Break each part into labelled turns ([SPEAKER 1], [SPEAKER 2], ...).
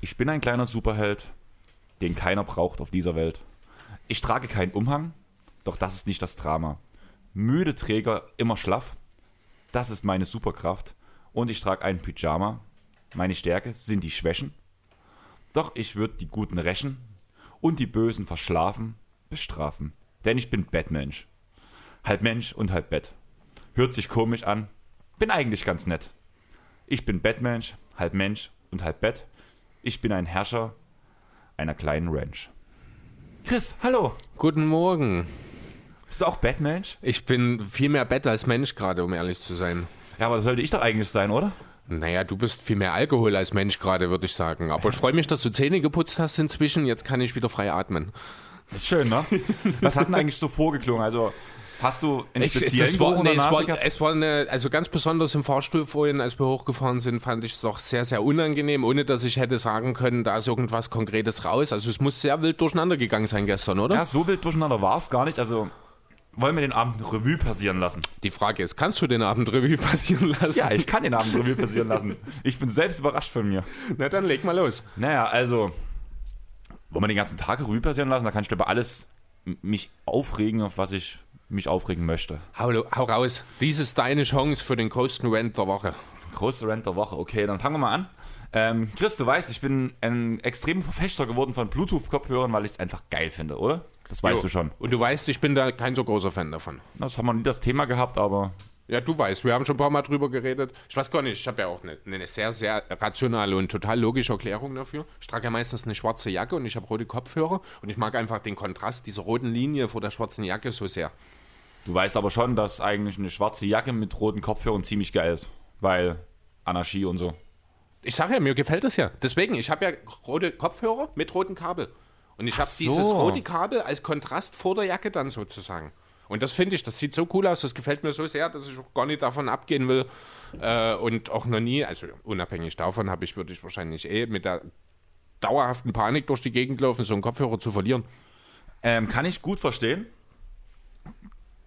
[SPEAKER 1] Ich bin ein kleiner Superheld, den keiner braucht auf dieser Welt. Ich trage keinen Umhang, doch das ist nicht das Drama. Müde Träger immer schlaff, das ist meine Superkraft. Und ich trage einen Pyjama. Meine Stärke sind die Schwächen. Doch ich würde die Guten rächen und die Bösen verschlafen, bestrafen. Denn ich bin Bettmensch. Halb Mensch und halb Bett. Hört sich komisch an, bin eigentlich ganz nett. Ich bin Bettmensch, halb Mensch und halb Bett. Ich bin ein Herrscher einer kleinen Ranch. Chris, hallo.
[SPEAKER 2] Guten Morgen.
[SPEAKER 1] Bist du auch Bettmensch?
[SPEAKER 2] Ich bin viel mehr Bett als Mensch gerade, um ehrlich zu sein.
[SPEAKER 1] Ja, aber das sollte ich doch eigentlich sein, oder?
[SPEAKER 2] Naja, du bist viel mehr Alkohol als Mensch gerade, würde ich sagen. Aber ich freue mich, dass du Zähne geputzt hast inzwischen. Jetzt kann ich wieder frei atmen.
[SPEAKER 1] Das ist schön, ne? Was hat denn eigentlich so vorgeklungen? Also, hast du einen
[SPEAKER 2] Ich,
[SPEAKER 1] speziellen
[SPEAKER 2] war, nee, es, war, es war eine, also ganz besonders im Fahrstuhl vorhin, als wir hochgefahren sind, fand ich es doch sehr, sehr unangenehm, ohne dass ich hätte sagen können, da ist irgendwas Konkretes raus. Also es muss sehr wild durcheinander gegangen sein gestern, oder?
[SPEAKER 1] Ja, so wild durcheinander war es gar nicht. Also, wollen wir den Abend Revue passieren lassen?
[SPEAKER 2] Die Frage ist, kannst du den Abend Revue passieren lassen?
[SPEAKER 1] Ja, ich kann den Abend Revue passieren lassen. Ich bin selbst überrascht von mir.
[SPEAKER 2] Na dann leg mal los.
[SPEAKER 1] Naja, also, wollen wir den ganzen Tag Revue passieren lassen? Da kann ich über alles mich aufregen, auf was ich mich aufregen möchte.
[SPEAKER 2] Hau, hau raus. Dies ist deine Chance für den größten Rant der Woche.
[SPEAKER 1] Große Rant der Woche. Okay, dann fangen wir mal an. Ähm, Chris, du weißt, ich bin ein extremer Verfechter geworden von Bluetooth-Kopfhörern, weil ich es einfach geil finde, oder? Das weißt
[SPEAKER 2] Jo.
[SPEAKER 1] du schon.
[SPEAKER 2] Und du weißt, ich bin da kein so großer Fan davon.
[SPEAKER 1] Das haben wir nie das Thema gehabt, aber
[SPEAKER 2] Ja, du weißt, wir haben schon ein paar Mal drüber geredet. Ich weiß gar nicht, ich habe ja auch eine, eine sehr, sehr rationale und total logische Erklärung dafür. Ich trage ja meistens eine schwarze Jacke und ich habe rote Kopfhörer und ich mag einfach den Kontrast dieser roten Linie vor der schwarzen Jacke so sehr.
[SPEAKER 1] du weißt aber schon, dass eigentlich eine schwarze Jacke mit roten Kopfhörern ziemlich geil ist. Weil Anarchie und so.
[SPEAKER 2] Ich sage ja, mir gefällt das ja. Deswegen, ich habe ja rote Kopfhörer mit roten Kabel. Und ich habe
[SPEAKER 1] so.
[SPEAKER 2] dieses rote Kabel als Kontrast vor der Jacke dann sozusagen. Und das finde ich, das sieht so cool aus, das gefällt mir so sehr, dass ich auch gar nicht davon abgehen will. Äh, und auch noch nie, also unabhängig davon, habe ich, würde ich wahrscheinlich eh mit der dauerhaften Panik durch die Gegend laufen, so einen Kopfhörer zu verlieren.
[SPEAKER 1] Ähm, kann ich gut verstehen.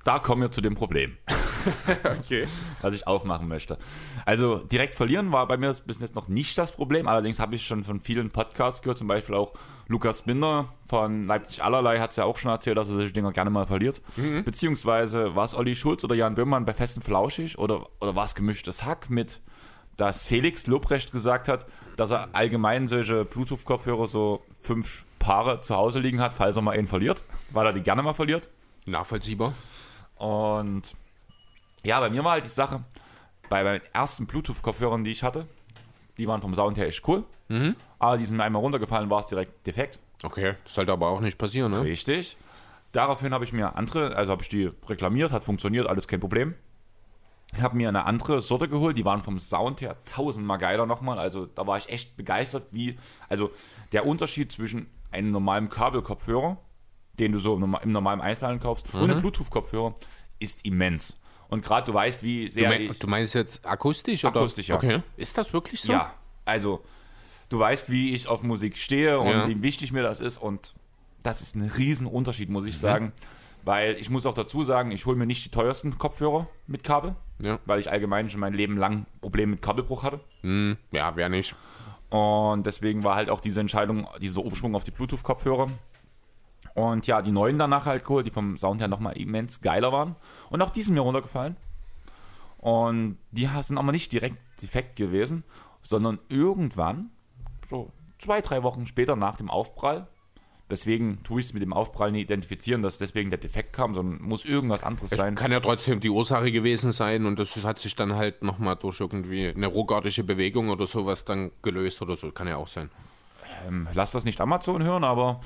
[SPEAKER 1] Da kommen wir zu dem Problem,
[SPEAKER 2] Okay.
[SPEAKER 1] was ich aufmachen möchte. Also direkt verlieren war bei mir bis jetzt noch nicht das Problem. Allerdings habe ich schon von vielen Podcasts gehört, zum Beispiel auch Lukas Binder von Leipzig Allerlei hat es ja auch schon erzählt, dass er solche Dinger gerne mal verliert. Beziehungsweise war es Olli Schulz oder Jan Böhmermann bei Festen Flauschig oder, oder war es gemischtes Hack mit, dass Felix Lobrecht gesagt hat, dass er allgemein solche Bluetooth-Kopfhörer so fünf Paare zu Hause liegen hat, falls er mal einen verliert, weil er die gerne mal verliert.
[SPEAKER 2] Nachvollziehbar.
[SPEAKER 1] Und ja, bei mir war halt die Sache, bei meinen ersten Bluetooth-Kopfhörern, die ich hatte, die waren vom Sound her echt cool. Aber die sind einmal runtergefallen, war es direkt defekt.
[SPEAKER 2] Okay, das sollte aber auch nicht passieren, ne?
[SPEAKER 1] Richtig. Daraufhin habe ich mir andere, also habe ich die reklamiert, hat funktioniert, alles kein Problem. Ich habe mir eine andere Sorte geholt, die waren vom Sound her tausendmal geiler nochmal. Also da war ich echt begeistert, wie, also der Unterschied zwischen einem normalen Kabelkopfhörer, den du so im, norma- im normalen Einzelhandel kaufst, und einem Bluetooth-Kopfhörer ist immens. Und gerade du weißt, wie
[SPEAKER 2] Du,
[SPEAKER 1] sehr
[SPEAKER 2] mein,
[SPEAKER 1] ich,
[SPEAKER 2] du meinst jetzt akustisch? Oder?
[SPEAKER 1] Akustisch, ja.
[SPEAKER 2] Okay. Ist das wirklich so?
[SPEAKER 1] Ja, also du weißt, wie ich auf Musik stehe und
[SPEAKER 2] Ja.
[SPEAKER 1] wie wichtig mir das ist und das ist ein Riesenunterschied, muss ich
[SPEAKER 2] Mhm.
[SPEAKER 1] sagen. Weil ich muss auch dazu sagen, ich hole mir nicht die teuersten Kopfhörer mit Kabel,
[SPEAKER 2] Ja.
[SPEAKER 1] weil ich allgemein schon mein Leben lang Probleme mit Kabelbruch hatte.
[SPEAKER 2] Hm, ja, wer nicht.
[SPEAKER 1] Und deswegen war halt auch diese Entscheidung, dieser Umschwung auf die Bluetooth-Kopfhörer. Und ja, die neuen danach halt geholt, die vom Sound her nochmal immens geiler waren. Und auch die sind mir runtergefallen. Und die sind aber nicht direkt defekt gewesen, sondern irgendwann, so zwei, drei Wochen später nach dem Aufprall, deswegen tue ich es mit dem Aufprall nicht identifizieren, dass deswegen der Defekt kam, sondern muss irgendwas anderes
[SPEAKER 2] Es
[SPEAKER 1] sein.
[SPEAKER 2] kann ja trotzdem die Ursache gewesen sein und das hat sich dann halt nochmal durch irgendwie eine ruckartige Bewegung oder sowas dann gelöst oder so. Kann ja auch sein.
[SPEAKER 1] Ähm, lass das nicht Amazon hören, aber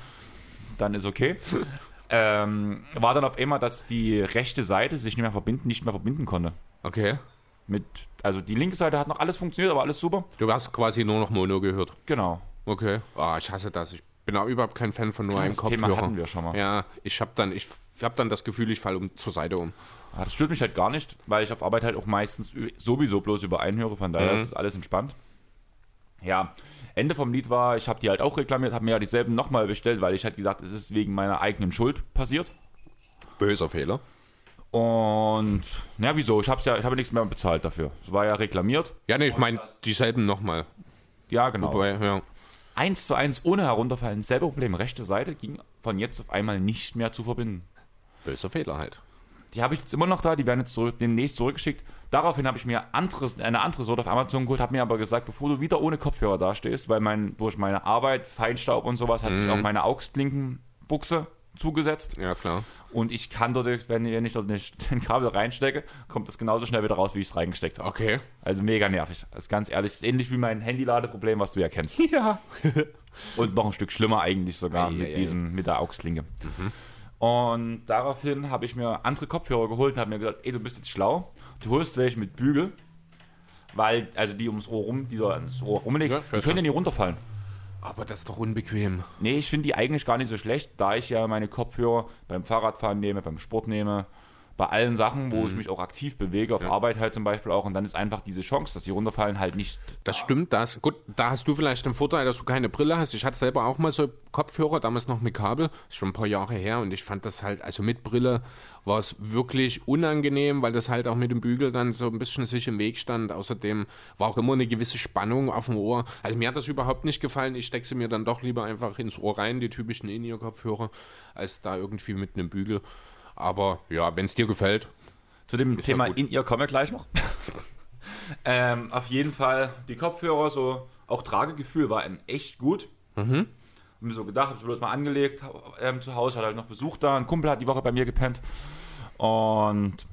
[SPEAKER 1] dann ist okay. ähm, war dann auf einmal, dass die rechte Seite sich nicht mehr verbinden, nicht mehr verbinden konnte.
[SPEAKER 2] Okay.
[SPEAKER 1] Mit, also die linke Seite hat noch alles funktioniert, aber alles super.
[SPEAKER 2] Du hast quasi nur noch Mono gehört.
[SPEAKER 1] Genau.
[SPEAKER 2] Okay. Ah, ich hasse das. Ich bin auch überhaupt kein Fan von nur einem
[SPEAKER 1] das Thema
[SPEAKER 2] Kopfhörer.
[SPEAKER 1] hatten wir schon mal.
[SPEAKER 2] Ja, ich habe dann, ich hab dann das Gefühl, ich falle um, zur Seite um.
[SPEAKER 1] Ah, Das stört mich halt gar nicht, weil ich auf Arbeit halt auch meistens sowieso bloß über einen höre, von daher
[SPEAKER 2] Mhm.
[SPEAKER 1] ist alles entspannt. Ja, Ende vom Lied war, ich habe die halt auch reklamiert, habe mir ja dieselben nochmal bestellt, weil ich halt gesagt, es ist wegen meiner eigenen Schuld passiert.
[SPEAKER 2] Böser Fehler.
[SPEAKER 1] Und, ja, wieso? Ich habe ja, ich habe nichts mehr bezahlt dafür. Es war ja reklamiert.
[SPEAKER 2] Ja, nee, ich meine dieselben nochmal.
[SPEAKER 1] Ja, genau.
[SPEAKER 2] Wobei, ja.
[SPEAKER 1] Eins zu eins, ohne herunterfallen, selbe Problem. Rechte Seite ging von jetzt auf einmal nicht mehr zu verbinden.
[SPEAKER 2] Böser Fehler halt.
[SPEAKER 1] Die habe ich jetzt immer noch da, die werden jetzt zurück, demnächst zurückgeschickt. Daraufhin habe ich mir anderes, eine andere Sorte auf Amazon geholt, habe mir aber gesagt, bevor du wieder ohne Kopfhörer dastehst, weil mein, durch meine Arbeit, Feinstaub und sowas, hat sich auch meine AUX-Klinkenbuchse zugesetzt.
[SPEAKER 2] Ja, klar.
[SPEAKER 1] Und ich kann dort, wenn, wenn ich dort nicht den Kabel reinstecke, kommt das genauso schnell wieder raus, wie ich es reingesteckt habe.
[SPEAKER 2] Okay.
[SPEAKER 1] Also mega nervig. Das ist ganz ehrlich, das ist ähnlich wie mein Handyladeproblem, was du ja kennst.
[SPEAKER 2] Ja.
[SPEAKER 1] Und noch ein Stück schlimmer eigentlich sogar
[SPEAKER 2] Ei,
[SPEAKER 1] mit,
[SPEAKER 2] ei, ei.
[SPEAKER 1] diesem, mit der AUX-Klinke. Und daraufhin habe ich mir andere Kopfhörer geholt und habe mir gesagt, ey, du bist jetzt schlau, du holst welche mit Bügel, weil, also die ums Ohr rum, die du ans Ohr rumlegst,
[SPEAKER 2] Ja,
[SPEAKER 1] die können ja nicht runterfallen.
[SPEAKER 2] Aber das ist doch unbequem.
[SPEAKER 1] Nee, ich finde die eigentlich gar nicht so schlecht, da ich ja meine Kopfhörer beim Fahrradfahren nehme, beim Sport nehme, bei allen Sachen, wo
[SPEAKER 2] Mhm.
[SPEAKER 1] ich mich auch aktiv bewege, auf Arbeit halt zum Beispiel auch. Und dann ist einfach diese Chance, dass sie runterfallen, halt nicht.
[SPEAKER 2] Das stimmt, das. Gut, da hast du vielleicht den Vorteil, dass du keine Brille hast. Ich hatte selber auch mal so Kopfhörer, damals noch mit Kabel, ist schon ein paar Jahre her und ich fand das halt, also mit Brille war es wirklich unangenehm, weil das halt auch mit dem Bügel dann so ein bisschen sich im Weg stand. Außerdem war auch immer eine gewisse Spannung auf dem Ohr. Also mir hat das überhaupt nicht gefallen. Ich stecke sie mir dann doch lieber einfach ins Ohr rein, die typischen In-Ear-Kopfhörer, als da irgendwie mit einem Bügel. Aber ja, wenn es dir gefällt,
[SPEAKER 1] Zu dem Thema in ihr kommen wir gleich noch. ähm, auf jeden Fall die Kopfhörer, so auch Tragegefühl war echt gut. Mhm. Hab mir so gedacht, hab sie bloß mal angelegt ähm, zu Hause, hat halt noch Besuch da. Ein Kumpel hat die Woche bei mir gepennt. Und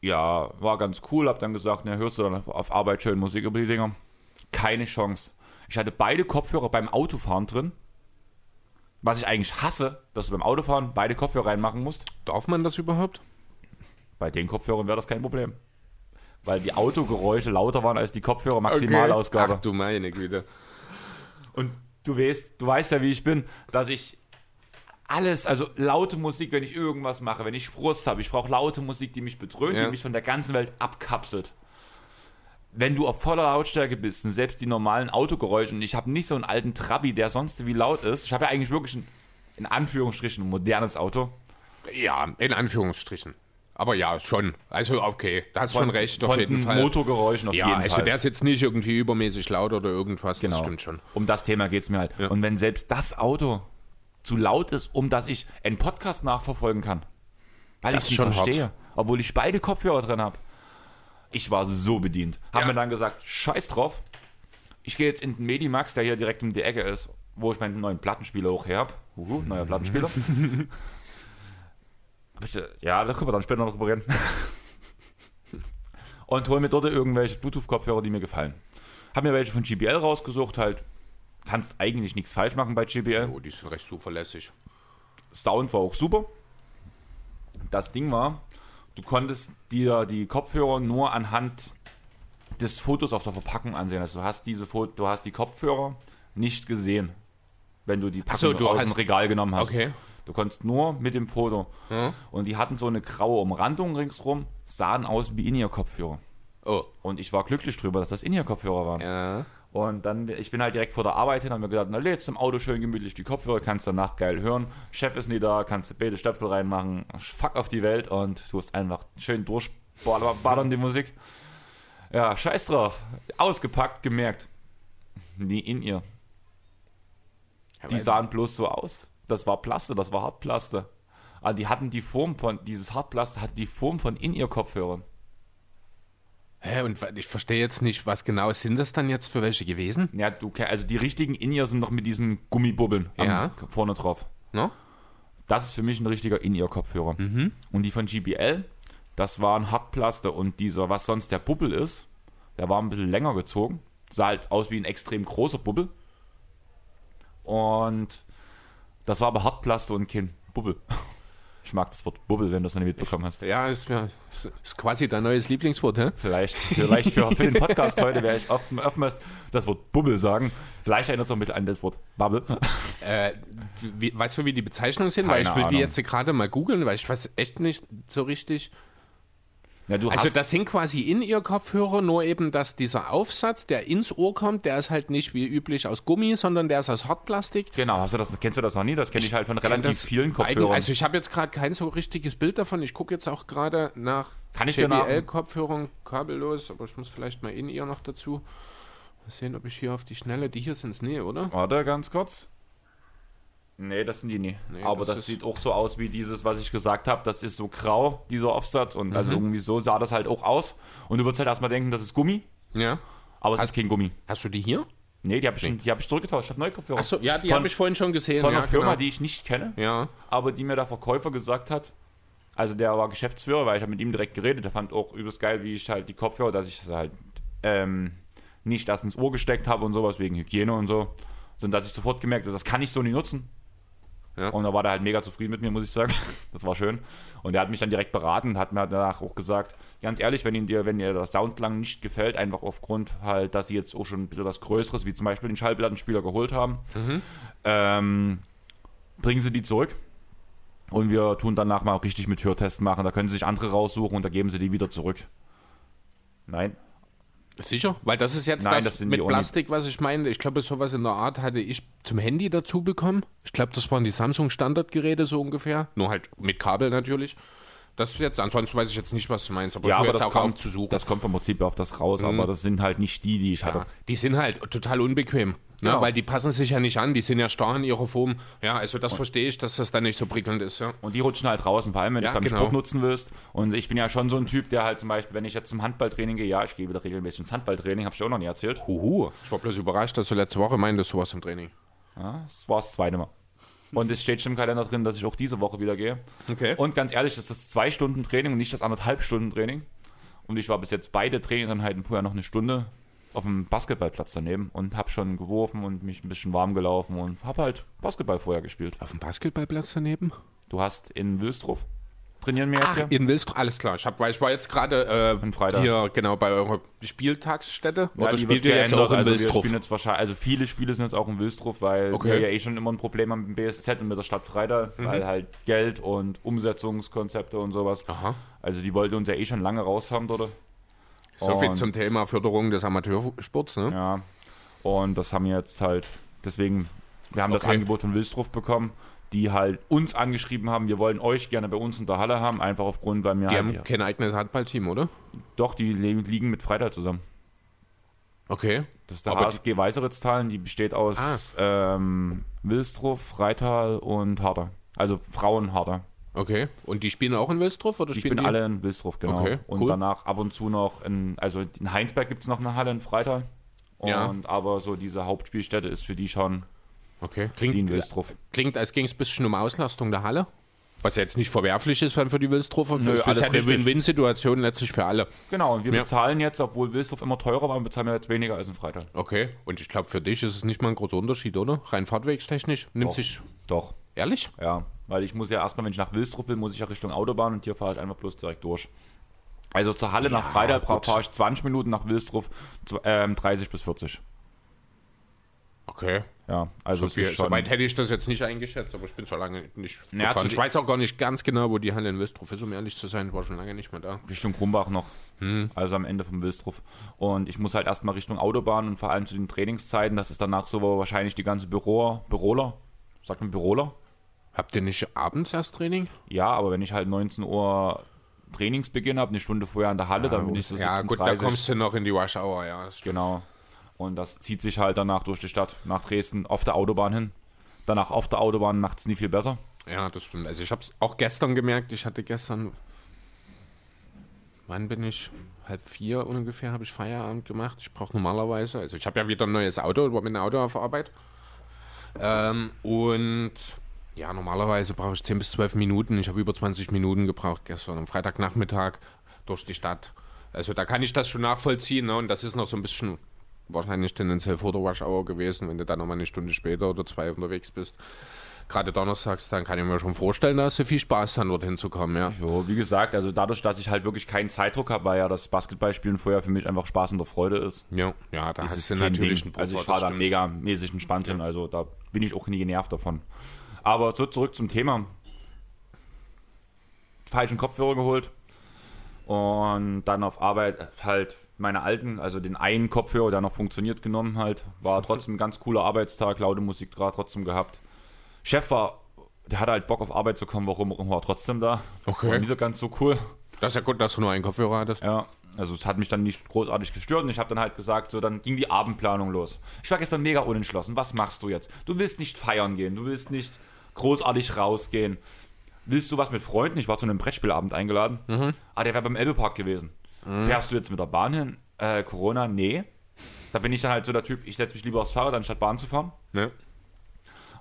[SPEAKER 1] ja, war ganz cool. Hab dann gesagt, na, hörst du dann auf, auf Arbeit schön Musik über die Dinger? Keine Chance. Ich hatte beide Kopfhörer beim Autofahren drin. Was ich eigentlich hasse, dass du beim Autofahren beide Kopfhörer reinmachen musst.
[SPEAKER 2] darf man das überhaupt?
[SPEAKER 1] Bei den Kopfhörern wäre das kein Problem. Weil die Autogeräusche lauter waren als die Kopfhörer Maximalausgabe.
[SPEAKER 2] Ach du meine Güte.
[SPEAKER 1] Und du weißt, du weißt ja, wie ich bin, dass ich alles, also laute Musik, wenn ich irgendwas mache, wenn ich Frust habe, ich brauche laute Musik, die mich bedröhnt,
[SPEAKER 2] Ja.
[SPEAKER 1] die mich von der ganzen Welt abkapselt. Wenn du auf voller Lautstärke bist, und selbst die normalen Autogeräusche, und ich habe nicht so einen alten Trabi, der sonst wie laut ist, ich habe ja eigentlich wirklich ein, in Anführungsstrichen, ein modernes Auto.
[SPEAKER 2] Ja, in Anführungsstrichen. Aber ja, schon. Also okay, da hast schon recht, auf
[SPEAKER 1] von
[SPEAKER 2] jeden
[SPEAKER 1] den
[SPEAKER 2] Fall.
[SPEAKER 1] Motorgeräuschen auf
[SPEAKER 2] ja,
[SPEAKER 1] jeden
[SPEAKER 2] also
[SPEAKER 1] Fall.
[SPEAKER 2] der ist jetzt nicht irgendwie übermäßig laut oder irgendwas, das stimmt schon.
[SPEAKER 1] Um das Thema geht es mir halt.
[SPEAKER 2] Ja.
[SPEAKER 1] Und wenn selbst das Auto zu laut ist, um dass ich einen Podcast nachverfolgen kann, weil ich es nicht
[SPEAKER 2] schon
[SPEAKER 1] verstehe,
[SPEAKER 2] hart.
[SPEAKER 1] obwohl ich beide Kopfhörer drin habe. Ich war so bedient. Hab
[SPEAKER 2] Ja.
[SPEAKER 1] mir dann gesagt, scheiß drauf. Ich gehe jetzt in den Medimax, der hier direkt um die Ecke ist, wo ich meinen neuen Plattenspieler auch her habe. Uhu, neuer Plattenspieler. Ja, da können wir dann später noch drüber reden. Und hol mir dort irgendwelche Bluetooth-Kopfhörer, die mir gefallen. Hab mir welche von GBL rausgesucht, halt. Kannst eigentlich nichts falsch machen bei GBL.
[SPEAKER 2] Oh, die sind recht zuverlässig.
[SPEAKER 1] Sound war auch super. Das Ding war, du konntest dir die Kopfhörer nur anhand des Fotos auf der Verpackung ansehen. Also du hast diese Foto, du hast die Kopfhörer nicht gesehen, wenn du die Packung
[SPEAKER 2] so, du
[SPEAKER 1] aus dem Regal genommen hast.
[SPEAKER 2] Okay.
[SPEAKER 1] Du konntest nur mit dem Foto. Und die hatten so eine graue Umrandung ringsrum, sahen aus wie In-Ear-Kopfhörer.
[SPEAKER 2] Oh.
[SPEAKER 1] Und ich war glücklich drüber, dass das In-Ear-Kopfhörer waren.
[SPEAKER 2] Ja.
[SPEAKER 1] Und dann, ich bin halt direkt vor der Arbeit hin, haben mir gedacht, na lädst im Auto schön gemütlich die Kopfhörer, kannst danach geil hören. Chef ist nie da, kannst du beide Stöpsel reinmachen, fuck auf die Welt und tust einfach schön durchballern die Musik. Ja, scheiß drauf. Ausgepackt, gemerkt. Nie in ihr. Die sahen bloß so aus. Das war Plaste, das war Hartplaste. Aber die hatten die Form von, dieses Hartplaste hatte die Form von in ihr Kopfhörern.
[SPEAKER 2] Hä, und ich verstehe jetzt nicht, was genau sind das dann jetzt für welche gewesen?
[SPEAKER 1] Ja, du, also die richtigen In-Ear sind noch mit diesen Gummibubbeln am-
[SPEAKER 2] Ja.
[SPEAKER 1] vorne drauf.
[SPEAKER 2] No?
[SPEAKER 1] Das ist für mich ein richtiger In-Ear-Kopfhörer. Und die von GBL, das war ein Hartplaste und dieser, was sonst der Bubbel ist, der war ein bisschen länger gezogen. Sah halt aus wie ein extrem großer Bubbel. Und das war aber Hartplaste und kein Bubbel. Ich mag das Wort Bubbel, wenn du das noch nicht mitbekommen hast.
[SPEAKER 2] Ja, ist, mir, ist, quasi dein neues Lieblingswort, hä?
[SPEAKER 1] Vielleicht, vielleicht für, für den Podcast heute werde ich oft, oftmals das Wort Bubbel sagen. Vielleicht erinnert es auch ein bisschen an das Wort Bubble.
[SPEAKER 2] Äh, wie, weißt du, wie die Bezeichnungen sind? weil
[SPEAKER 1] Keine
[SPEAKER 2] ich will die
[SPEAKER 1] Ahnung.
[SPEAKER 2] jetzt gerade mal googeln, weil ich weiß echt nicht so richtig.
[SPEAKER 1] Ja,
[SPEAKER 2] Also das sind quasi in ihr Kopfhörer, nur eben, dass dieser Aufsatz, der ins Ohr kommt, der ist halt nicht wie üblich aus Gummi, sondern der ist aus Hartplastik.
[SPEAKER 1] genau, hast du das, kennst du das noch nie? Das kenne ich halt von relativ vielen Kopfhörern.
[SPEAKER 2] Also ich habe jetzt gerade kein so richtiges Bild davon. Ich gucke jetzt auch gerade nach
[SPEAKER 1] Kann ich
[SPEAKER 2] JBL-Kopfhörern kabellos, aber ich muss vielleicht mal in ihr noch dazu. Mal sehen, ob ich hier auf die Schnelle, die hier sind es nee, oder?
[SPEAKER 1] Warte, ganz kurz. Nee, das sind die nie.
[SPEAKER 2] Nee,
[SPEAKER 1] Aber
[SPEAKER 2] das
[SPEAKER 1] das, sieht auch so aus wie dieses, was ich gesagt habe. Das ist so grau, dieser Aufsatz. Und
[SPEAKER 2] Mhm.
[SPEAKER 1] also irgendwie so sah das halt auch aus. Und du würdest halt erstmal denken, das ist Gummi.
[SPEAKER 2] Ja.
[SPEAKER 1] Aber es ist kein Gummi.
[SPEAKER 2] Hast du die hier?
[SPEAKER 1] Nee, die habe ich, schon- die hab ich zurückgetauscht. Ich habe neue Kopfhörer.
[SPEAKER 2] Achso, ja, die habe ich vorhin schon gesehen.
[SPEAKER 1] Von
[SPEAKER 2] ja,
[SPEAKER 1] einer Firma,
[SPEAKER 2] genau.
[SPEAKER 1] die ich nicht kenne.
[SPEAKER 2] Ja.
[SPEAKER 1] aber die mir der Verkäufer gesagt hat, also der war Geschäftsführer, weil ich habe mit ihm direkt geredet, der fand auch übelst geil, wie ich halt die Kopfhörer, dass ich das halt ähm, nicht das ins Ohr gesteckt habe und sowas, wegen Hygiene und so, sondern dass ich sofort gemerkt habe, das kann ich so nicht nutzen.
[SPEAKER 2] Ja.
[SPEAKER 1] Und da war der halt mega zufrieden mit mir, muss ich sagen. Das war schön. Und er hat mich dann direkt beraten und hat mir danach auch gesagt, ganz ehrlich, wenn, dir, wenn dir der Soundklang nicht gefällt, einfach aufgrund halt, dass sie jetzt auch schon ein bisschen was Größeres, wie zum Beispiel den Schallplattenspieler geholt haben, ähm, bringen sie die zurück. Und wir tun danach mal richtig mit Hörtest machen. Da können sie sich andere raussuchen und da geben sie die wieder zurück. Nein.
[SPEAKER 2] Sicher? Weil das ist jetzt
[SPEAKER 1] Nein,
[SPEAKER 2] das,
[SPEAKER 1] das
[SPEAKER 2] mit. Plastik, was ich meine. Ich glaube, sowas in der Art hatte ich zum Handy dazu bekommen. Ich glaube, das waren die Samsung Standardgeräte so ungefähr. Nur halt mit Kabel natürlich. Das ist jetzt, ansonsten weiß ich jetzt nicht, was du meinst, aber
[SPEAKER 1] Ja, aber
[SPEAKER 2] jetzt
[SPEAKER 1] das kommt, das kommt vom Prinzip auf das raus, aber das sind halt nicht die, die ich hatte.
[SPEAKER 2] ja, die sind halt total unbequem. Ne?
[SPEAKER 1] Genau.
[SPEAKER 2] Weil die passen sich ja nicht an, die sind ja starr in ihrer Form. Ja, also das verstehe ich, dass das dann nicht so prickelnd ist. Ja.
[SPEAKER 1] Und die rutschen halt raus, und vor allem, wenn
[SPEAKER 2] Ja,
[SPEAKER 1] du es beim
[SPEAKER 2] genau.
[SPEAKER 1] Sport nutzen willst. Und ich bin ja schon so ein Typ, der halt zum Beispiel, wenn ich jetzt zum Handballtraining gehe, ja, ich gehe wieder regelmäßig ins Handballtraining, habe ich auch noch nie erzählt.
[SPEAKER 2] Huhu. Ich war bloß überrascht, dass du letzte Woche meintest, du warst im Training.
[SPEAKER 1] Ja, das war das zweite Mal. Und es steht schon im Kalender drin, dass ich auch diese Woche wieder gehe.
[SPEAKER 2] Okay.
[SPEAKER 1] Und ganz ehrlich, das ist zwei Stunden Training und nicht das anderthalb Stunden Training. Und ich war bis jetzt beide Trainingseinheiten vorher noch eine Stunde auf dem Basketballplatz daneben und habe schon geworfen und mich ein bisschen warm gelaufen und habe halt Basketball vorher gespielt.
[SPEAKER 2] Auf dem Basketballplatz daneben?
[SPEAKER 1] Du hast in Wilsdruff trainieren wir jetzt
[SPEAKER 2] Ach,
[SPEAKER 1] hier.
[SPEAKER 2] in Wilsdruff, alles klar. Ich, hab, weil ich war jetzt gerade äh, hier genau bei eurer Spieltagsstätte.
[SPEAKER 1] Ja,
[SPEAKER 2] Oder spielt ihr jetzt auch in
[SPEAKER 1] also Wir
[SPEAKER 2] Wilsdruff?
[SPEAKER 1] spielen jetzt wahrscheinlich, also viele Spiele sind jetzt auch in Wilsdruff, weil
[SPEAKER 2] Okay.
[SPEAKER 1] wir ja eh schon immer ein Problem haben mit dem BSZ und mit der Stadt Freitag,
[SPEAKER 2] Mhm.
[SPEAKER 1] weil halt Geld und Umsetzungskonzepte und sowas.
[SPEAKER 2] Aha.
[SPEAKER 1] Also die wollten uns ja eh schon lange raus haben dort.
[SPEAKER 2] So viel
[SPEAKER 1] Und-
[SPEAKER 2] zum Thema Förderung des Amateursports, ne?
[SPEAKER 1] Ja. Und das haben wir jetzt halt, deswegen, wir haben das
[SPEAKER 2] Okay.
[SPEAKER 1] Angebot von Wilsdruff bekommen, die halt uns angeschrieben haben, wir wollen euch gerne bei uns in der Halle haben, einfach aufgrund, weil wir
[SPEAKER 2] Die
[SPEAKER 1] halt,
[SPEAKER 2] haben kein eigenes Handballteam, oder?
[SPEAKER 1] doch, die li- liegen mit Freitag zusammen.
[SPEAKER 2] Okay.
[SPEAKER 1] Das ist der
[SPEAKER 2] Aber
[SPEAKER 1] HSG Weißeritztalen, die besteht aus ähm, Wilsdruff, Freital und Harder. Also Frauen Harder.
[SPEAKER 2] Okay. Und die spielen auch in Wilsdruff? Oder
[SPEAKER 1] Die
[SPEAKER 2] spielen
[SPEAKER 1] spielen alle in Wilsdruff, genau.
[SPEAKER 2] Okay,
[SPEAKER 1] und
[SPEAKER 2] cool.
[SPEAKER 1] danach ab und zu noch in, also in Heinsberg gibt es noch eine Halle in Freital. Und,
[SPEAKER 2] Ja.
[SPEAKER 1] Aber so diese Hauptspielstätte ist für die schon
[SPEAKER 2] Okay. Klingt, klingt als ging es ein bisschen um Auslastung der Halle. Was ja jetzt nicht verwerflich ist für die Wilsdruffer.
[SPEAKER 1] Nö,
[SPEAKER 2] es ist
[SPEAKER 1] alles
[SPEAKER 2] ja eine. Win-Win-Situation letztlich für alle.
[SPEAKER 1] Genau, und wir
[SPEAKER 2] Ja.
[SPEAKER 1] bezahlen jetzt, obwohl Wilsdruff immer teurer war, bezahlen wir jetzt weniger als in Freital.
[SPEAKER 2] Okay. Und ich glaube, für dich ist es nicht mal ein großer Unterschied, oder? Rein fahrtwegstechnisch. Nimmt
[SPEAKER 1] Doch.
[SPEAKER 2] sich.
[SPEAKER 1] Doch.
[SPEAKER 2] Ehrlich?
[SPEAKER 1] Ja, weil ich muss ja erstmal, wenn ich nach Wilsdruff will, muss ich ja Richtung Autobahn und hier fahre ich einfach bloß direkt durch. Also zur Halle nach Freital
[SPEAKER 2] gut.
[SPEAKER 1] fahre ich 20 Minuten, nach Wilsdruff zw- ähm, 30 bis 40.
[SPEAKER 2] Okay.
[SPEAKER 1] Ja, also
[SPEAKER 2] So viel,
[SPEAKER 1] schon,
[SPEAKER 2] Soweit hätte ich das jetzt nicht eingeschätzt, aber ich bin so lange nicht
[SPEAKER 1] Ja,
[SPEAKER 2] Ich weiß auch gar nicht ganz genau, wo die Halle in Wilsdruff ist, um ehrlich zu sein. Ich war schon lange nicht mehr da.
[SPEAKER 1] Richtung Krumbach noch.
[SPEAKER 2] Hm.
[SPEAKER 1] Also am Ende vom Wilsdruff. Und ich muss halt erstmal Richtung Autobahn und vor allem zu den Trainingszeiten, das ist danach so wahrscheinlich die ganze Büro, Büroler. Sagt man Büroler?
[SPEAKER 2] Habt ihr nicht abends erst Training?
[SPEAKER 1] Ja, aber wenn ich halt 19 Uhr Trainingsbeginn habe, eine Stunde vorher an der Halle, dann bin ich so
[SPEAKER 2] ja, gut, da
[SPEAKER 1] 17:30.
[SPEAKER 2] kommst du noch in die Rush Hour, ja.
[SPEAKER 1] Genau. Und das zieht sich halt danach durch die Stadt, nach Dresden, auf der Autobahn hin. Danach auf der Autobahn macht es nie viel besser.
[SPEAKER 2] Ja, das stimmt. Also ich habe es auch gestern gemerkt. Ich hatte gestern, wann bin ich? Halb vier ungefähr habe ich Feierabend gemacht. Ich brauche normalerweise, also ich habe ja wieder ein neues Auto, mit einem Auto auf Arbeit. Ähm, und ja, normalerweise brauche ich 10 bis 12 Minuten. Ich habe über 20 Minuten gebraucht gestern am Freitagnachmittag durch die Stadt. Also da kann ich das schon nachvollziehen. Ne? Und das ist noch so ein bisschen wahrscheinlich tendenziell vor der Rush Hour gewesen, wenn du dann nochmal eine Stunde später oder zwei unterwegs bist. Gerade donnerstags, dann kann ich mir schon vorstellen, da hast du viel Spaß, dann dorthin zu kommen, ja.
[SPEAKER 1] So, wie gesagt, also dadurch, dass ich halt wirklich keinen Zeitdruck habe, weil ja das Basketballspielen vorher für mich einfach Spaß und der Freude ist,
[SPEAKER 2] Ja, ja da
[SPEAKER 1] ist
[SPEAKER 2] hast
[SPEAKER 1] es
[SPEAKER 2] du natürlich
[SPEAKER 1] Ding.
[SPEAKER 2] einen
[SPEAKER 1] Also ich fahre da mega mäßig entspannt hin, also da bin ich auch nie genervt davon. Aber so zurück zum Thema. Falschen Kopfhörer geholt Und dann auf Arbeit halt meine alten, also den einen Kopfhörer, der noch funktioniert, genommen halt. War trotzdem ein ganz cooler Arbeitstag, laute Musik trotzdem gehabt. Chef war, der hatte halt Bock auf Arbeit zu kommen, warum war trotzdem da.
[SPEAKER 2] Okay.
[SPEAKER 1] War nicht so ganz so cool.
[SPEAKER 2] Das ist ja gut, dass du nur einen Kopfhörer hattest.
[SPEAKER 1] Ja, also es hat mich dann nicht großartig gestört und ich habe dann halt gesagt, so dann ging die Abendplanung los. Ich war gestern mega unentschlossen. Was machst du jetzt? Du willst nicht feiern gehen, du willst nicht großartig rausgehen. Willst du was mit Freunden? Ich war zu einem Brettspielabend eingeladen.
[SPEAKER 2] Mhm.
[SPEAKER 1] Ah, der wäre beim Elbepark gewesen. Fährst du jetzt mit der Bahn hin? Äh, Corona? Nee. Da bin ich dann halt so der Typ, ich setze mich lieber aufs Fahrrad, anstatt Bahn zu fahren.
[SPEAKER 2] Ne?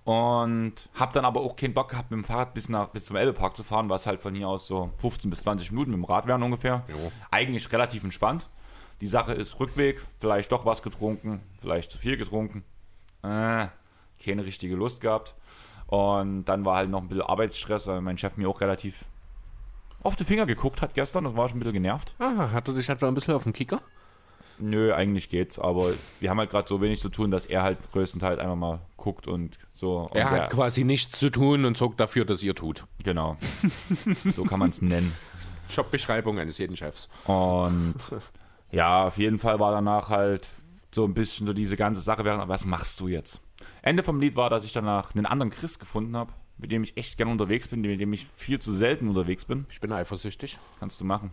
[SPEAKER 1] Und habe dann aber auch keinen Bock gehabt, mit dem Fahrrad bis, nach, bis zum Elbepark zu fahren, was halt von hier aus so 15 bis 20 Minuten mit dem Rad wären ungefähr.
[SPEAKER 2] Jo.
[SPEAKER 1] Eigentlich relativ entspannt. Die Sache ist Rückweg, vielleicht doch was getrunken, vielleicht zu viel getrunken. Äh, keine richtige Lust gehabt. Und dann war halt noch ein bisschen Arbeitsstress, weil mein Chef mir auch relativ auf die Finger geguckt hat gestern. Das war schon ein bisschen genervt.
[SPEAKER 2] Ah, hat er dich etwa ein bisschen auf den Kicker?
[SPEAKER 1] Nö, eigentlich geht's, aber wir haben halt gerade so wenig zu tun, dass er halt größtenteils einfach mal guckt und so. Und
[SPEAKER 2] Er
[SPEAKER 1] der-
[SPEAKER 2] hat quasi nichts zu tun und sorgt dafür, dass ihr tut.
[SPEAKER 1] Genau. so kann man es nennen.
[SPEAKER 2] Jobbeschreibung eines jeden Chefs.
[SPEAKER 1] Und ja, auf jeden Fall war danach halt so ein bisschen so diese ganze Sache, während, was machst du jetzt? Ende vom Lied war, dass ich danach einen anderen Chris gefunden habe, mit dem ich echt gerne unterwegs bin, mit dem ich viel zu selten unterwegs bin.
[SPEAKER 2] Ich bin eifersüchtig.
[SPEAKER 1] Kannst du machen.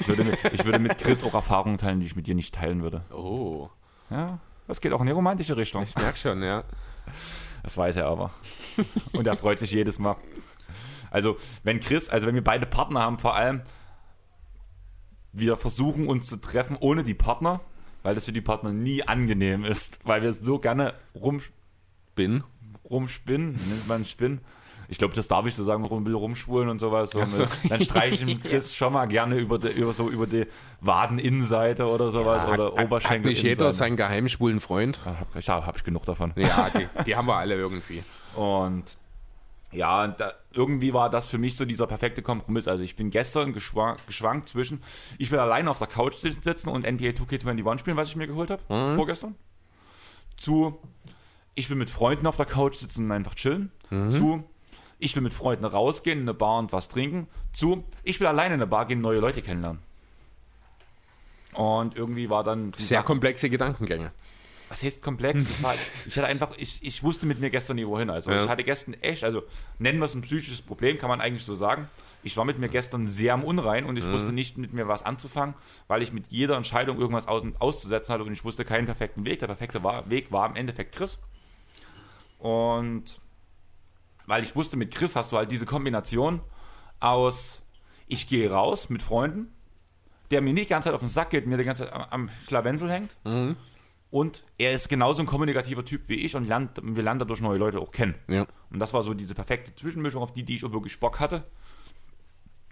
[SPEAKER 1] Ich würde, mit, ich würde mit Chris auch Erfahrungen teilen, die ich mit dir nicht teilen würde.
[SPEAKER 2] Oh,
[SPEAKER 1] Ja, das geht auch in die romantische Richtung.
[SPEAKER 2] ich merke schon, ja.
[SPEAKER 1] Das weiß er aber. Und er freut sich jedes Mal. Also, wenn Chris, also wenn wir beide Partner haben, vor allem, wir versuchen uns zu treffen ohne die Partner, weil das für die Partner nie angenehm ist, weil wir so gerne rum,
[SPEAKER 2] Bin.
[SPEAKER 1] Rumspinnen, nennt man Spinn. Ich glaube, das darf ich so sagen, rum, rumschwulen und sowas. So
[SPEAKER 2] so.
[SPEAKER 1] mit- Dann streichen Chris schon mal gerne über, die, über so über die Wadeninnenseite oder sowas oder
[SPEAKER 2] hat, hat
[SPEAKER 1] Oberschenkel.
[SPEAKER 2] nicht jeder seinen geheimschwulen Freund?
[SPEAKER 1] Hab, ich, hab ich genug davon.
[SPEAKER 2] Ja, die, die haben wir alle irgendwie.
[SPEAKER 1] Und ja, da, irgendwie war das für mich so dieser perfekte Kompromiss. Also ich bin gestern geschwankt, geschwankt zwischen, ich will alleine auf der Couch sitzen und NBA 2K21 spielen, was ich mir geholt habe, vorgestern, zu, ich will mit Freunden auf der Couch sitzen und einfach chillen, zu, ich will mit Freunden rausgehen, in eine Bar und was trinken, zu, ich will alleine in eine Bar gehen, neue Leute kennenlernen. Und irgendwie war dann
[SPEAKER 2] Sehr
[SPEAKER 1] Sache-
[SPEAKER 2] komplexe Gedankengänge.
[SPEAKER 1] was heißt komplex? War, ich hatte einfach, ich, ich wusste mit mir gestern nie wohin. Also
[SPEAKER 2] Ja.
[SPEAKER 1] ich hatte gestern echt, also nennen wir es ein psychisches Problem, kann man eigentlich so sagen. Ich war mit mir gestern sehr am Unrein und ich wusste nicht mit mir was anzufangen, weil ich mit jeder Entscheidung irgendwas aus, auszusetzen hatte und ich wusste keinen perfekten Weg. Der perfekte war, Weg war im Endeffekt Chris. Und weil ich wusste, mit Chris hast du halt diese Kombination aus, ich gehe raus mit Freunden, der mir nicht die ganze Zeit auf den Sack geht, mir die ganze Zeit am, am Schlawensel hängt. Und er ist genauso ein kommunikativer Typ wie ich und lernt, wir lernen dadurch neue Leute auch kennen.
[SPEAKER 2] Ja.
[SPEAKER 1] Und das war so diese perfekte Zwischenmischung, auf die, die ich auch wirklich Bock hatte,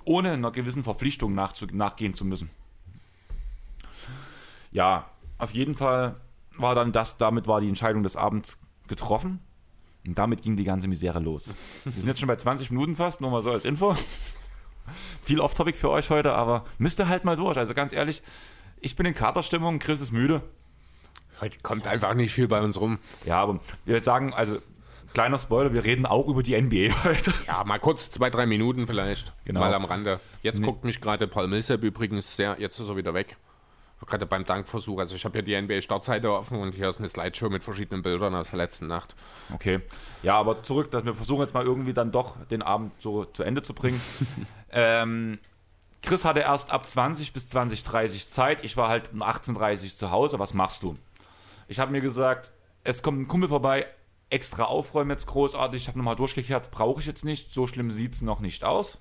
[SPEAKER 1] ohne einer gewissen Verpflichtung nachzu, nachgehen zu müssen. Ja, auf jeden Fall war dann das, damit war die Entscheidung des Abends getroffen. Und damit ging die ganze Misere los. Wir sind jetzt schon bei 20 Minuten fast, nur mal so als Info. Viel Off-Topic für euch heute, aber müsst ihr halt mal durch. Also ganz ehrlich, ich bin in Katerstimmung, Chris ist müde.
[SPEAKER 2] Heute kommt einfach nicht viel bei uns rum.
[SPEAKER 1] Ja, aber wir jetzt sagen, also kleiner Spoiler, wir reden auch über die NBA heute.
[SPEAKER 2] Ja, mal kurz zwei, drei Minuten vielleicht.
[SPEAKER 1] Genau.
[SPEAKER 2] Mal am Rande. Jetzt guckt mich gerade Paul Millsap übrigens sehr, jetzt ist er wieder weg. Gerade beim Dankversuch. Also ich habe hier die NBA-Startseite offen und hier ist eine Slideshow mit verschiedenen Bildern aus der letzten Nacht.
[SPEAKER 1] Okay. Ja, aber zurück, dass wir versuchen jetzt mal irgendwie dann doch den Abend so zu Ende zu bringen. ähm, Chris hatte erst ab 20 bis 20.30 Zeit. Ich war halt um 18.30 zu Hause. Was machst du? Ich habe mir gesagt, es kommt ein Kumpel vorbei, extra aufräumen jetzt großartig. Ich habe nochmal durchgekehrt, brauche ich jetzt nicht. So schlimm sieht es noch nicht aus.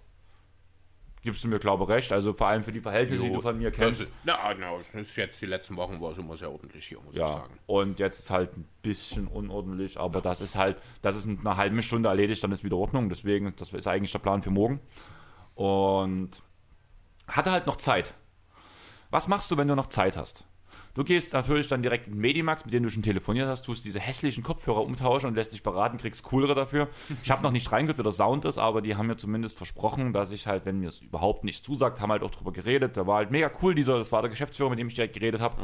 [SPEAKER 1] Gibst du mir, glaube ich, recht. Also vor allem für die Verhältnisse, die du von mir kennst.
[SPEAKER 2] Ist, na, na, das ist jetzt die letzten Wochen war es immer sehr ordentlich hier, muss ich
[SPEAKER 1] Ja,
[SPEAKER 2] sagen.
[SPEAKER 1] und jetzt ist halt ein bisschen unordentlich, aber das ist halt, das ist in einer halben Stunde erledigt, dann ist wieder Ordnung. Deswegen, das ist eigentlich der Plan für morgen. Und hatte halt noch Zeit. Was machst du, wenn du noch Zeit hast? Du gehst natürlich dann direkt in den Medimax, mit dem du schon telefoniert hast, tust diese hässlichen Kopfhörer umtauschen und lässt dich beraten, kriegst coolere dafür. Ich habe noch nicht reingehört, wie der Sound ist, aber die haben mir zumindest versprochen, dass ich halt, wenn mir es überhaupt nicht zusagt, haben halt auch drüber geredet. Da war halt mega cool, dieser, das war der Geschäftsführer, mit dem ich direkt geredet habe.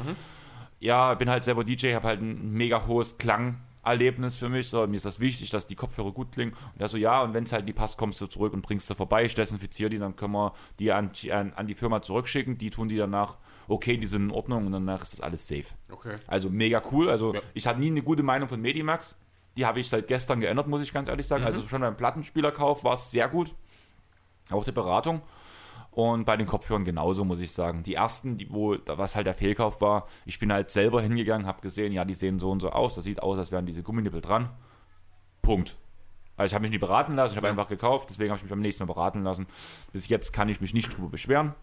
[SPEAKER 1] Ja, bin halt selber DJ, habe halt ein mega hohes Klang, Erlebnis für mich. So, mir ist das wichtig, dass die Kopfhörer gut klingen. Und er so, ja, und wenn es halt nie passt, kommst du zurück und bringst sie vorbei. Ich desinfiziere die, dann können wir die an, an, an die Firma zurückschicken. Die tun die danach, okay, die sind in Ordnung und danach ist das alles safe.
[SPEAKER 2] Okay.
[SPEAKER 1] Also mega cool. Also
[SPEAKER 2] Ja.
[SPEAKER 1] ich hatte nie eine gute Meinung von Medimax. Die habe ich seit gestern geändert, muss ich ganz ehrlich sagen. Also schon beim Plattenspielerkauf war es sehr gut. Auch die Beratung. Und bei den Kopfhörern genauso, muss ich sagen. Die ersten, die, wo, was halt der Fehlkauf war, ich bin halt selber hingegangen, habe gesehen, ja, die sehen so und so aus. Das sieht aus, als wären diese Gumminippel dran. Punkt. Also ich habe mich nie beraten lassen, ich habe einfach gekauft, deswegen habe ich mich beim nächsten Mal beraten lassen. Bis jetzt kann ich mich nicht drüber beschweren.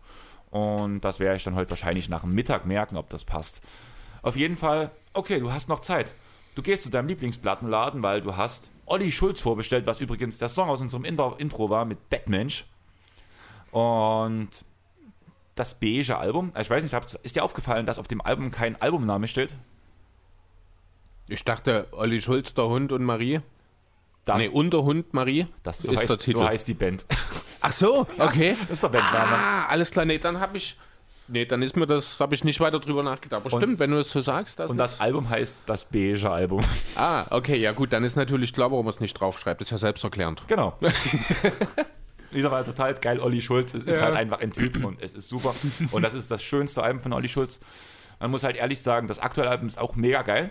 [SPEAKER 1] Und das werde ich dann heute wahrscheinlich nach dem Mittag merken, ob das passt. Auf jeden Fall, okay, du hast noch Zeit. Du gehst zu deinem Lieblingsplattenladen, weil du hast Olli Schulz vorbestellt, was übrigens der Song aus unserem Intro war mit Batmensch. Und das beige Album, also ich weiß nicht, ist dir aufgefallen, dass auf dem Album kein Albumname steht?
[SPEAKER 2] Ich dachte, Olli Schulz, der Hund und Marie.
[SPEAKER 1] Das,
[SPEAKER 2] nee, und der Hund Marie
[SPEAKER 1] das so,
[SPEAKER 2] ist
[SPEAKER 1] heißt,
[SPEAKER 2] der Titel.
[SPEAKER 1] so heißt die Band.
[SPEAKER 2] Ach so, okay.
[SPEAKER 1] Das ist der Bandname.
[SPEAKER 2] Ah, alles klar. Nee, dann habe ich. Nee, dann ist mir das, habe ich nicht weiter drüber nachgedacht. Aber stimmt, wenn du es so sagst. Das
[SPEAKER 1] Und das Album heißt das beige Album.
[SPEAKER 2] ah, okay, ja gut, dann ist natürlich klar, warum man es nicht draufschreibt. Das ist ja selbsterklärend.
[SPEAKER 1] Genau. Wieder war total geil, Olli Schulz. Es ist
[SPEAKER 2] Ja.
[SPEAKER 1] halt einfach ein Typ und es ist super. Und das ist das schönste Album von Olli Schulz. Man muss halt ehrlich sagen, das aktuelle Album ist auch mega geil.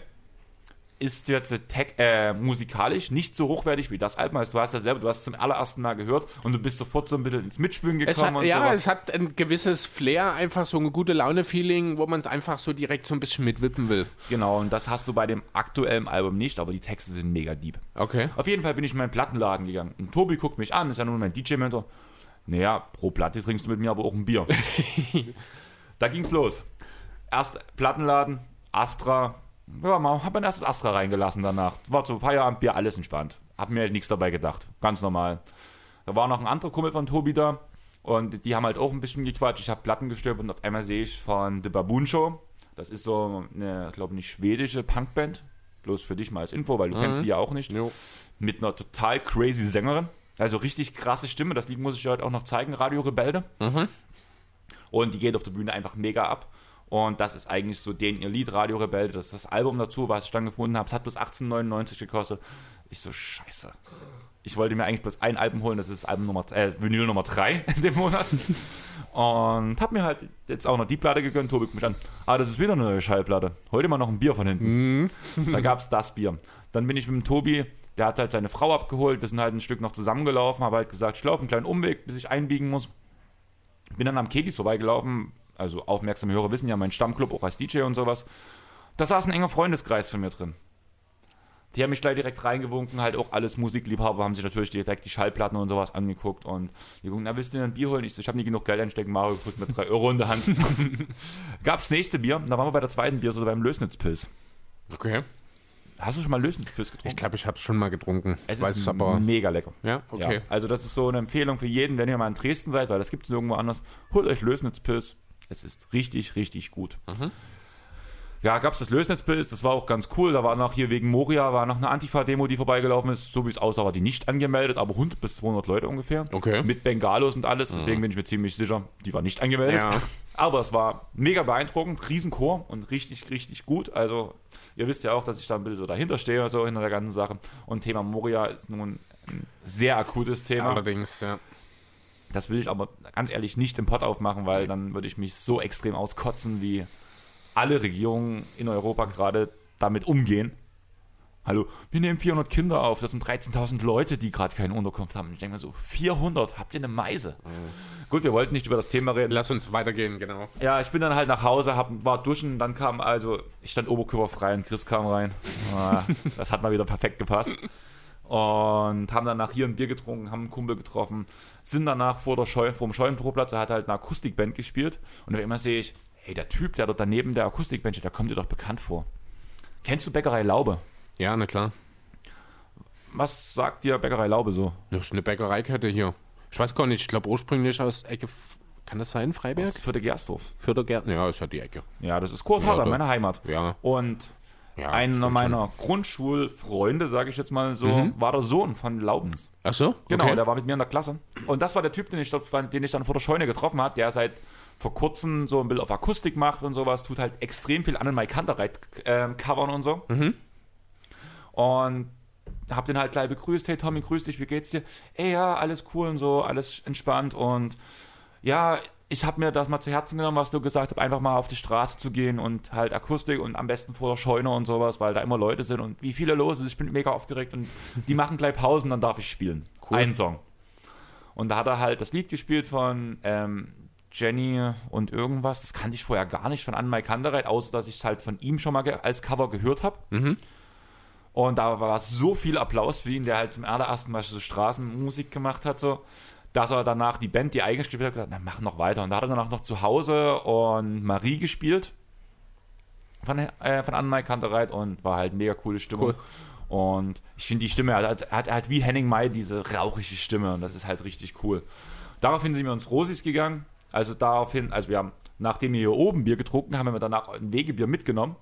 [SPEAKER 1] Ist jetzt äh, tech, äh, musikalisch nicht so hochwertig wie das Album. Also du hast ja selber, du hast es zum allerersten Mal gehört und du bist sofort so ein bisschen ins Mitschwimmen
[SPEAKER 2] Es
[SPEAKER 1] gekommen
[SPEAKER 2] hat,
[SPEAKER 1] und
[SPEAKER 2] ja,
[SPEAKER 1] sowas.
[SPEAKER 2] es hat ein gewisses Flair, einfach so ein gute Laune-Feeling, wo man einfach so direkt so ein bisschen mitwippen will.
[SPEAKER 1] Genau, und das hast du bei dem aktuellen Album nicht, aber die Texte sind mega deep.
[SPEAKER 2] Okay.
[SPEAKER 1] Auf jeden Fall bin ich in meinen Plattenladen gegangen. Und Tobi guckt mich an, ist ja nur mein DJ-Mentor. Naja, pro Platte trinkst du mit mir aber auch ein Bier. da ging's los. Erst Plattenladen, Astra. Ja, man hab mein erstes Astra reingelassen danach. War so Feierabendbier, alles entspannt. Hab mir halt nichts dabei gedacht. Ganz normal. Da war noch ein anderer Kumpel von Tobi da. Und die haben halt auch ein bisschen gequatscht. Ich habe Platten gestört und auf einmal sehe ich von The Baboon Show. Das ist so eine, glaube ich, schwedische Punkband. Bloß für dich mal als Info, weil du kennst die ja auch nicht
[SPEAKER 2] Jo.
[SPEAKER 1] mit einer total crazy Sängerin. Also richtig krasse Stimme. Das Lied muss ich dir heute auch noch zeigen, Radio Rebelde. Und die geht auf der Bühne einfach mega ab. Und das ist eigentlich so den ihr Lied, Radio Rebelde. Das ist das Album dazu, was ich dann gefunden habe. Es hat bloß 18,99 gekostet. Ich so, scheiße. Ich wollte mir eigentlich bloß ein Album holen, das ist Album Nummer, äh, Vinyl Nummer 3 in dem Monat. Und hab mir halt jetzt auch noch die Platte gegönnt. Tobi guckt mich an. Ah, das ist wieder eine neue Schallplatte. Heute mal noch ein Bier von hinten. da gab es das Bier. Dann bin ich mit dem Tobi, der hat halt seine Frau abgeholt. Wir sind halt ein Stück noch zusammengelaufen. Habe halt gesagt, ich laufe einen kleinen Umweg, bis ich einbiegen muss. Bin dann am Kedis vorbeigelaufen. Also aufmerksame Hörer wissen ja, mein Stammclub auch als DJ und sowas. Da saß ein enger Freundeskreis von mir drin. Die haben mich gleich direkt reingewunken, halt auch alles Musikliebhaber, haben sich natürlich direkt die Schallplatten und sowas angeguckt und die gucken, na, willst du denn ein Bier holen? Ich so, ich habe nie genug Geld einstecken, Mario gedrückt mit 3 Euro in der Hand. Gab's nächste Bier, da waren wir bei der zweiten Bier, so beim Lösnitzpilz.
[SPEAKER 2] Okay.
[SPEAKER 1] Hast du schon mal Lösnitzpilz getrunken?
[SPEAKER 2] Ich glaube, ich habe es schon mal getrunken.
[SPEAKER 1] es
[SPEAKER 2] weiß
[SPEAKER 1] ist
[SPEAKER 2] aber.
[SPEAKER 1] mega lecker.
[SPEAKER 2] Ja, okay.
[SPEAKER 1] Ja, also das ist so eine Empfehlung für jeden, wenn ihr mal in Dresden seid, weil das gibt es nirgendwo anders. Holt euch Lösnitzpilz. Es ist richtig, richtig gut.
[SPEAKER 2] Mhm.
[SPEAKER 1] Ja, gab es das Lösnitzpilz, das war auch ganz cool. Da war noch hier wegen Moria, war noch eine Antifa-Demo, die vorbeigelaufen ist. So wie es aussah, war die nicht angemeldet, aber 100 bis 200 Leute ungefähr.
[SPEAKER 2] Okay.
[SPEAKER 1] Mit Bengalos und alles, deswegen bin ich mir ziemlich sicher, die war nicht angemeldet.
[SPEAKER 2] Ja.
[SPEAKER 1] Aber es war mega beeindruckend, Riesenchor und richtig, richtig gut. Also, ihr wisst ja auch, dass ich da ein bisschen so dahinter stehe, so hinter der ganzen Sache. Und Thema Moria ist nun ein sehr akutes Thema.
[SPEAKER 2] Allerdings, ja.
[SPEAKER 1] Das will ich aber ganz ehrlich nicht im Pott aufmachen, weil dann würde ich mich so extrem auskotzen, wie alle Regierungen in Europa gerade damit umgehen. Hallo, wir nehmen 400 Kinder auf, das sind 13.000 Leute, die gerade keine Unterkunft haben. Ich denke mir so, 400, habt ihr eine Meise? Gut, wir wollten nicht über das Thema reden.
[SPEAKER 2] Lass uns weitergehen, genau.
[SPEAKER 1] Ja, ich bin dann halt nach Hause, hab, war duschen, dann kam also, ich stand oberkörperfrei und Chris kam rein. Ah, das hat mal wieder perfekt gepasst. Und haben danach hier ein Bier getrunken, haben einen Kumpel getroffen, sind danach vor, der Scheu, vor dem Scheunenproplatz, er hat halt eine Akustikband gespielt. Und auf einmal sehe ich, hey, der Typ, der dort daneben der Akustikband steht, der kommt dir doch bekannt vor. Kennst du Bäckerei Laube?
[SPEAKER 2] Ja, na klar.
[SPEAKER 1] Was sagt dir Bäckerei Laube so?
[SPEAKER 2] Das ist eine Bäckereikette hier. Ich weiß gar nicht, ich glaube ursprünglich aus Ecke. Kann das sein, Freiberg?
[SPEAKER 1] Aus Vierte Gersdorf.
[SPEAKER 2] Fürdergärten? Ja, ist ja die Ecke.
[SPEAKER 1] Ja, das ist Kurt Harder,
[SPEAKER 2] doch.
[SPEAKER 1] meine Heimat.
[SPEAKER 2] Ja.
[SPEAKER 1] Und
[SPEAKER 2] ja
[SPEAKER 1] einer meiner Grundschulfreunde, sage ich jetzt mal so, war der Sohn von Laubens.
[SPEAKER 2] schon. Ach so?
[SPEAKER 1] Genau,
[SPEAKER 2] okay.
[SPEAKER 1] der war mit mir in der Klasse. Und das war der Typ, den ich, dort, den ich dann vor der Scheune getroffen habe, der seit vor kurzem so ein Bild auf Akustik macht und sowas, tut halt extrem viel an den Mike Hunterreit ähm, covern und so. Und hab den halt gleich begrüßt, hey Tommy, grüß dich, wie geht's dir? Ey, ja, alles cool und so, alles entspannt und ja, ich habe mir das mal zu Herzen genommen, was du gesagt hast, einfach mal auf die Straße zu gehen und halt Akustik und am besten vor der Scheune und sowas, weil da immer Leute sind und wie viele los ist. Ich bin mega aufgeregt und die machen gleich Pausen, dann darf ich spielen.
[SPEAKER 2] Cool.
[SPEAKER 1] Einen Song. Und da hat er halt das Lied gespielt von ähm, Jenny und irgendwas. Das kannte ich vorher gar nicht von Anne Kandereit, außer dass ich es halt von ihm schon mal als Cover gehört habe. Und da war so viel Applaus für ihn, der halt zum allerersten Mal so Straßenmusik gemacht hat, so, dass er danach die Band, die eigentlich gespielt hat, gesagt hat, na, mach noch weiter. Und da hat er danach noch zu Hause und Marie gespielt von, äh, von Anne Kantereit und war halt mega coole Stimmung. Und ich finde die Stimme, er hat, hat, hat wie Henning May diese rauchige Stimme und das ist halt richtig cool. Daraufhin sind wir uns Rosis gegangen. Also daraufhin, also wir haben, nachdem wir hier oben Bier getrunken haben, haben wir danach ein Wegebier mitgenommen.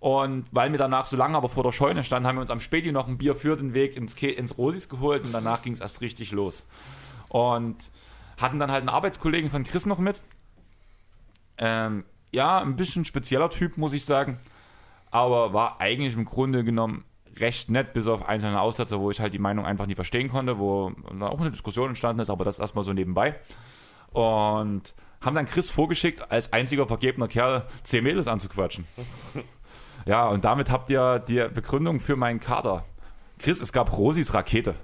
[SPEAKER 1] Und weil wir danach so lange aber vor der Scheune standen, haben wir uns am Späti noch ein Bier für den Weg ins, Ke ins Rosis geholt und danach ging es erst richtig los. Und hatten dann halt einen Arbeitskollegen von Chris noch mit. Ähm, ja, ein bisschen spezieller Typ, muss ich sagen. Aber war eigentlich im Grunde genommen recht nett, bis auf einzelne Aussätze, wo ich halt die Meinung einfach nie verstehen konnte, wo dann auch eine Diskussion entstanden ist, aber das erstmal so nebenbei. Und haben dann Chris vorgeschickt, als einziger vergebener Kerl zehn Mädels anzuquatschen. Ja, und damit habt ihr die Begründung für meinen Kader. Chris, es gab Rosis Rakete.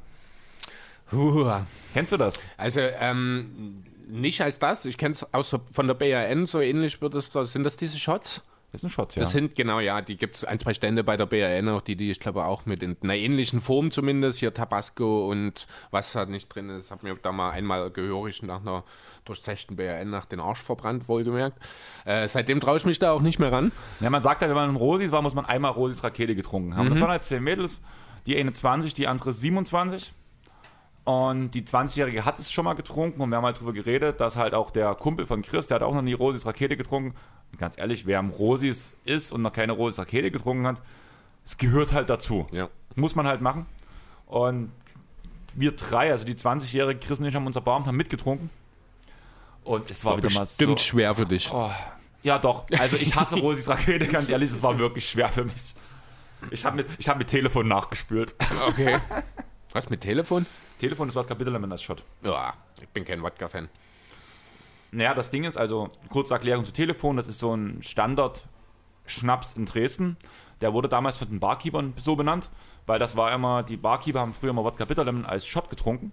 [SPEAKER 2] Huah.
[SPEAKER 1] Kennst du das?
[SPEAKER 2] Also, ähm, nicht als das. Ich kenne es außer von der BRN, so ähnlich wird es da. Sind das diese Shots?
[SPEAKER 1] Das ist ein Schotz, ja.
[SPEAKER 2] Das sind, genau, ja, die gibt es ein, zwei Stände bei der BRN, auch die, die ich glaube auch mit in einer ähnlichen Form zumindest, hier Tabasco und was da nicht drin ist, habe mir da mal einmal gehörig nach einer durchzechten BRN nach den Arsch verbrannt, wohlgemerkt. Äh, seitdem traue ich mich da auch nicht mehr ran.
[SPEAKER 1] Ja, man sagt halt, wenn man in Rosis war, muss man einmal Rosis Rakete getrunken haben. Das waren halt zwei Mädels, die eine 20, die andere 27. Und die 20-Jährige hat es schon mal getrunken und wir haben halt drüber geredet, dass halt auch der Kumpel von Chris, der hat auch noch nie Rosis Rakete getrunken. Und ganz ehrlich, wer am Rosis ist und noch keine Rosis Rakete getrunken hat, es gehört halt dazu.
[SPEAKER 2] Ja.
[SPEAKER 1] Muss man halt machen. Und wir drei, also die 20-Jährige Chris und ich haben unser Baum haben mitgetrunken. Und es war, wieder mal so.
[SPEAKER 2] Bestimmt schwer für dich.
[SPEAKER 1] Oh, ja, doch. Also ich hasse Rosis Rakete, ganz ehrlich, es war wirklich schwer für mich. Ich habe mit, ich hab mit Telefon nachgespült.
[SPEAKER 2] Okay. Was mit Telefon?
[SPEAKER 1] Telefon ist Wodka Bitterlemon als Shot.
[SPEAKER 2] Ja, ich bin kein Wodka-Fan.
[SPEAKER 1] Naja, das Ding ist, also kurze Erklärung zu Telefon, das ist so ein Standard-Schnaps in Dresden. Der wurde damals von den Barkeepern so benannt, weil das war immer, die Barkeeper haben früher immer Wodka Bitterlemon als Shot getrunken.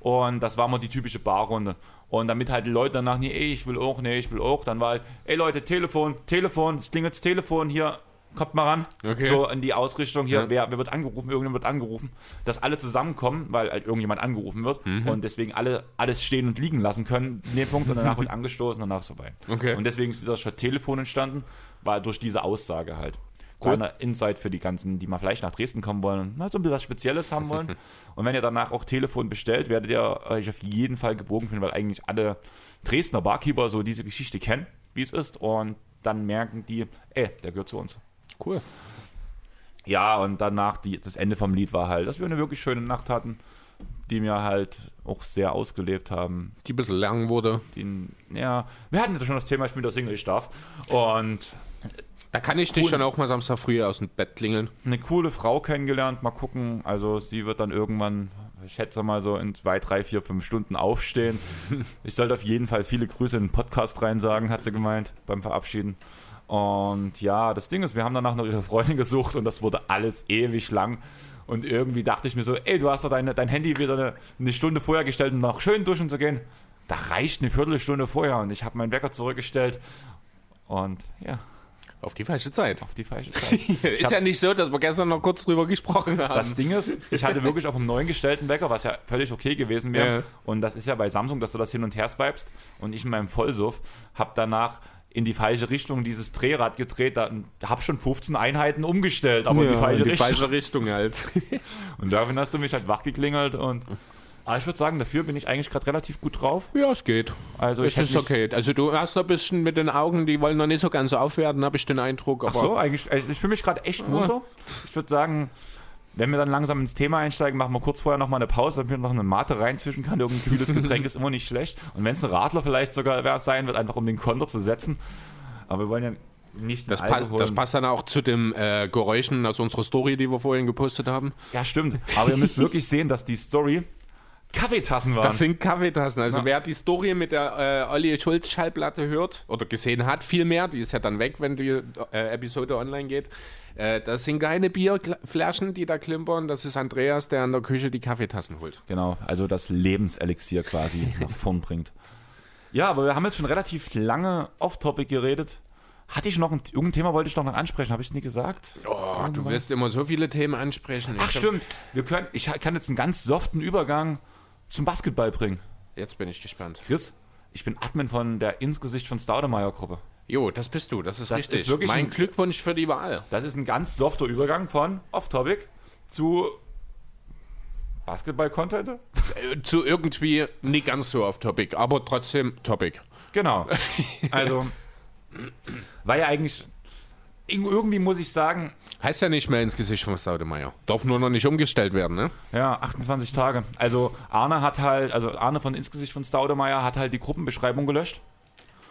[SPEAKER 1] Und das war immer die typische Barrunde. Und damit halt die Leute danach nie, ey, ich will auch, nee, ich will auch, dann war halt, ey Leute, Telefon, Telefon, es klingelt das Telefon hier, kommt mal ran.
[SPEAKER 2] Okay.
[SPEAKER 1] So in die Ausrichtung hier,
[SPEAKER 2] Ja.
[SPEAKER 1] wer, wer wird angerufen, irgendjemand wird angerufen, dass alle zusammenkommen, weil halt irgendjemand angerufen wird
[SPEAKER 2] Mhm.
[SPEAKER 1] und deswegen alle alles stehen und liegen lassen können in dem Punkt und danach wird angestoßen und danach ist vorbei.
[SPEAKER 2] Okay.
[SPEAKER 1] Und deswegen ist dieser Shot Telefon entstanden, war durch diese Aussage halt.
[SPEAKER 2] Cool.
[SPEAKER 1] Kleiner Insight für die ganzen, die mal vielleicht nach Dresden kommen wollen und mal so ein bisschen was Spezielles haben wollen. und wenn ihr danach auch Telefon bestellt, werdet ihr euch auf jeden Fall gebogen finden, weil eigentlich alle Dresdner Barkeeper so diese Geschichte kennen, wie es ist. Und dann merken die, ey, der gehört zu uns.
[SPEAKER 2] Cool.
[SPEAKER 1] Ja, und danach die, das Ende vom Lied war halt, dass wir eine wirklich schöne Nacht hatten, die mir halt auch sehr ausgelebt haben.
[SPEAKER 2] Die ein bisschen lang wurde.
[SPEAKER 1] Die, ja, wir hatten ja schon das Thema, ich bin der Single, ich darf. Und
[SPEAKER 2] Da kann ich dich
[SPEAKER 1] Cool.
[SPEAKER 2] dann auch mal Samstag früh aus dem Bett klingeln.
[SPEAKER 1] eine coole Frau kennengelernt. Mal gucken. Also sie wird dann irgendwann, ich schätze mal so in zwei, drei, vier, fünf Stunden aufstehen. Ich sollte auf jeden Fall viele Grüße in den Podcast rein sagen, hat sie gemeint beim Verabschieden. Und ja, das Ding ist, wir haben danach noch ihre Freundin gesucht und das wurde alles ewig lang. Und irgendwie dachte ich mir so, ey, du hast doch deine, dein Handy wieder eine, eine Stunde vorher gestellt, um noch schön duschen zu gehen. Da reicht eine Viertelstunde vorher und ich habe meinen Wecker zurückgestellt. Und ja,
[SPEAKER 2] Auf die falsche Zeit.
[SPEAKER 1] auf die falsche Zeit.
[SPEAKER 2] Ist ja nicht so, dass wir gestern noch kurz drüber gesprochen haben.
[SPEAKER 1] Das Ding ist, ich hatte wirklich auf einem neuen gestellten Wecker, was ja völlig okay gewesen wäre.
[SPEAKER 2] Ja.
[SPEAKER 1] Und das ist ja bei Samsung, dass du das hin und her swipest. Und ich in meinem Vollsuff habe danach in die falsche Richtung dieses Drehrad gedreht. Da habe schon 15 Einheiten umgestellt, aber in die falsche
[SPEAKER 2] in die
[SPEAKER 1] Richtung.
[SPEAKER 2] falsche Richtung halt.
[SPEAKER 1] Und daraufhin hast du mich halt wach geklingelt. Und aber ich würde sagen, dafür bin ich eigentlich gerade relativ gut drauf.
[SPEAKER 2] ja, es geht.
[SPEAKER 1] Also
[SPEAKER 2] Es ist okay. Also du hast ein bisschen mit den Augen, die wollen noch nicht so ganz aufwerten, habe ich den Eindruck.
[SPEAKER 1] Ach so, eigentlich, also ich fühle mich gerade echt munter. Ich würde sagen, wenn wir dann langsam ins Thema einsteigen, machen wir kurz vorher nochmal eine Pause, damit wir noch eine Mate reinzwischen kann. Irgendein kühles Getränk ist immer nicht schlecht. Und wenn es ein Radler vielleicht sogar sein wird, einfach um den Konter zu setzen. Aber wir wollen ja nicht
[SPEAKER 2] Das, pa das passt dann auch zu den äh, Geräuschen aus unserer Story, die wir vorhin gepostet haben.
[SPEAKER 1] Ja, stimmt. Aber ihr müsst wirklich sehen, dass die Story Kaffeetassen waren.
[SPEAKER 2] Das sind Kaffeetassen. Also
[SPEAKER 1] Ja.
[SPEAKER 2] wer die Story mit der äh, Olli Schulz Schallplatte hört oder gesehen hat, viel mehr, die ist ja dann weg, wenn die äh, Episode online geht. Äh, das sind keine Bierflaschen, die da klimpern. Das ist Andreas, der an der Küche die Kaffeetassen holt.
[SPEAKER 1] Genau, also das Lebenselixier quasi nach vorn bringt. Ja, aber wir haben jetzt schon relativ lange off-topic geredet. Hatte ich noch ein, irgendein Thema, wollte ich noch mal ansprechen, habe ich es nie gesagt?
[SPEAKER 2] Oh, du wirst immer so viele Themen ansprechen.
[SPEAKER 1] Ach
[SPEAKER 2] Ich
[SPEAKER 1] stimmt, wir können, ich kann jetzt einen ganz soften Übergang zum Basketball bringen.
[SPEAKER 2] Jetzt bin ich gespannt.
[SPEAKER 1] Chris, ich bin Admin von der Insgesicht von Staudemeyer Gruppe.
[SPEAKER 2] Jo, das bist du, das ist
[SPEAKER 1] Das
[SPEAKER 2] richtig.
[SPEAKER 1] ist wirklich
[SPEAKER 2] mein
[SPEAKER 1] ein-
[SPEAKER 2] Glückwunsch für die Wahl.
[SPEAKER 1] Das ist ein ganz softer Übergang von off-topic zu Basketball-Content.
[SPEAKER 2] Äh, zu irgendwie nicht ganz so auf Topic, aber trotzdem Topic.
[SPEAKER 1] Genau. Also, war ja eigentlich, irgendwie muss ich sagen,
[SPEAKER 2] Heißt ja nicht mehr ins Gesicht von Staudemeyer. Darf nur noch nicht umgestellt werden, ne?
[SPEAKER 1] Ja, 28 Tage. Also Arne hat halt, also Arne von Insgesicht von Staudemeyer hat halt die Gruppenbeschreibung gelöscht.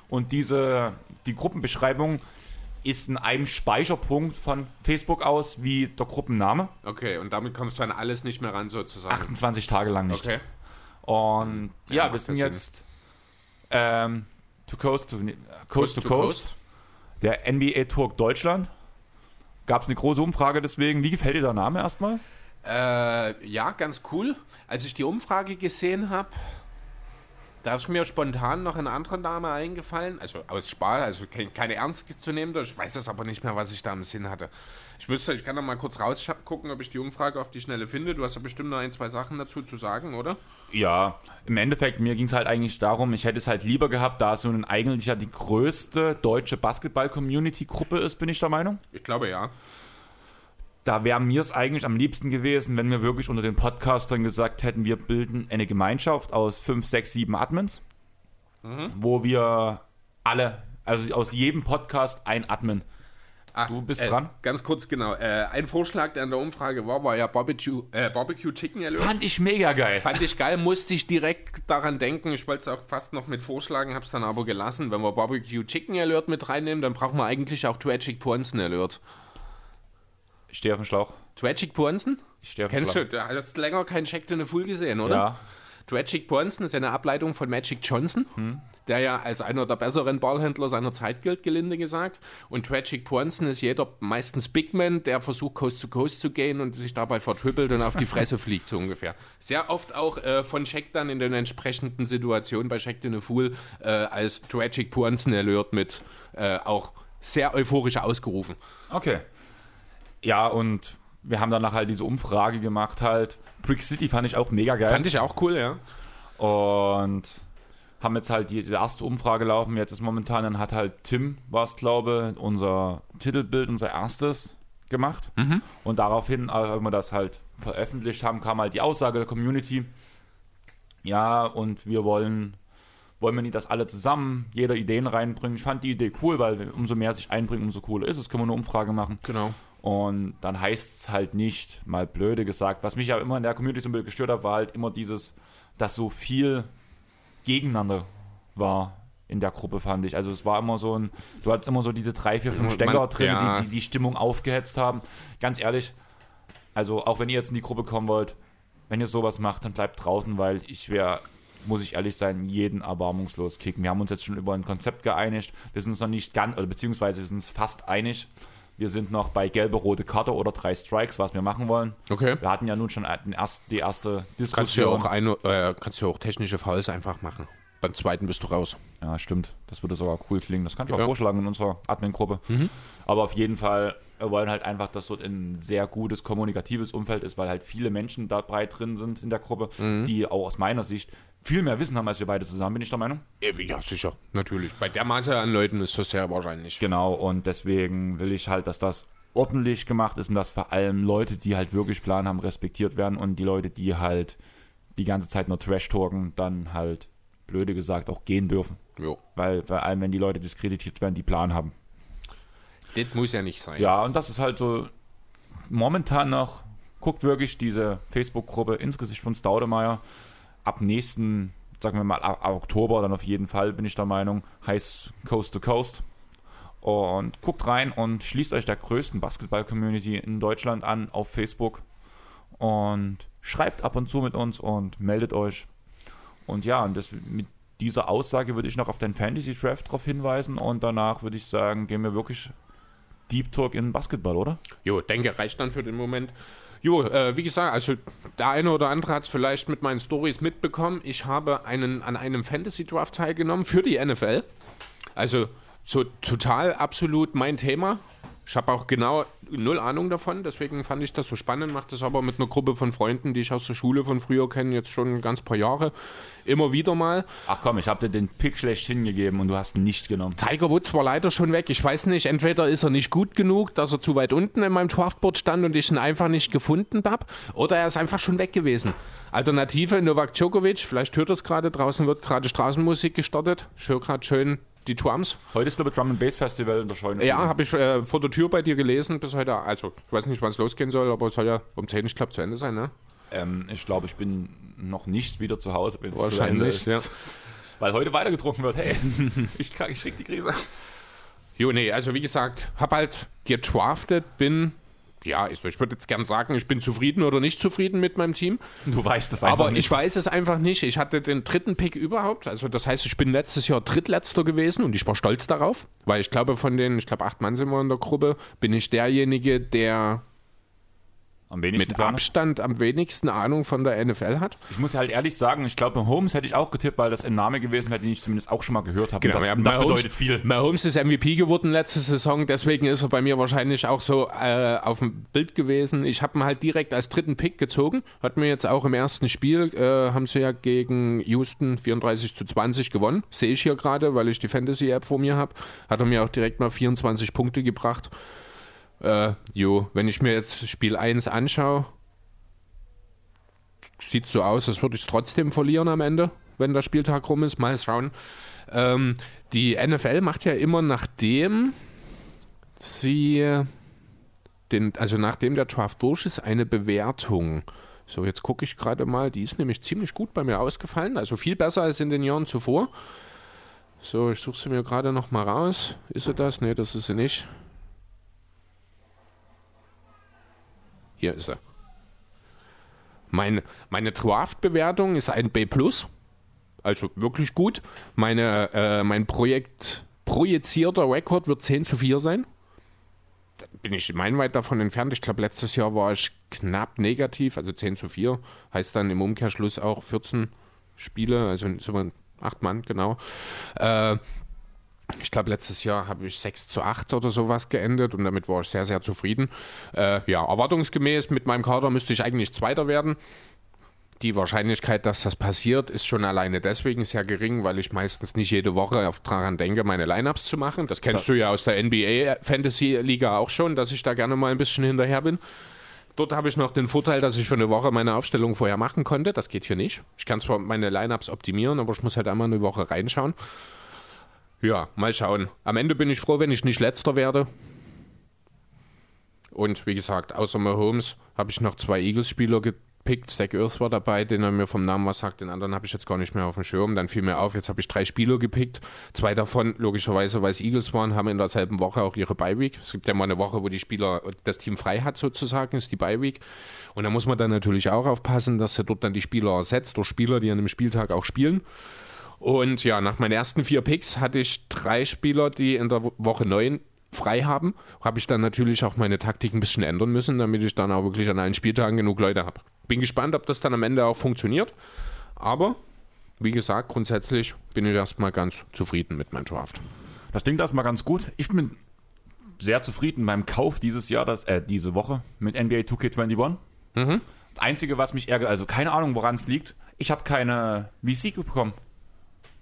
[SPEAKER 1] Und diese, die Gruppenbeschreibung ist in einem Speicherpunkt von Facebook aus wie der Gruppenname.
[SPEAKER 2] Okay, und damit kommst du an alles nicht mehr ran, sozusagen.
[SPEAKER 1] 28 Tage lang nicht.
[SPEAKER 2] Okay.
[SPEAKER 1] Und ja,
[SPEAKER 2] macht
[SPEAKER 1] wir sind
[SPEAKER 2] ja
[SPEAKER 1] jetzt ähm, to coast to, coast, to, coast, der NBA Tour Deutschland. Gab es eine große Umfrage deswegen. Wie gefällt dir der Name erstmal?
[SPEAKER 2] Äh, ja, ganz cool. Als ich die Umfrage gesehen habe, da ist mir spontan noch ein anderer Name eingefallen. Also aus Spaß, also kein, keine ernst zu nehmen. Ich weiß das aber nicht mehr, was ich da im Sinn hatte. Ich müsste, ich kann noch mal kurz rausgucken, ob ich die Umfrage auf die Schnelle finde. Du hast ja bestimmt noch ein, zwei Sachen dazu zu sagen, oder?
[SPEAKER 1] Ja, im Endeffekt, mir ging es halt eigentlich darum, ich hätte es halt lieber gehabt, da es eigentlich ja die größte deutsche Basketball-Community-Gruppe ist, bin ich der Meinung.
[SPEAKER 2] Ich glaube ja.
[SPEAKER 1] Da wäre mir es eigentlich am liebsten gewesen, wenn wir wirklich unter den Podcastern gesagt hätten, wir bilden eine Gemeinschaft aus fünf, sechs, sieben Admins, wo wir alle, also aus jedem Podcast ein Admin.
[SPEAKER 2] Ah,
[SPEAKER 1] Du bist
[SPEAKER 2] äh,
[SPEAKER 1] dran.
[SPEAKER 2] Ganz kurz, genau. Äh, ein Vorschlag, der in der Umfrage war, war ja Barbecue, äh, Barbecue Chicken Alert.
[SPEAKER 1] Fand ich mega geil.
[SPEAKER 2] Fand ich geil, musste ich direkt daran denken. Ich wollte es auch fast noch mit vorschlagen, habe es dann aber gelassen. Wenn wir Barbecue Chicken Alert mit reinnehmen, dann brauchen wir eigentlich auch Tragic Ponzen Alert.
[SPEAKER 1] Ich stehe auf dem Schlauch.
[SPEAKER 2] Tragic Ponzen?
[SPEAKER 1] Ich stehe auf dem
[SPEAKER 2] Kennst
[SPEAKER 1] Schlauch.
[SPEAKER 2] du, du hast länger kein Check in the Full gesehen, oder?
[SPEAKER 1] Ja.
[SPEAKER 2] Tragic Ponson ist ja eine Ableitung von Magic Johnson,
[SPEAKER 1] Hm.
[SPEAKER 2] der ja als einer der besseren Ballhändler seiner Zeit gilt, gelinde gesagt. Und Tragic Ponson ist jeder, meistens Big Man, der versucht, Coast to Coast zu gehen und sich dabei vertrippelt und auf die Fresse fliegt, so ungefähr. Sehr oft auch äh, von Shaq dann in den entsprechenden Situationen bei Shaq in the Fool äh, als Tragic Ponson Alert mit äh, auch sehr euphorisch ausgerufen.
[SPEAKER 1] Okay. Ja, und wir haben danach halt diese Umfrage gemacht halt. Brick City fand ich auch mega geil.
[SPEAKER 2] Fand ich auch cool, ja.
[SPEAKER 1] Und haben jetzt halt die, die erste Umfrage laufen. Jetzt ist momentan, dann hat halt Tim, war es glaube unser Titelbild, unser erstes gemacht. Und daraufhin, als wir das halt veröffentlicht haben, kam halt die Aussage der Community. Ja, und wir wollen, wollen wir nicht, dass alle zusammen jeder Ideen reinbringen. Ich fand die Idee cool, weil umso mehr sich einbringen, umso cooler ist es. Können wir eine Umfrage machen.
[SPEAKER 2] Genau.
[SPEAKER 1] Und dann heißt es halt nicht, mal blöde gesagt, was mich ja immer in der Community so ein bisschen gestört hat, war halt immer dieses, dass so viel gegeneinander war in der Gruppe, fand ich. Also es war immer so ein, du hattest immer so diese drei, vier, fünf Stecker drin,
[SPEAKER 2] ja.
[SPEAKER 1] die, die die Stimmung aufgehetzt haben. Ganz ehrlich, also auch wenn ihr jetzt in die Gruppe kommen wollt, wenn ihr sowas macht, dann bleibt draußen, weil ich wäre, muss ich ehrlich sein, jeden erbarmungslos kicken. Wir haben uns jetzt schon über ein Konzept geeinigt. Wir sind uns noch nicht ganz, oder beziehungsweise wir sind uns fast einig. Wir sind noch bei gelbe, rote Karte oder drei Strikes, was wir machen wollen.
[SPEAKER 2] Okay.
[SPEAKER 1] Wir hatten ja nun schon den erst, die erste
[SPEAKER 2] Kannst du ja
[SPEAKER 1] Diskussion.
[SPEAKER 2] auch, eine, äh, kannst ja auch technische Fouls einfach machen. Beim zweiten bist du raus.
[SPEAKER 1] Ja, stimmt. Das würde sogar cool klingen. Das kann ich auch
[SPEAKER 2] Ja.
[SPEAKER 1] vorschlagen in unserer Admin-Gruppe. Aber auf jeden Fall, wir wollen halt einfach, dass dort ein sehr gutes kommunikatives Umfeld ist, weil halt viele Menschen dabei drin sind in der Gruppe, die auch aus meiner Sicht viel mehr Wissen haben als wir beide zusammen, bin ich der Meinung.
[SPEAKER 2] Ja, sicher. Natürlich. Bei der Masse an Leuten ist das sehr wahrscheinlich.
[SPEAKER 1] Genau, und deswegen will ich halt, dass das ordentlich gemacht ist und dass vor allem Leute, die halt wirklich Plan haben, respektiert werden und die Leute, die halt die ganze Zeit nur Trash-talken, dann halt, blöde gesagt, auch gehen dürfen.
[SPEAKER 2] Jo.
[SPEAKER 1] Weil vor allem, wenn die Leute diskreditiert werden, die Plan haben.
[SPEAKER 2] Das muss ja nicht sein.
[SPEAKER 1] Ja, und das ist halt so momentan noch, guckt wirklich diese Facebook-Gruppe ins Gesicht von Staudemeyer. Ab nächsten, sagen wir mal, ab Oktober dann auf jeden Fall, bin ich der Meinung, heißt Coast to Coast. Und guckt rein und schließt euch der größten Basketball-Community in Deutschland an auf Facebook. Und schreibt ab und zu mit uns und meldet euch. Und ja, und das, mit dieser Aussage würde ich noch auf den Fantasy Draft drauf hinweisen. Und danach würde ich sagen, gehen wir wirklich Deep Talk in Basketball, oder?
[SPEAKER 2] Jo, denke, reicht dann für den Moment. Jo, äh, wie gesagt, also der eine oder andere hat es vielleicht mit meinen Stories mitbekommen. Ich habe einen, an einem Fantasy Draft teilgenommen für die NFL. Also so total absolut mein Thema. Ich habe auch genau null Ahnung davon, deswegen fand ich das so spannend. Mache das aber mit einer Gruppe von Freunden, die ich aus der Schule von früher kenne, jetzt schon ein ganz paar Jahre. Immer wieder mal.
[SPEAKER 1] Ach komm, ich habe dir den Pick schlecht hingegeben und du hast ihn nicht genommen.
[SPEAKER 2] Tiger Woods war leider schon weg. Ich weiß nicht, entweder ist er nicht gut genug, dass er zu weit unten in meinem Draftboard stand und ich ihn einfach nicht gefunden habe, oder er ist einfach schon weg gewesen. Alternative Novak Djokovic, vielleicht hört er es gerade, draußen wird gerade Straßenmusik gestartet. Ich höre gerade schön die Drums.
[SPEAKER 1] Heute ist, glaube ich, Drum and Bass Festival in der Scheune.
[SPEAKER 2] Ja, habe ich äh, vor der Tür bei dir gelesen bis heute. Also, ich weiß nicht, wann es losgehen soll, aber es soll ja um 10, ich glaube, zu Ende sein, ne?
[SPEAKER 1] Ähm, ich glaube, ich bin noch nicht wieder zu Hause, wenn es zu Ende
[SPEAKER 2] Wahrscheinlich,
[SPEAKER 1] ist.
[SPEAKER 2] ja.
[SPEAKER 1] Weil heute weitergetrunken wird. Hey, ich, krieg- ich krieg die Krise.
[SPEAKER 2] Jo, nee, also wie gesagt, habe halt getraftet, bin, ja, ich, ich würde jetzt gern sagen, ich bin zufrieden oder nicht zufrieden mit meinem Team.
[SPEAKER 1] Du weißt es einfach
[SPEAKER 2] Aber
[SPEAKER 1] nicht.
[SPEAKER 2] ich weiß es einfach nicht. Ich hatte den dritten Pick überhaupt. Also das heißt, ich bin letztes Jahr drittletzter gewesen und ich war stolz darauf, weil ich glaube, von den, ich glaube, acht Mann sind wir in der Gruppe, bin ich derjenige, der
[SPEAKER 1] Am wenigsten
[SPEAKER 2] mit
[SPEAKER 1] Plan.
[SPEAKER 2] Abstand am wenigsten Ahnung von der NFL hat.
[SPEAKER 1] Ich muss halt ehrlich sagen, ich glaube, Holmes hätte ich auch getippt, weil das ein Name gewesen wäre, den ich zumindest auch schon mal gehört habe. und das,
[SPEAKER 2] ja,
[SPEAKER 1] das
[SPEAKER 2] Mahomes-
[SPEAKER 1] bedeutet viel.
[SPEAKER 2] Mahomes ist MVP geworden letzte Saison, deswegen ist er bei mir wahrscheinlich auch so äh, auf dem Bild gewesen. Ich habe ihn halt direkt als dritten Pick gezogen. Hat mir jetzt auch im ersten Spiel, äh, haben sie ja gegen Houston 34 zu 20 gewonnen. Sehe ich hier gerade, weil ich die Fantasy-App vor mir habe. Hat er mir auch direkt mal 24 Punkte gebracht. Äh, jo, wenn ich mir jetzt Spiel 1 anschaue, sieht so aus, als würde ich es trotzdem verlieren am Ende, wenn der Spieltag rum ist. Mal schauen. Ähm, die NFL macht ja immer nachdem sie den, also nachdem der Draft durch ist, eine Bewertung. So, jetzt gucke ich gerade mal, die ist nämlich ziemlich gut bei mir ausgefallen, also viel besser als in den Jahren zuvor. So, ich suche sie mir gerade noch mal raus. Ist sie das? Nee, das ist sie nicht. Hier ist sie. Meine, meine Draft-Bewertung ist ein B+. Also wirklich gut. Meine, äh, mein Projekt projizierter Rekord wird 10 zu 4 sein. Da bin ich meilenweit davon entfernt. Ich glaube, letztes Jahr war ich knapp negativ, also 10 zu 4. Heißt dann im Umkehrschluss auch 14 Spiele, also sind wir 8 Mann, genau. Äh, ich glaube, letztes Jahr habe ich 6 zu 8 oder sowas geendet und damit war ich sehr, sehr zufrieden. Äh, ja, erwartungsgemäß mit meinem Kader müsste ich eigentlich Zweiter werden. Die Wahrscheinlichkeit, dass das passiert, ist schon alleine deswegen sehr gering, weil ich meistens nicht jede Woche auf daran denke, meine Lineups zu machen. Das kennst du ja aus der NBA Fantasy Liga auch schon, dass ich da gerne mal ein bisschen hinterher bin. Dort habe ich noch den Vorteil, dass ich für eine Woche meine Aufstellung vorher machen konnte. Das geht hier nicht. Ich kann zwar meine Lineups optimieren, aber ich muss halt einmal eine Woche reinschauen. Ja, mal schauen. Am Ende bin ich froh, wenn ich nicht letzter werde. Und wie gesagt, außer Mahomes habe ich noch zwei Eagles-Spieler gepickt. Zach Ertz war dabei, den er mir vom Namen was sagt. Den anderen habe ich jetzt gar nicht mehr auf dem Schirm. Dann fiel mir auf, jetzt habe ich drei Spieler gepickt. Zwei davon, logischerweise, weil es Eagles waren, haben in derselben Woche auch ihre Bye-Week. Es gibt ja mal eine Woche, wo die Spieler das Team frei hat, sozusagen, ist die Bye-Week. Und da muss man dann natürlich auch aufpassen, dass er dort dann die Spieler ersetzt durch Spieler, die an dem Spieltag auch spielen. Und ja, nach meinen ersten vier Picks hatte ich drei Spieler, die in der Woche 9 frei haben. Habe ich dann natürlich auch meine Taktik ein bisschen ändern müssen, damit ich dann auch wirklich an allen Spieltagen genug Leute habe. Bin gespannt, ob das dann am Ende auch funktioniert. Aber wie gesagt, grundsätzlich bin ich erstmal ganz zufrieden mit meinem Draft.
[SPEAKER 1] Das klingt erstmal ganz gut. Ich bin sehr zufrieden beim Kauf dieses Jahr, das, äh, diese Woche mit NBA 2K21.
[SPEAKER 2] Mhm.
[SPEAKER 1] Das Einzige, was mich ärgert, also keine Ahnung, woran es liegt, ich habe keine VC bekommen.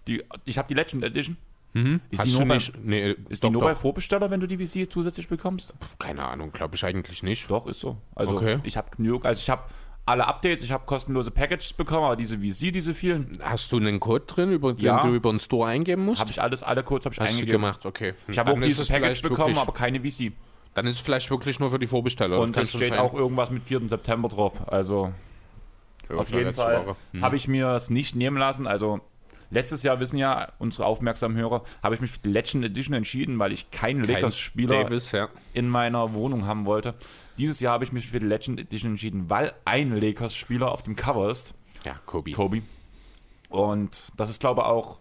[SPEAKER 1] Die, ich habe die Legend Edition. Ist
[SPEAKER 2] Mhm. Hast
[SPEAKER 1] die nur, bei,
[SPEAKER 2] nicht? Nee,
[SPEAKER 1] ist
[SPEAKER 2] doch,
[SPEAKER 1] die nur
[SPEAKER 2] doch.
[SPEAKER 1] bei Vorbesteller, wenn du die VC zusätzlich bekommst?
[SPEAKER 2] Keine Ahnung, glaube ich eigentlich nicht.
[SPEAKER 1] Doch, ist so. Also
[SPEAKER 2] Okay.
[SPEAKER 1] ich habe genug, also ich habe alle Updates, ich habe kostenlose Packages bekommen, aber diese VC, diese vielen,
[SPEAKER 2] Hast du einen Code drin, über den
[SPEAKER 1] Ja.
[SPEAKER 2] du über den Store eingeben musst?
[SPEAKER 1] habe ich alles, alle Codes habe ich
[SPEAKER 2] Hast du
[SPEAKER 1] eingegeben.
[SPEAKER 2] gemacht, okay.
[SPEAKER 1] Ich habe auch
[SPEAKER 2] ist
[SPEAKER 1] dieses
[SPEAKER 2] es
[SPEAKER 1] Package bekommen,
[SPEAKER 2] wirklich-
[SPEAKER 1] aber keine VC.
[SPEAKER 2] Dann ist es vielleicht wirklich nur für die Vorbesteller.
[SPEAKER 1] Und
[SPEAKER 2] schon
[SPEAKER 1] steht
[SPEAKER 2] sein.
[SPEAKER 1] auch irgendwas mit 4. September drauf. Also
[SPEAKER 2] Ja,
[SPEAKER 1] auf jeden Fall.
[SPEAKER 2] Hm.
[SPEAKER 1] habe ich mir es nicht nehmen lassen. Also Letztes Jahr wissen ja unsere aufmerksamen Hörer, habe ich mich für die Legend Edition entschieden, weil ich keinen Lakers-Spieler
[SPEAKER 2] Davis, ja.
[SPEAKER 1] in meiner Wohnung haben wollte. Dieses Jahr habe ich mich für die Legend Edition entschieden, weil ein Lakers-Spieler auf dem Cover ist.
[SPEAKER 2] Ja, Kobe.
[SPEAKER 1] Kobe. Und das ist, glaube ich, auch.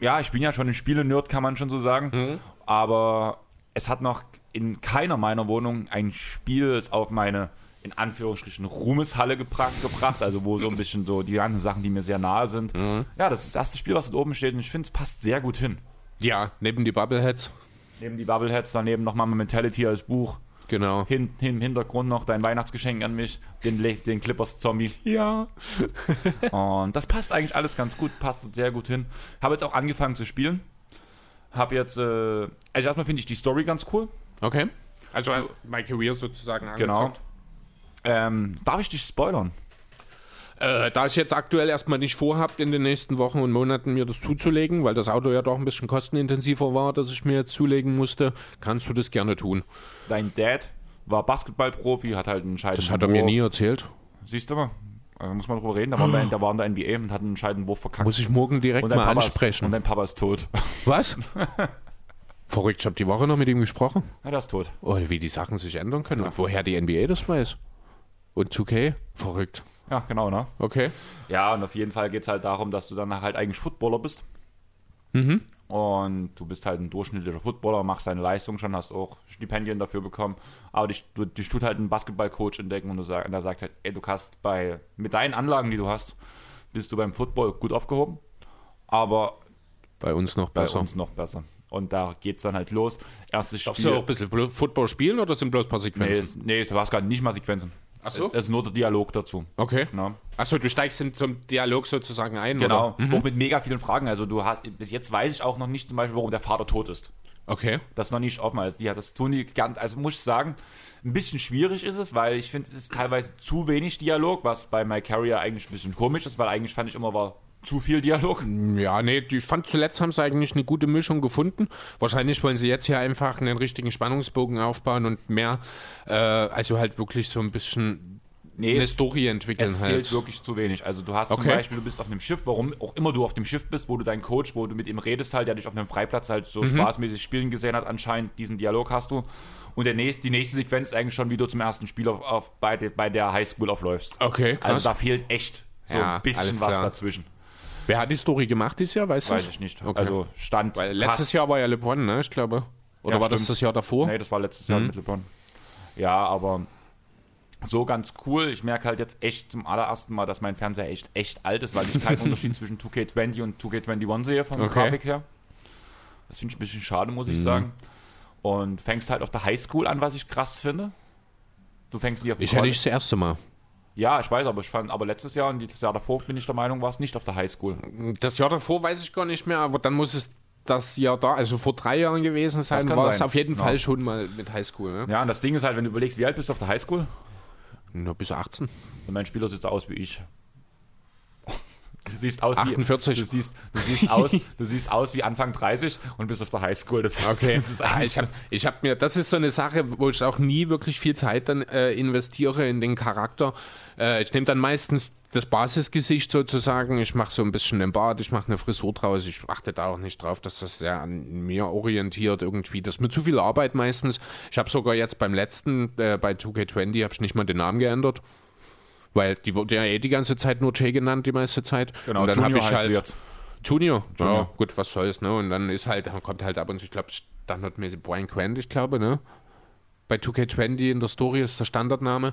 [SPEAKER 1] Ja, ich bin ja schon ein Spiele-Nerd, kann man schon so sagen. Aber es hat noch in keiner meiner Wohnungen ein Spiel auf meine, in Anführungsstrichen, Ruhmeshalle gebracht, gebracht. Also, wo so ein bisschen so die ganzen Sachen, die mir sehr nahe sind. Ja, das ist das erste Spiel, was dort oben steht. Und ich finde, es passt sehr gut hin.
[SPEAKER 2] Ja, neben die Bubbleheads.
[SPEAKER 1] Neben die Bubbleheads, daneben nochmal Mentality als Buch.
[SPEAKER 2] Genau.
[SPEAKER 1] Hin, hin, Hintergrund noch dein Weihnachtsgeschenk an mich, den, den Clippers-Zombie.
[SPEAKER 2] Ja.
[SPEAKER 1] Und das passt eigentlich alles ganz gut, passt sehr gut hin. Habe jetzt auch angefangen zu spielen. Habe jetzt, äh, also erstmal finde ich die Story ganz cool.
[SPEAKER 2] Okay. Also hast My Career sozusagen
[SPEAKER 1] Genau. Ähm, darf ich dich spoilern?
[SPEAKER 2] Äh, da ich jetzt aktuell erstmal nicht vorhabt, in den nächsten Wochen und Monaten mir das zuzulegen, weil das Auto ja doch ein bisschen kostenintensiver war, dass ich mir jetzt zulegen musste, kannst du das gerne tun.
[SPEAKER 1] Dein Dad war Basketballprofi, hat halt einen entscheidenden
[SPEAKER 2] Das hat er mir nie erzählt.
[SPEAKER 1] Siehst du mal, da muss man drüber reden. Da war, der, der war in der NBA und hat einen entscheidenden Wurf verkackt.
[SPEAKER 2] Muss ich morgen direkt mal
[SPEAKER 1] Papa
[SPEAKER 2] ansprechen.
[SPEAKER 1] Ist, und dein Papa ist tot.
[SPEAKER 2] Was? Verrückt, ich habe die Woche noch mit ihm gesprochen.
[SPEAKER 1] ja, der ist tot.
[SPEAKER 2] Oh, wie die Sachen sich ändern können und woher die NBA das weiß. Und 2K? Verrückt.
[SPEAKER 1] Ja, genau, ne?
[SPEAKER 2] Okay.
[SPEAKER 1] Ja, und auf jeden Fall geht es halt darum, dass du dann halt eigentlich Footballer bist.
[SPEAKER 2] Mhm.
[SPEAKER 1] Und du bist halt ein durchschnittlicher Footballer, machst deine Leistung schon, hast auch Stipendien dafür bekommen. Aber dich, du, dich tut halt ein Basketballcoach entdecken und, du sag, und der sagt halt, ey, du kannst bei, mit deinen Anlagen, die du hast, bist du beim Football gut aufgehoben. Aber
[SPEAKER 2] Bei uns noch
[SPEAKER 1] bei
[SPEAKER 2] besser.
[SPEAKER 1] uns noch besser. Und da geht's dann halt los. Erstes
[SPEAKER 2] Darfst
[SPEAKER 1] Spiel.
[SPEAKER 2] du auch ein bisschen Football spielen oder sind bloß ein paar
[SPEAKER 1] nee,
[SPEAKER 2] Sequenzen?
[SPEAKER 1] nee, du hast gar nicht mal Sequenzen.
[SPEAKER 2] Ach so?
[SPEAKER 1] Es, ist nur der Dialog dazu.
[SPEAKER 2] Okay.
[SPEAKER 1] Ne?
[SPEAKER 2] Achso, du steigst in zum Dialog sozusagen ein,
[SPEAKER 1] Genau,
[SPEAKER 2] oder? Mhm.
[SPEAKER 1] auch mit mega vielen Fragen. Also du hast, bis jetzt weiß ich auch noch nicht zum Beispiel, warum der Vater tot ist.
[SPEAKER 2] Okay.
[SPEAKER 1] Das ist noch nicht offen. Also die, das tun die ganz, also muss ich sagen, ein bisschen schwierig ist es, weil ich finde, es ist teilweise zu wenig Dialog, was bei My Carrier eigentlich ein bisschen komisch ist, weil eigentlich fand ich immer war zu viel Dialog.
[SPEAKER 2] Ja, nee, ich fand zuletzt haben sie eigentlich eine gute Mischung gefunden. Wahrscheinlich wollen sie jetzt hier einfach einen richtigen Spannungsbogen aufbauen und mehr, äh, also halt wirklich so ein bisschen
[SPEAKER 1] Nee,
[SPEAKER 2] eine
[SPEAKER 1] es-
[SPEAKER 2] Story entwickeln
[SPEAKER 1] Es
[SPEAKER 2] halt.
[SPEAKER 1] fehlt wirklich zu wenig. Also du hast zum
[SPEAKER 2] Okay.
[SPEAKER 1] Beispiel, du bist auf einem Schiff, warum auch immer du auf dem Schiff bist, wo du deinen Coach, wo du mit ihm redest halt, der dich auf einem Freiplatz halt
[SPEAKER 2] Mhm.
[SPEAKER 1] so spaßmäßig spielen gesehen hat, anscheinend diesen Dialog hast du. Und der nächste, die nächste Sequenz ist eigentlich schon, wie du zum ersten Spiel auf, auf, bei, de, bei der Highschool aufläufst.
[SPEAKER 2] Okay, krass.
[SPEAKER 1] Also da fehlt echt so
[SPEAKER 2] Ja,
[SPEAKER 1] ein bisschen was dazwischen.
[SPEAKER 2] Wer hat die Story gemacht dieses Jahr, weißt du?
[SPEAKER 1] Weiß ich nicht.
[SPEAKER 2] Okay.
[SPEAKER 1] Also stand.
[SPEAKER 2] Weil letztes
[SPEAKER 1] passt.
[SPEAKER 2] Jahr war ja LeBron, ne, ich glaube. Oder
[SPEAKER 1] Ja,
[SPEAKER 2] war das
[SPEAKER 1] stimmt.
[SPEAKER 2] das Jahr davor?
[SPEAKER 1] Nee, das war letztes
[SPEAKER 2] Mhm.
[SPEAKER 1] Jahr mit LeBron. Ja, aber so ganz cool. Ich merke halt jetzt echt zum allerersten Mal, dass mein Fernseher echt, echt alt ist, weil ich keinen Unterschied zwischen 2K20 und 2K21 sehe von der
[SPEAKER 2] Okay. Mhm.
[SPEAKER 1] Grafik her. Das finde ich ein bisschen schade, muss ich sagen. Und fängst halt auf der Highschool an, was ich krass finde. Du fängst nie auf dem
[SPEAKER 2] Ist ja
[SPEAKER 1] College.
[SPEAKER 2] nicht das erste Mal.
[SPEAKER 1] Ja, ich weiß, aber ich fand, aber letztes Jahr und das Jahr davor bin ich der Meinung, war es nicht auf der Highschool.
[SPEAKER 2] Das Jahr davor weiß ich gar nicht mehr, aber dann muss es das Jahr da, also vor drei Jahren gewesen sein, war es
[SPEAKER 1] sein.
[SPEAKER 2] auf jeden
[SPEAKER 1] Ja.
[SPEAKER 2] Fall schon mal mit Highschool. Ne?
[SPEAKER 1] Ja, und das Ding ist halt, wenn du überlegst, wie alt bist du auf der Highschool?
[SPEAKER 2] Nur bis 18.
[SPEAKER 1] Und mein Spieler sieht so aus wie ich. Du siehst aus
[SPEAKER 2] 48.
[SPEAKER 1] wie du siehst, du siehst aus, du siehst aus wie Anfang 30 und bist auf der Highschool. Das ist, das ist
[SPEAKER 2] Ah, ich habe hab mir, das ist so eine Sache, wo ich auch nie wirklich viel Zeit dann äh, investiere in den Charakter. Äh, ich nehme dann meistens das Basisgesicht sozusagen. Ich mache so ein bisschen den Bart, ich mache eine Frisur draus. Ich achte da auch nicht drauf, dass das sehr an mir orientiert irgendwie. Das ist mir zu viel Arbeit meistens. Ich habe sogar jetzt beim letzten, äh, bei 2K20, habe ich nicht mal den Namen geändert. Weil die wurde ja eh die ganze Zeit nur Jay genannt, die meiste Zeit.
[SPEAKER 1] genau,
[SPEAKER 2] und dann habe ich halt
[SPEAKER 1] jetzt.
[SPEAKER 2] Junior. Ja,
[SPEAKER 1] Junior.
[SPEAKER 2] gut, was soll's, ne? Und dann ist halt, dann kommt halt ab und zu, ich glaube, standardmäßig Brian Quent, ich glaube, ne? Bei 2K20 in der Story ist der Standardname.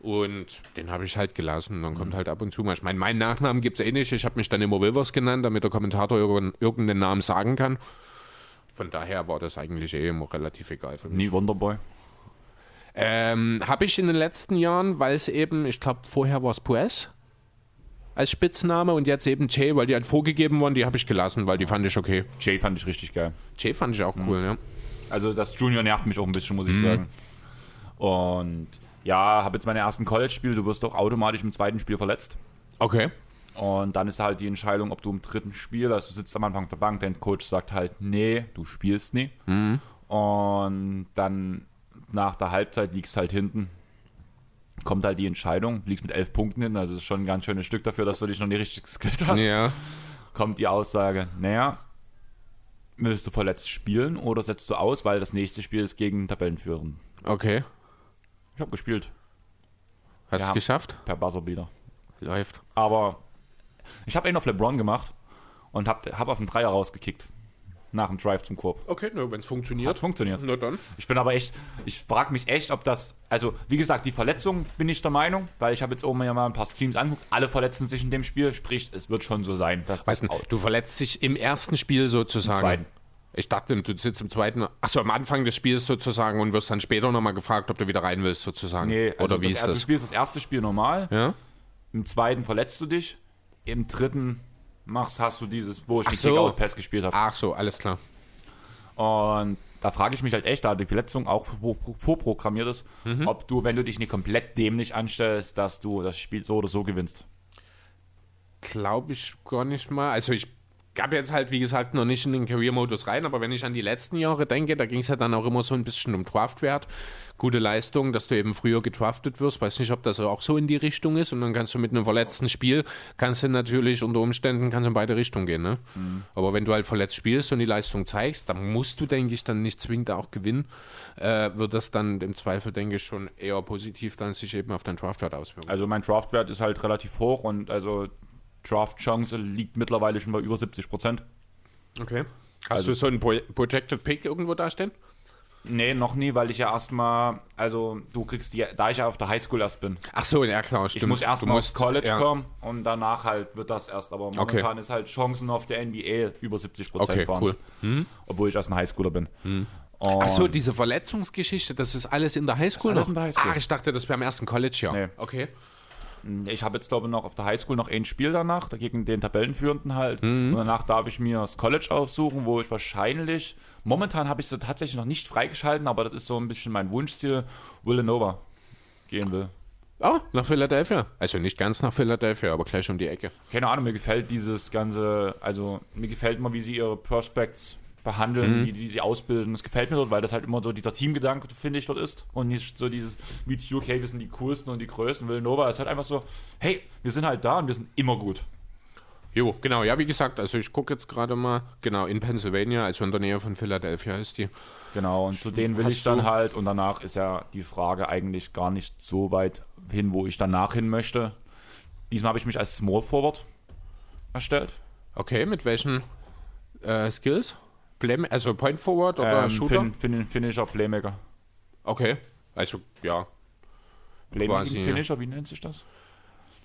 [SPEAKER 2] Und den habe ich halt gelassen. Dann
[SPEAKER 1] Mhm.
[SPEAKER 2] kommt halt ab und zu mal. Ich meine, meinen Nachnamen gibt es eh nicht. Ich habe mich dann immer Wilvers genannt, damit der Kommentator irgendeinen, Namen sagen kann. Von daher war das eigentlich eh immer relativ egal für mich.
[SPEAKER 1] Nie Wonderboy.
[SPEAKER 2] Ähm, habe ich in den letzten Jahren, weil es eben, ich glaube, vorher war es Pues als Spitzname und jetzt eben Jay, weil die halt vorgegeben wurden, die habe ich gelassen, weil die fand ich okay.
[SPEAKER 1] Jay fand ich richtig geil.
[SPEAKER 2] Jay fand ich auch cool, ja.
[SPEAKER 1] Also das Junior nervt mich auch ein bisschen,
[SPEAKER 2] Mhm.
[SPEAKER 1] muss ich sagen. Und ja, habe jetzt meine ersten College-Spiele. Du wirst auch automatisch im zweiten Spiel verletzt.
[SPEAKER 2] Okay.
[SPEAKER 1] Und dann ist halt die Entscheidung, ob du im dritten Spiel, also du sitzt am Anfang der Bank, dein Coach sagt halt, nee, du spielst nie. Und dann nach der Halbzeit liegst halt hinten. kommt halt die Entscheidung, liegst mit elf Punkten hin, also das ist schon ein ganz schönes Stück dafür, dass du dich noch nicht richtig geskillt hast.
[SPEAKER 2] Ja.
[SPEAKER 1] Kommt die Aussage, naja, willst du verletzt spielen oder setzt du aus, weil das nächste Spiel ist gegen Tabellenführer.
[SPEAKER 2] Okay.
[SPEAKER 1] Ich habe gespielt,
[SPEAKER 2] Hast du
[SPEAKER 1] Ja.
[SPEAKER 2] es geschafft?
[SPEAKER 1] per Buzzerbeater.
[SPEAKER 2] Läuft.
[SPEAKER 1] Aber ich habe einen auf LeBron gemacht und habe hab auf den Dreier rausgekickt. Nach dem Drive zum Korb.
[SPEAKER 2] Okay, nur wenn es
[SPEAKER 1] Hat
[SPEAKER 2] funktioniert.
[SPEAKER 1] funktioniert.
[SPEAKER 2] Na dann.
[SPEAKER 1] Ich bin aber echt, ich frage mich echt, ob das, also wie gesagt, die Verletzung bin ich der Meinung, weil ich habe jetzt oben ja mal ein paar Streams angeguckt, alle verletzen sich in dem Spiel, sprich, es wird schon so sein, dass
[SPEAKER 2] Weißt du,
[SPEAKER 1] das
[SPEAKER 2] du verletzt dich im ersten Spiel sozusagen.
[SPEAKER 1] zweiten.
[SPEAKER 2] Ich dachte, du sitzt im zweiten, achso, am Anfang des Spiels sozusagen und wirst dann später nochmal gefragt, ob du wieder rein willst sozusagen.
[SPEAKER 1] Nee, also
[SPEAKER 2] Oder wie
[SPEAKER 1] das,
[SPEAKER 2] ist
[SPEAKER 1] Du
[SPEAKER 2] das?
[SPEAKER 1] spielst das erste Spiel normal,
[SPEAKER 2] Ja?
[SPEAKER 1] im zweiten verletzt du dich, im dritten machst, hast du dieses, wo ich den
[SPEAKER 2] so.
[SPEAKER 1] Kick-Out-Pass gespielt habe.
[SPEAKER 2] Ach so, alles klar.
[SPEAKER 1] Und da frage ich mich halt echt, da die Verletzung auch vor- vorprogrammiert ist,
[SPEAKER 2] Mhm.
[SPEAKER 1] ob du, wenn du dich nicht komplett dämlich anstellst, dass du das Spiel so oder so gewinnst.
[SPEAKER 2] Glaube ich gar nicht mal. Also ich gab jetzt halt, wie gesagt, noch nicht in den Career-Modus rein, aber wenn ich an die letzten Jahre denke, da ging es ja dann auch immer so ein bisschen um Draftwert. Gute Leistung, dass du eben früher gedraftet wirst. Weiß nicht, ob das auch so in die Richtung ist. Und dann kannst du mit einem verletzten Spiel, kannst du natürlich unter Umständen, kannst in beide Richtungen gehen. Ne? Aber wenn du halt verletzt spielst und die Leistung zeigst, dann musst du, denke ich, dann nicht zwingend auch gewinnen. Äh, wird das dann im Zweifel, denke ich, schon eher positiv dann sich eben auf deinen Draftwert auswirken.
[SPEAKER 1] Also mein Draftwert ist halt relativ hoch und also Draft-Chance liegt mittlerweile schon bei über 70 Prozent.
[SPEAKER 2] Okay. Hast
[SPEAKER 1] Also-
[SPEAKER 2] du so einen Pro Projected Pick irgendwo dastehen?
[SPEAKER 1] Nee, noch nie, weil ich ja erstmal, also du kriegst die, da ich ja auf der Highschool erst bin.
[SPEAKER 2] Ach so, ja klar, stimmt.
[SPEAKER 1] Ich muss erst
[SPEAKER 2] Du
[SPEAKER 1] mal
[SPEAKER 2] musst-
[SPEAKER 1] aufs College
[SPEAKER 2] ja.
[SPEAKER 1] kommen und danach halt wird das erst. Aber momentan ist halt Chancen auf der NBA über 70 Prozent
[SPEAKER 2] Okay, cool.
[SPEAKER 1] Obwohl ich erst ein Highschooler bin. Und
[SPEAKER 2] Ach so, diese Verletzungsgeschichte, das ist alles in der Highschool
[SPEAKER 1] alles
[SPEAKER 2] noch?
[SPEAKER 1] in der Highschool.
[SPEAKER 2] Ah, ich dachte, das wäre im ersten College-Jahr.
[SPEAKER 1] Nee.
[SPEAKER 2] Okay.
[SPEAKER 1] Ich habe jetzt glaube ich noch auf der Highschool noch ein Spiel danach, gegen den Tabellenführenden halt.
[SPEAKER 2] Mhm.
[SPEAKER 1] Und danach darf ich mir das College aussuchen, wo ich wahrscheinlich, momentan habe ich sie tatsächlich noch nicht freigeschalten, aber das ist so ein bisschen mein Wunschziel, Villanova gehen will.
[SPEAKER 2] Oh, nach Philadelphia. Also nicht ganz nach Philadelphia, aber gleich um die Ecke.
[SPEAKER 1] keine Ahnung, mir gefällt dieses ganze, also mir gefällt immer, wie sie ihre Prospects behandeln,
[SPEAKER 2] Mhm.
[SPEAKER 1] die sie ausbilden. Das gefällt mir dort, weil das halt immer so dieser Teamgedanke, finde ich, dort ist. Und nicht so dieses, die UK, wir sind die coolsten und die größten. Villanova ist halt einfach so, hey, wir sind halt da und wir sind immer gut.
[SPEAKER 2] Jo, genau. Ja, wie gesagt, also ich gucke jetzt gerade mal, genau, in Pennsylvania, also in der Nähe von Philadelphia ist die.
[SPEAKER 1] Genau, und zu denen will ich dann halt. Und danach ist ja die Frage eigentlich gar nicht so weit hin, wo ich danach hin möchte. Diesmal habe ich mich als Small Forward erstellt.
[SPEAKER 2] Okay, mit welchen äh, Skills? Play also Point Forward oder
[SPEAKER 1] Ähm,
[SPEAKER 2] Shooter?
[SPEAKER 1] fin, fin, Finisher, Playmaker.
[SPEAKER 2] Okay. Also, ja.
[SPEAKER 1] Playmaking
[SPEAKER 2] Quasi.
[SPEAKER 1] Finisher, wie nennt sich das?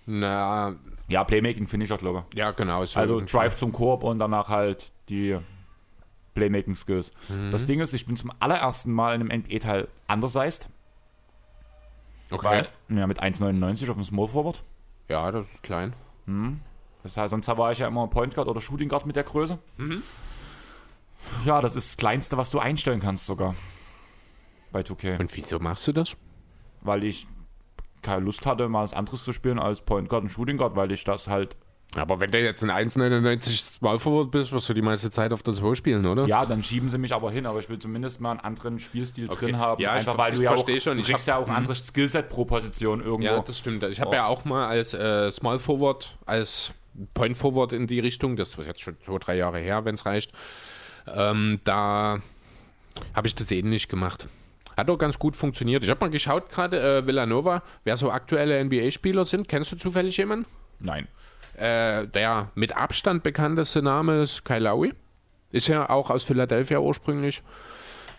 [SPEAKER 2] Na,
[SPEAKER 1] Ja, Playmaking Finisher, glaube ich.
[SPEAKER 2] ja, genau. So
[SPEAKER 1] Also. Drive zum Korb und danach halt die Playmaking Skills.
[SPEAKER 2] Mhm.
[SPEAKER 1] Das Ding ist, ich bin zum allerersten Mal in einem NBA-Teil undersized,
[SPEAKER 2] Okay.
[SPEAKER 1] weil ja, mit 1,99 auf dem Small Forward.
[SPEAKER 2] Ja, das ist klein.
[SPEAKER 1] Das heißt, sonst war ich ja immer Point Guard oder Shooting Guard mit der Größe.
[SPEAKER 2] Mhm.
[SPEAKER 1] Ja, das ist das Kleinste, was du einstellen kannst sogar. Bei 2K.
[SPEAKER 2] Und wieso machst du das?
[SPEAKER 1] Weil ich keine Lust hatte, mal was anderes zu spielen als Point Guard und Shooting Guard, weil ich das halt
[SPEAKER 2] Aber wenn du jetzt ein 1,99 Small Forward bist, wirst du die meiste Zeit auf das 2 spielen, oder?
[SPEAKER 1] Ja, dann schieben sie mich aber hin, aber ich will zumindest mal einen anderen Spielstil
[SPEAKER 2] Okay.
[SPEAKER 1] drin haben.
[SPEAKER 2] Ja, ich
[SPEAKER 1] einfach
[SPEAKER 2] ver-
[SPEAKER 1] weil
[SPEAKER 2] ich
[SPEAKER 1] du ja auch,
[SPEAKER 2] versteh schon.
[SPEAKER 1] du
[SPEAKER 2] Ich
[SPEAKER 1] kriegst
[SPEAKER 2] hab-
[SPEAKER 1] ja auch ein anderes Skillset pro Position irgendwo.
[SPEAKER 2] Ja, das stimmt. Ich habe
[SPEAKER 1] Oh.
[SPEAKER 2] ja auch mal als äh, Small Forward, als Point Forward in die Richtung, das ist jetzt schon zwei, drei Jahre her, wenn es reicht, ähm, da habe ich das ähnlich gemacht. Hat auch ganz gut funktioniert. Ich habe mal geschaut gerade, äh, Villanova, wer so aktuelle NBA-Spieler sind. Kennst du zufällig jemanden?
[SPEAKER 1] Nein.
[SPEAKER 2] Äh, der mit Abstand bekannteste Name ist Kyle Lowry. Ist ja auch aus Philadelphia ursprünglich.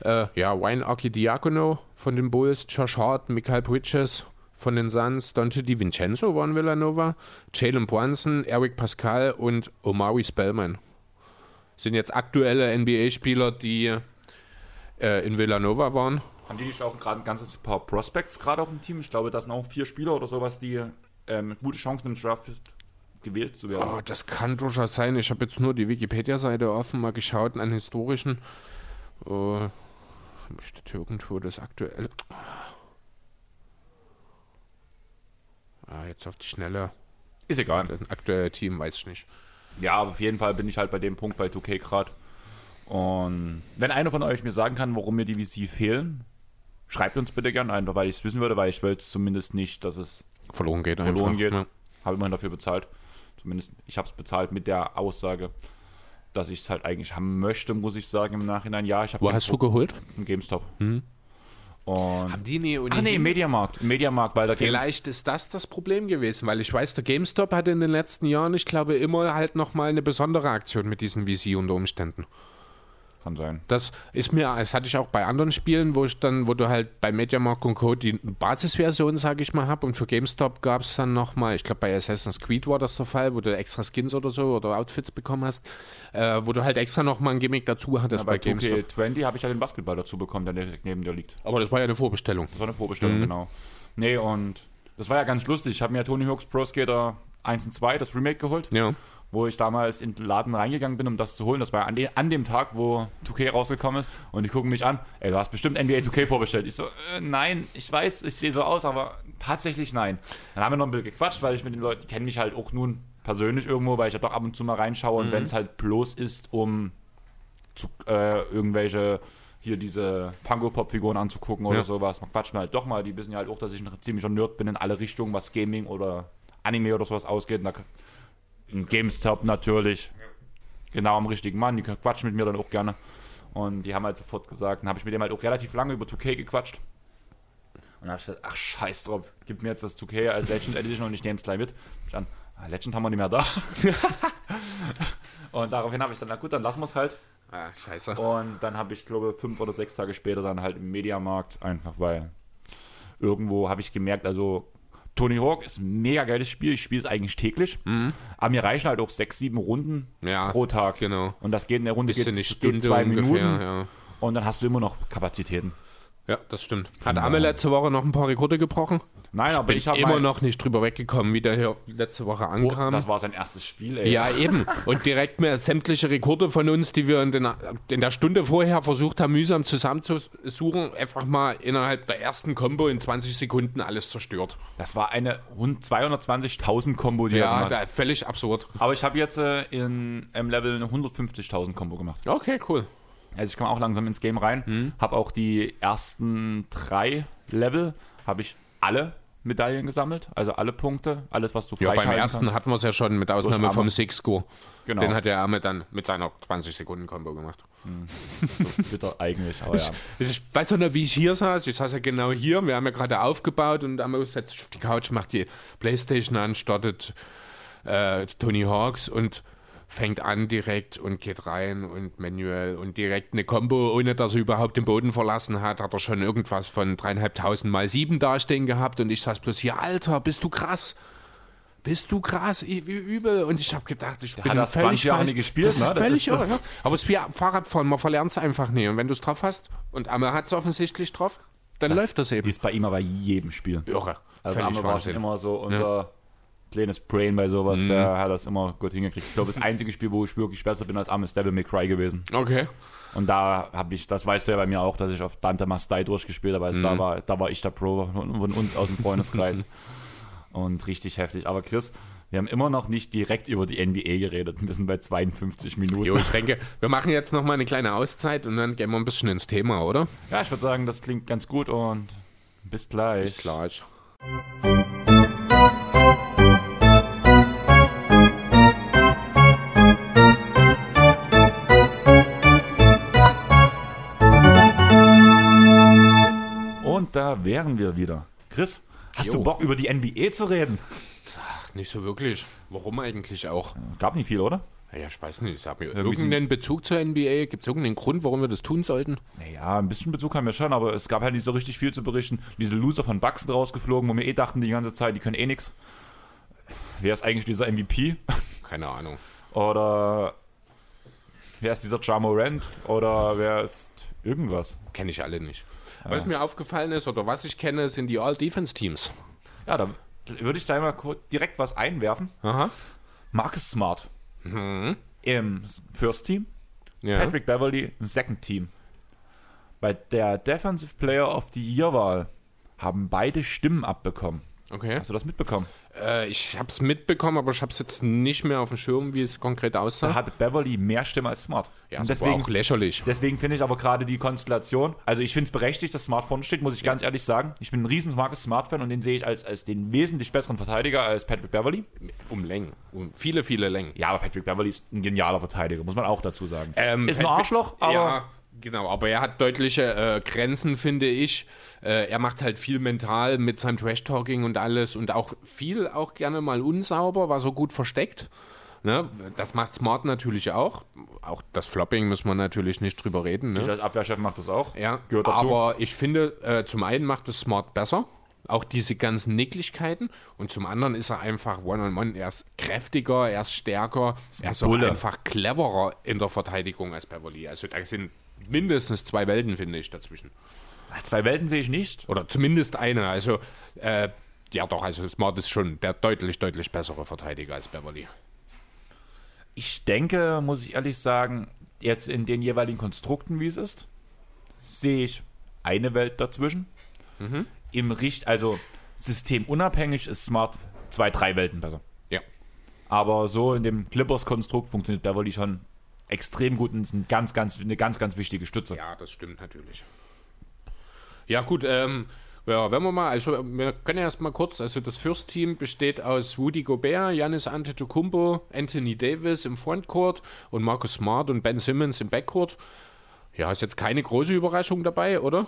[SPEAKER 2] Äh, ja, Wayne Archidiakono von den Bulls, Josh Hart, Michael Bridges von den Suns, Dante DiVincenzo in Villanova, Jalen Brunson, Eric Pascal und Omari Spellman. Sind jetzt aktuelle NBA-Spieler, die äh, in Villanova waren.
[SPEAKER 1] Haben die nicht auch gerade ein ganzes paar Prospects gerade auf dem Team? Ich glaube, das sind auch vier Spieler oder sowas, die ähm, gute Chancen im Draft gewählt zu werden.
[SPEAKER 2] Oh, das kann durchaus sein. Ich habe jetzt nur die Wikipedia-Seite offen, mal geschaut an historischen. Oh, steht hier irgendwo das aktuelle. Ah, jetzt auf die Schnelle.
[SPEAKER 1] Ist egal.
[SPEAKER 2] Das aktuelle Team weiß ich nicht.
[SPEAKER 1] Ja, aber auf jeden Fall bin ich halt bei dem Punkt bei 2K gerade. Und wenn einer von euch mir sagen kann, warum mir die VC fehlen, schreibt uns bitte gerne ein, weil ich es wissen würde, weil ich will zumindest nicht, dass es
[SPEAKER 2] Verloren geht
[SPEAKER 1] verloren
[SPEAKER 2] einfach.
[SPEAKER 1] geht.
[SPEAKER 2] Ja.
[SPEAKER 1] Habe immerhin dafür bezahlt. Zumindest, ich habe es bezahlt mit der Aussage, dass ich es halt eigentlich haben möchte, muss ich sagen im Nachhinein. Ja, ich habe
[SPEAKER 2] Wo hast du geholt?
[SPEAKER 1] einen GameStop. Und
[SPEAKER 2] Haben die nie
[SPEAKER 1] Ach nee, im Mediamarkt. Mediamarkt, weil da Game
[SPEAKER 2] Vielleicht ist das das Problem gewesen, weil ich weiß, der GameStop hatte in den letzten Jahren, ich glaube, immer halt nochmal eine besondere Aktion mit diesem VC unter Umständen.
[SPEAKER 1] Kann sein.
[SPEAKER 2] Das ist mir, das hatte ich auch bei anderen Spielen, wo ich dann, wo du halt bei Mediamarkt und Co. die Basisversion, sage ich mal, habe und für GameStop gab es dann nochmal, ich glaube bei Assassin's Creed war das der Fall, wo du extra Skins oder so oder Outfits bekommen hast, äh, wo du halt extra nochmal ein Gimmick dazu hattest
[SPEAKER 1] Bei
[SPEAKER 2] bei GameStop.
[SPEAKER 1] 2K20 habe ich ja den Basketball dazu bekommen, der direkt neben dir liegt.
[SPEAKER 2] Aber das war ja eine Vorbestellung.
[SPEAKER 1] Das war eine Probestellung, genau. Nee, und das war ja ganz lustig. Ich habe mir Tony Hawk's Pro Skater 1 und 2, das Remake geholt,
[SPEAKER 2] Ja.
[SPEAKER 1] Wo ich damals in den Laden reingegangen bin, um das zu holen. Das war an, de an dem Tag, wo 2K rausgekommen ist. Und die gucken mich an, ey, du hast bestimmt NBA 2K vorbestellt. Ich so, äh, nein, ich weiß, ich sehe so aus, aber tatsächlich nein. Dann haben wir noch ein bisschen gequatscht, weil ich mit den Leuten, die kennen mich halt auch nun persönlich irgendwo, weil ich ja doch ab und zu mal reinschaue. Und wenn es halt bloß ist, um zu, äh, irgendwelche hier diese Funko-Pop-Figuren anzugucken oder
[SPEAKER 2] Ja.
[SPEAKER 1] sowas. Man quatscht mir halt doch mal. Die wissen ja halt auch, dass ich ein ziemlicher Nerd bin in alle Richtungen, was Gaming oder Anime oder sowas ausgeht. Und da, in GameStop natürlich. Genau am richtigen Mann. Die quatschen mit mir dann auch gerne. Und die haben halt sofort gesagt, dann habe ich mit dem halt auch relativ lange über 2K gequatscht. Und dann habe ich gesagt, ach scheiß drauf, gib mir jetzt das 2K als Legend Edition und ich nehme es gleich mit. Ich dann, ah, Legend haben wir nicht mehr da. und daraufhin habe ich dann, na gut, dann lassen wir es halt.
[SPEAKER 2] Ah, scheiße.
[SPEAKER 1] Und dann habe ich, glaube fünf oder sechs Tage später dann halt im Mediamarkt einfach, weil irgendwo habe ich gemerkt, also Tony Hawk ist ein mega geiles Spiel. Ich spiele es eigentlich täglich. Aber mir reichen halt auch sechs, sieben Runden
[SPEAKER 2] Mhm. Ja,
[SPEAKER 1] pro Tag.
[SPEAKER 2] genau.
[SPEAKER 1] Und das geht in der Runde geht,
[SPEAKER 2] eine
[SPEAKER 1] geht zwei
[SPEAKER 2] ungefähr,
[SPEAKER 1] Minuten.
[SPEAKER 2] ja.
[SPEAKER 1] Und dann hast du immer noch Kapazitäten.
[SPEAKER 2] Ja, das stimmt. Hat Amme letzte Woche noch ein paar Rekorde gebrochen?
[SPEAKER 1] Nein, aber
[SPEAKER 2] Bin
[SPEAKER 1] ich habe
[SPEAKER 2] immer
[SPEAKER 1] mein-
[SPEAKER 2] noch nicht drüber weggekommen, wie der hier letzte Woche
[SPEAKER 1] Oh,
[SPEAKER 2] ankam.
[SPEAKER 1] das war sein erstes Spiel, ey.
[SPEAKER 2] ja, eben. Und direkt mehr sämtliche Rekorde von uns, die wir in, den, in der Stunde vorher versucht haben, mühsam zusammenzusuchen, einfach mal innerhalb der ersten Combo in 20 Sekunden alles zerstört.
[SPEAKER 1] Das war eine rund 220.000 Kombo, die er
[SPEAKER 2] Ja,
[SPEAKER 1] gemacht
[SPEAKER 2] da,
[SPEAKER 1] hat.
[SPEAKER 2] völlig absurd.
[SPEAKER 1] Aber ich habe jetzt äh, in, im Level eine 150.000 Kombo gemacht.
[SPEAKER 2] Okay, cool.
[SPEAKER 1] Also ich komme auch langsam ins Game rein.
[SPEAKER 2] Mhm.
[SPEAKER 1] Habe auch die ersten drei Level, habe ich alle Medaillen gesammelt. Also alle Punkte, alles, was du
[SPEAKER 2] Ja, beim ersten
[SPEAKER 1] kannst.
[SPEAKER 2] hatten wir es ja schon mit Ausnahme vom. Six-Go.
[SPEAKER 1] Genau.
[SPEAKER 2] Den hat der Arme dann mit seiner 20-Sekunden-Combo gemacht.
[SPEAKER 1] so bitter eigentlich, aber ja.
[SPEAKER 2] Ich weiß auch noch, wie ich hier saß. Ich saß ja genau hier. Wir haben ja gerade aufgebaut und sich auf die Couch, macht die Playstation an, startet äh, Tony Hawks und fängt an direkt und geht rein und manuell und direkt eine Combo, ohne dass er überhaupt den Boden verlassen hat, hat er schon irgendwas von dreieinhalbtausend mal sieben dastehen gehabt und ich saß bloß hier, Alter, bist du krass. Bist du krass, ich- wie übel. Und ich habe gedacht, ich bin
[SPEAKER 1] das
[SPEAKER 2] völlig
[SPEAKER 1] 20 Jahre nicht gespielt,
[SPEAKER 2] das
[SPEAKER 1] ne?
[SPEAKER 2] Ist
[SPEAKER 1] Das
[SPEAKER 2] völlig
[SPEAKER 1] ist
[SPEAKER 2] irre, ne? Aber es ist wie Fahrradfahren, man verlernt es einfach nie. Und wenn du es drauf hast, und Amme hat es offensichtlich drauf, dann läuft das eben.
[SPEAKER 1] Ist bei ihm aber jedem Spiel.
[SPEAKER 2] Irre.
[SPEAKER 1] Also Arme war schon immer so unser kleines Brain bei sowas,
[SPEAKER 2] Mhm.
[SPEAKER 1] der hat das immer gut hingekriegt. Ich glaube, das einzige Spiel, wo ich wirklich besser bin als Arme, ist Devil May Cry gewesen.
[SPEAKER 2] Okay.
[SPEAKER 1] Und da habe ich, das weißt du ja bei mir auch, dass ich auf Dante Mastai durchgespielt habe. Also da, war, da war ich der Pro von uns aus dem Freundeskreis. Und richtig heftig. Aber Chris, wir haben immer noch nicht direkt über die NBA geredet. Wir sind bei 52 Minuten.
[SPEAKER 2] Jo, ich denke, wir machen jetzt noch mal eine kleine Auszeit und dann gehen wir ein bisschen ins Thema, oder?
[SPEAKER 1] Ja, ich würde sagen, das klingt ganz gut und bis gleich.
[SPEAKER 2] Klar. ich-
[SPEAKER 1] Und da wären wir wieder. Chris, hast
[SPEAKER 2] Jo.
[SPEAKER 1] du Bock, über die NBA zu reden?
[SPEAKER 2] Ach, nicht so wirklich. Warum eigentlich auch?
[SPEAKER 1] Gab nicht viel, oder?
[SPEAKER 2] Ja, ich weiß nicht. Wir
[SPEAKER 1] sind-
[SPEAKER 2] irgendeinen Bezug zur NBA? Gibt es irgendeinen Grund, warum wir das tun sollten?
[SPEAKER 1] Naja, ein bisschen Bezug haben wir schon, aber es gab halt nicht so richtig viel zu berichten. Diese Loser von sind rausgeflogen, wo wir eh dachten die ganze Zeit, die können eh nix. Wer ist eigentlich dieser MVP?
[SPEAKER 2] Keine Ahnung.
[SPEAKER 1] Oder wer ist dieser Ja Morant? Oder wer ist irgendwas?
[SPEAKER 2] Kenne ich alle nicht. Was mir aufgefallen ist oder was ich kenne, sind die All-Defense-Teams.
[SPEAKER 1] Ja, da würde ich da mal direkt was einwerfen.
[SPEAKER 2] Aha.
[SPEAKER 1] Marcus Smart im First Team,
[SPEAKER 2] Ja.
[SPEAKER 1] Patrick Beverly im Second Team. Bei der Defensive Player of the Year Wahl haben beide Stimmen abbekommen.
[SPEAKER 2] Okay.
[SPEAKER 1] Hast du das mitbekommen?
[SPEAKER 2] Äh, ich habe es mitbekommen, aber ich habe es jetzt nicht mehr auf dem Schirm, wie es konkret
[SPEAKER 1] Da
[SPEAKER 2] aussah.
[SPEAKER 1] hatte Beverly mehr Stimme als Smart.
[SPEAKER 2] Ja,
[SPEAKER 1] und deswegen,
[SPEAKER 2] auch lächerlich.
[SPEAKER 1] deswegen finde ich aber gerade die Konstellation, also ich finde es berechtigt, dass Smart vorne steht, muss ich ganz ehrlich sagen. Ich bin ein riesen Marcus Smart-Fan und den sehe ich als, als den wesentlich besseren Verteidiger als Patrick Beverly.
[SPEAKER 2] Um Längen. Um viele, viele Längen.
[SPEAKER 1] Ja, aber Patrick Beverly ist ein genialer Verteidiger, muss man auch dazu sagen.
[SPEAKER 2] Ähm,
[SPEAKER 1] ist ein
[SPEAKER 2] Patrick-
[SPEAKER 1] Arschloch, aber
[SPEAKER 2] Ja, genau, aber er hat deutliche äh, Grenzen, finde ich. Äh, er macht halt viel mental mit seinem Trash-Talking und alles und auch viel auch gerne mal unsauber, war so gut versteckt. Ne? Das macht Smart natürlich auch. Auch das Flopping muss man natürlich nicht drüber reden. Ne?
[SPEAKER 1] ich als Abwehrchef macht das auch.
[SPEAKER 2] Ja,
[SPEAKER 1] Gehört dazu.
[SPEAKER 2] aber ich finde, äh, zum einen macht es Smart besser, auch diese ganzen Nicklichkeiten, und zum anderen ist er einfach One-on-One, er ist kräftiger, er ist stärker, er ist auch
[SPEAKER 1] Bulle.
[SPEAKER 2] einfach cleverer in der Verteidigung als Beverly. Also da sind mindestens zwei Welten, finde ich, dazwischen.
[SPEAKER 1] Zwei Welten sehe ich nicht.
[SPEAKER 2] Oder zumindest eine, also äh, ja doch, also Smart ist schon der deutlich, deutlich bessere Verteidiger als Beverly.
[SPEAKER 1] Ich denke, muss ich ehrlich sagen, jetzt in den jeweiligen Konstrukten, wie es ist, sehe ich eine Welt dazwischen. Im Richt, also systemunabhängig ist Smart zwei, drei Welten besser.
[SPEAKER 2] Ja.
[SPEAKER 1] Aber so in dem Clippers-Konstrukt funktioniert Beverly schon extrem gut und ist ein ganz, ganz, eine ganz, ganz wichtige Stütze.
[SPEAKER 2] Ja, das stimmt natürlich. Ja, gut, ähm, ja, wenn wir mal, also wir können ja erst mal kurz, also das First-Team besteht aus Rudy Gobert, Giannis Antetokounmpo, Anthony Davis im Frontcourt und Marcus Smart und Ben Simmons im Backcourt. Ja, ist jetzt keine große Überraschung dabei, oder?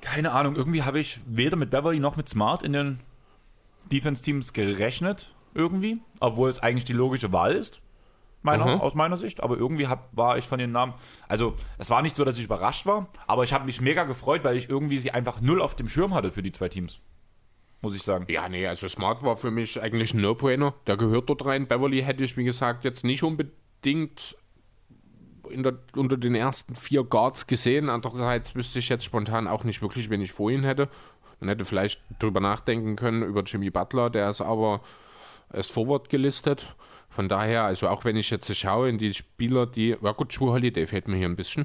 [SPEAKER 1] Keine Ahnung, irgendwie habe ich weder mit Beverly noch mit Smart in den Defense-Teams gerechnet, irgendwie, obwohl es eigentlich die logische Wahl ist, meiner,
[SPEAKER 2] Mhm.
[SPEAKER 1] aus meiner Sicht. Aber irgendwie hab, war ich von den Namen, also es war nicht so, dass ich überrascht war, aber ich habe mich mega gefreut, weil ich irgendwie sie einfach null auf dem Schirm hatte für die zwei Teams. Muss ich sagen.
[SPEAKER 2] Ja, nee, also Smart war für mich eigentlich ein No-Brainer. Der gehört dort rein. Beverly hätte ich, wie gesagt, jetzt nicht unbedingt in der, unter den ersten vier Guards gesehen. Andererseits wüsste ich jetzt spontan auch nicht wirklich, wen ich vor ihn hätte. Man hätte vielleicht drüber nachdenken können über Jimmy Butler, der ist aber als Forward gelistet. Von daher, also auch wenn ich jetzt schaue in die Spieler, die, ja gut, Drew Holiday fehlt mir hier ein bisschen.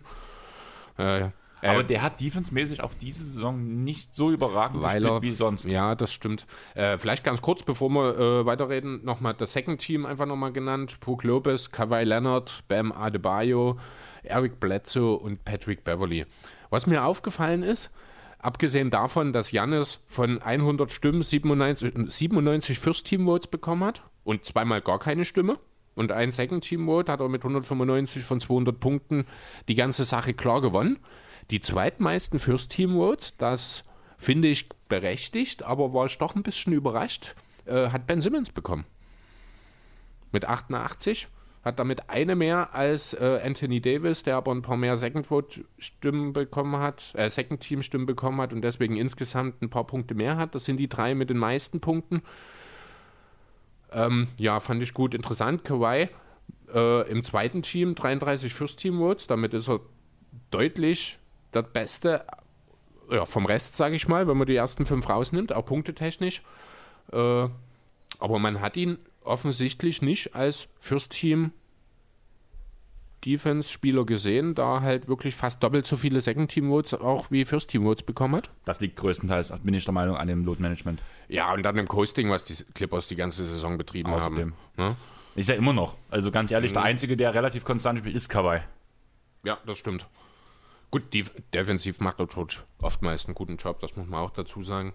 [SPEAKER 2] Äh,
[SPEAKER 1] Aber
[SPEAKER 2] äh,
[SPEAKER 1] der hat defensemäßig auch diese Saison nicht so überragend
[SPEAKER 2] weil er,
[SPEAKER 1] gespielt wie sonst.
[SPEAKER 2] Ja, das stimmt. Äh, vielleicht ganz kurz, bevor wir äh, weiterreden, nochmal das Second Team einfach nochmal genannt. Brook Lopez, Kawhi Leonard, Bam Adebayo, Eric Bledsoe und Patrick Beverly. Was mir aufgefallen ist, abgesehen davon, dass Jannis von 100 Stimmen 97, 97 First Team Votes bekommen hat und zweimal gar keine Stimme und ein Second Team Vote hat er mit 195 von 200 Punkten die ganze Sache klar gewonnen. Die zweitmeisten First Team Votes, das finde ich berechtigt, aber war ich doch ein bisschen überrascht, äh, hat Ben Simmons bekommen. Mit 88 hat damit eine mehr als äh, Anthony Davis, der aber ein paar mehr Second Vote Stimmen bekommen hat, äh, Second Team Stimmen bekommen hat und deswegen insgesamt ein paar Punkte mehr hat. Das sind die drei mit den meisten Punkten. Ähm, ja, fand ich gut interessant. Kawhi äh, im zweiten Team 33 First Team Votes, damit ist er deutlich der Beste ja, vom Rest, sage ich mal, wenn man die ersten fünf rausnimmt, auch punktetechnisch. Äh, aber man hat ihn offensichtlich nicht als First Team Defense-Spieler gesehen, da halt wirklich fast doppelt so viele Second Team Votes auch wie First Team Votes bekommen hat.
[SPEAKER 1] Das liegt größtenteils, bin ich der Meinung, an dem Load Management.
[SPEAKER 2] Ja, und dann im Coasting, was die Clippers die ganze Saison betrieben
[SPEAKER 1] Außerdem.
[SPEAKER 2] haben. Ne?
[SPEAKER 1] Ist ja immer noch. Also ganz ehrlich, der Einzige, der relativ konstant spielt, ist Kawhi.
[SPEAKER 2] Ja, das stimmt. Gut, die, defensiv macht der George oftmals einen guten Job, das muss man auch dazu sagen.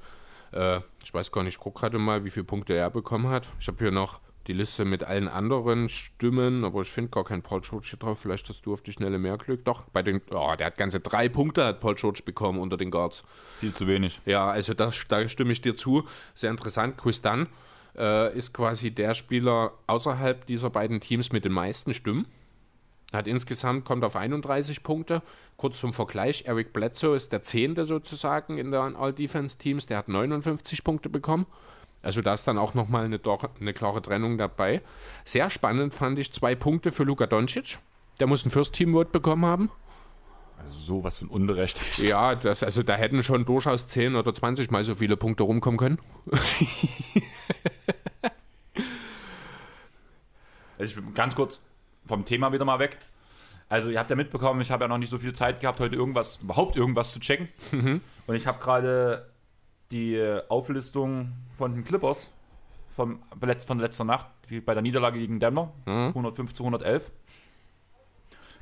[SPEAKER 2] Äh, ich weiß gar nicht, ich gucke gerade mal, wie viele Punkte er bekommen hat. Ich habe hier noch die Liste mit allen anderen Stimmen, aber ich finde gar keinen Paul George hier drauf. Vielleicht hast du auf die Schnelle mehr Glück. Doch, bei den, oh, der hat ganze drei Punkte, hat Paul George bekommen unter den Guards.
[SPEAKER 1] Viel zu wenig.
[SPEAKER 2] Ja, also da, da stimme ich dir zu. Sehr interessant. Chris Dunn äh, ist quasi der Spieler außerhalb dieser beiden Teams mit den meisten Stimmen. Hat insgesamt, kommt auf 31 Punkte. Kurz zum Vergleich, Eric Bledsoe ist der Zehnte sozusagen in den All-Defense-Teams. Der hat 59 Punkte bekommen. Also da ist dann auch nochmal eine, eine klare Trennung dabei. Sehr spannend fand ich zwei Punkte für Luka Doncic. Der muss ein First-Team-Vote bekommen haben.
[SPEAKER 1] Also sowas von unberechtigt.
[SPEAKER 2] Ja, das, also da hätten schon durchaus 10 oder 20 mal so viele Punkte rumkommen können.
[SPEAKER 1] Also ich bin ganz kurz vom Thema wieder mal weg. Also ihr habt ja mitbekommen, ich habe ja noch nicht so viel Zeit gehabt, heute irgendwas, überhaupt irgendwas zu checken. Und ich habe gerade die äh, Auflistung von den Clippers vom, von letzter Nacht die, bei der Niederlage gegen Denver, mhm. 105 zu 111.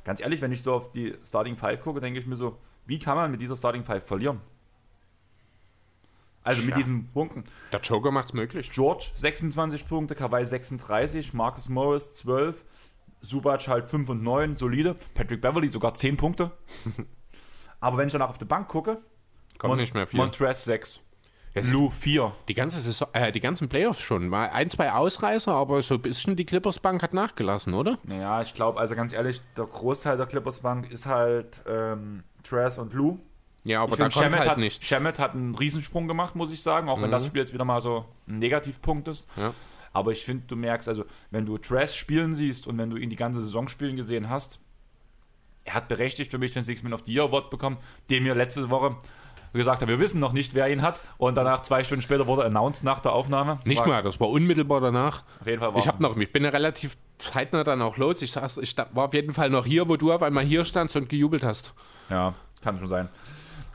[SPEAKER 1] Ganz ehrlich, wenn ich so auf die Starting Five gucke, denke ich mir so, wie kann man mit dieser Starting Five verlieren? Also ja. mit diesen Punkten.
[SPEAKER 2] Der Joker macht es möglich.
[SPEAKER 1] George 26 Punkte, Kawhi 36, Marcus Morris 12, Subac halt 5 und 9, solide. Patrick Beverly sogar 10 Punkte. Aber wenn ich danach auf die Bank gucke,
[SPEAKER 2] kommt Mon nicht mehr viel.
[SPEAKER 1] Montrez 6. Lou 4.
[SPEAKER 2] Die, ganze Saison, äh, die ganzen Playoffs schon. Mal ein, zwei Ausreißer, aber so ein bisschen die Clippers Bank hat nachgelassen, oder?
[SPEAKER 1] Naja, ich glaube, also ganz ehrlich, der Großteil der Clippers Bank ist halt ähm, Tress und Lou.
[SPEAKER 2] Ja, aber ich da kommt halt
[SPEAKER 1] hat,
[SPEAKER 2] nicht.
[SPEAKER 1] Shemet hat einen Riesensprung gemacht, muss ich sagen, auch mhm. wenn das Spiel jetzt wieder mal so ein Negativpunkt ist. Ja. Aber ich finde, du merkst, also wenn du Trash spielen siehst und wenn du ihn die ganze Saison spielen gesehen hast, er hat berechtigt für mich den Six Man of the Year Award bekommen, den mir letzte Woche gesagt hat, wir wissen noch nicht, wer ihn hat. Und danach, zwei Stunden später, wurde announced nach der Aufnahme.
[SPEAKER 2] Nicht war, mal, das war unmittelbar danach.
[SPEAKER 1] Auf jeden Fall
[SPEAKER 2] war Ich habe noch, ich bin ja relativ zeitnah dann auch los. Ich, saß, ich war auf jeden Fall noch hier, wo du auf einmal hier standst und gejubelt hast.
[SPEAKER 1] Ja, kann schon sein.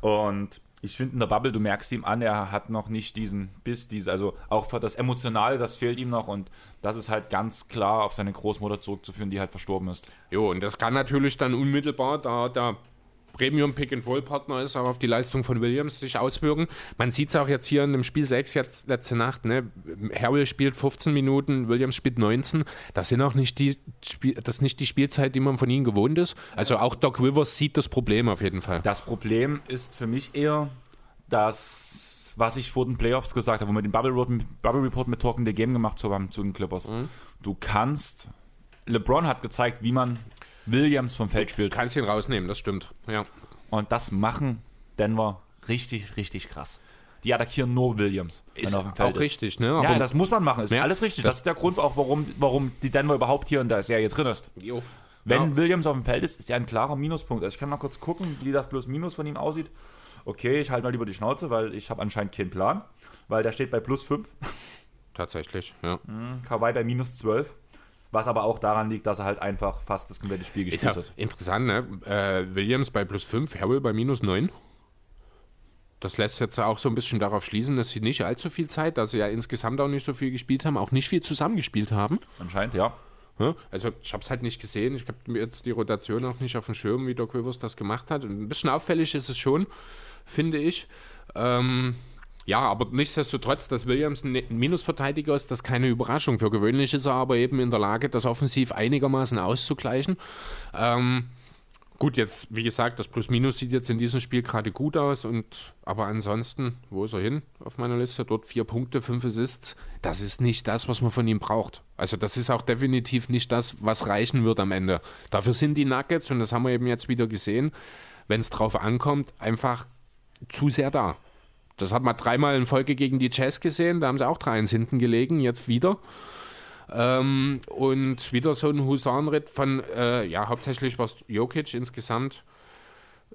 [SPEAKER 1] Und ich finde in der Bubble, du merkst ihm an, er hat noch nicht diesen Biss, diese, also auch für das Emotionale, das fehlt ihm noch und das ist halt ganz klar auf seine Großmutter zurückzuführen, die halt verstorben ist.
[SPEAKER 2] Jo, und das kann natürlich dann unmittelbar, da der Premium Pick and Roll Partner ist, auch auf die Leistung von Williams sich auswirken. Man sieht es auch jetzt hier in dem Spiel 6 jetzt letzte Nacht, ne? Harrell spielt 15 Minuten, Williams spielt 19. Das sind auch nicht die das ist nicht die Spielzeit, die man von ihnen gewohnt ist. Also auch Doc Rivers sieht das Problem auf jeden Fall.
[SPEAKER 1] Das Problem ist für mich eher, dass was ich vor den Playoffs gesagt habe, wo wir den Bubble, Report, Bubble Report mit Talking the Game gemacht haben zu den Clippers. Mhm. Du kannst LeBron hat gezeigt, wie man Williams vom Feld spielt.
[SPEAKER 2] Kannst ihn rausnehmen, das stimmt. Ja.
[SPEAKER 1] Und das machen Denver richtig, richtig krass. Die attackieren nur Williams,
[SPEAKER 2] ist er auf dem Feld auch ist. richtig, ne?
[SPEAKER 1] Aber ja, das muss man machen. Ist ja, alles richtig. Das, das, ist der Grund auch, warum, warum die Denver überhaupt hier in der Serie drin ist. Jo. Wenn ja. Williams auf dem Feld ist, ist er ein klarer Minuspunkt. Also ich kann mal kurz gucken, wie das plus Minus von ihm aussieht. Okay, ich halte mal lieber die Schnauze, weil ich habe anscheinend keinen Plan. Weil der steht bei plus 5.
[SPEAKER 2] Tatsächlich, ja.
[SPEAKER 1] Mhm, Kawhi bei minus 12. Was aber auch daran liegt, dass er halt einfach fast das komplette Spiel gespielt
[SPEAKER 2] hat. Interessant, ne? Äh, Williams bei plus 5, Harrell bei minus 9. Das lässt jetzt auch so ein bisschen darauf schließen, dass sie nicht allzu viel Zeit, dass sie ja insgesamt auch nicht so viel gespielt haben, auch nicht viel zusammengespielt haben.
[SPEAKER 1] Anscheinend, ja.
[SPEAKER 2] Also ich habe es halt nicht gesehen. Ich habe mir jetzt die Rotation auch nicht auf dem Schirm, wie Doc Rivers das gemacht hat. Und ein bisschen auffällig ist es schon, finde ich. Ähm, ja, aber nichtsdestotrotz, dass Williams ein Minusverteidiger ist, das ist keine Überraschung. Für gewöhnlich ist er aber eben in der Lage, das offensiv einigermaßen auszugleichen. Ähm, gut, jetzt, wie gesagt, das Plus-Minus sieht jetzt in diesem Spiel gerade gut aus, und aber ansonsten, wo ist er hin auf meiner Liste? Dort vier Punkte, fünf Assists. Das ist nicht das, was man von ihm braucht. Also, das ist auch definitiv nicht das, was reichen wird am Ende. Dafür sind die Nuggets, und das haben wir eben jetzt wieder gesehen, wenn es drauf ankommt, einfach zu sehr da. Das hat man dreimal in Folge gegen die Jazz gesehen, da haben sie auch 3-1 hinten gelegen, jetzt wieder. Ähm, und wieder so ein Husarenritt von, äh, ja, hauptsächlich was Jokic insgesamt.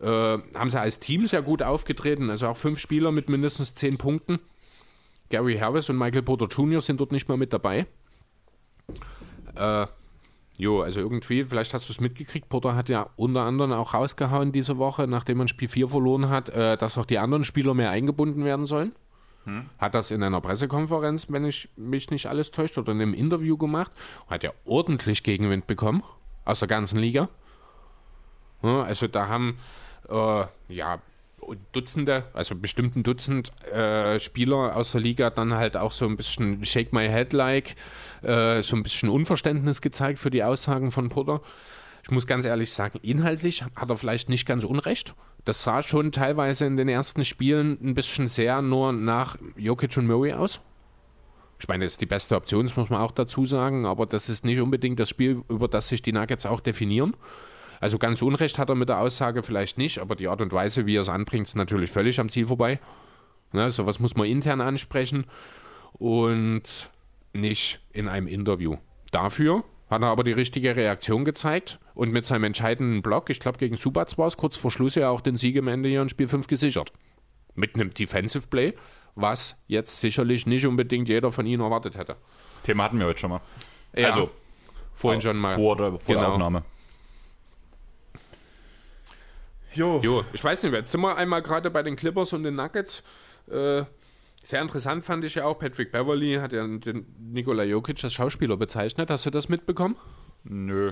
[SPEAKER 2] Äh, haben sie als Team sehr gut aufgetreten, also auch fünf Spieler mit mindestens zehn Punkten. Gary Harris und Michael Porter Jr. sind dort nicht mehr mit dabei. Äh, Jo, also irgendwie, vielleicht hast du es mitgekriegt, Potter hat ja unter anderem auch rausgehauen diese Woche, nachdem man Spiel 4 verloren hat, äh, dass auch die anderen Spieler mehr eingebunden werden sollen. Hm. Hat das in einer Pressekonferenz, wenn ich mich nicht alles täuscht, oder in einem Interview gemacht. Hat ja ordentlich Gegenwind bekommen aus der ganzen Liga. Ja, also da haben äh, ja Dutzende, also bestimmten Dutzend äh, Spieler aus der Liga dann halt auch so ein bisschen Shake My Head-like, äh, so ein bisschen Unverständnis gezeigt für die Aussagen von Potter. Ich muss ganz ehrlich sagen, inhaltlich hat er vielleicht nicht ganz unrecht. Das sah schon teilweise in den ersten Spielen ein bisschen sehr nur nach Jokic und Murray aus. Ich meine, das ist die beste Option, das muss man auch dazu sagen, aber das ist nicht unbedingt das Spiel, über das sich die Nuggets auch definieren. Also ganz Unrecht hat er mit der Aussage vielleicht nicht, aber die Art und Weise, wie er es anbringt, ist natürlich völlig am Ziel vorbei. Ne, sowas muss man intern ansprechen und nicht in einem Interview. Dafür hat er aber die richtige Reaktion gezeigt und mit seinem entscheidenden Block, ich glaube gegen Subac war es, kurz vor Schluss ja auch den Sieg im Ende hier in Spiel 5 gesichert. Mit einem Defensive Play, was jetzt sicherlich nicht unbedingt jeder von ihnen erwartet hätte.
[SPEAKER 1] Thema hatten wir heute schon mal.
[SPEAKER 2] Ja, also vorhin schon mal.
[SPEAKER 1] Vor der, vor genau. der Aufnahme.
[SPEAKER 2] Jo. jo. Ich weiß nicht, jetzt sind wir einmal gerade bei den Clippers und den Nuggets. Äh, Sehr interessant fand ich ja auch, Patrick Beverly hat ja den Nikola Jokic als Schauspieler bezeichnet. Hast du das mitbekommen?
[SPEAKER 1] Nö.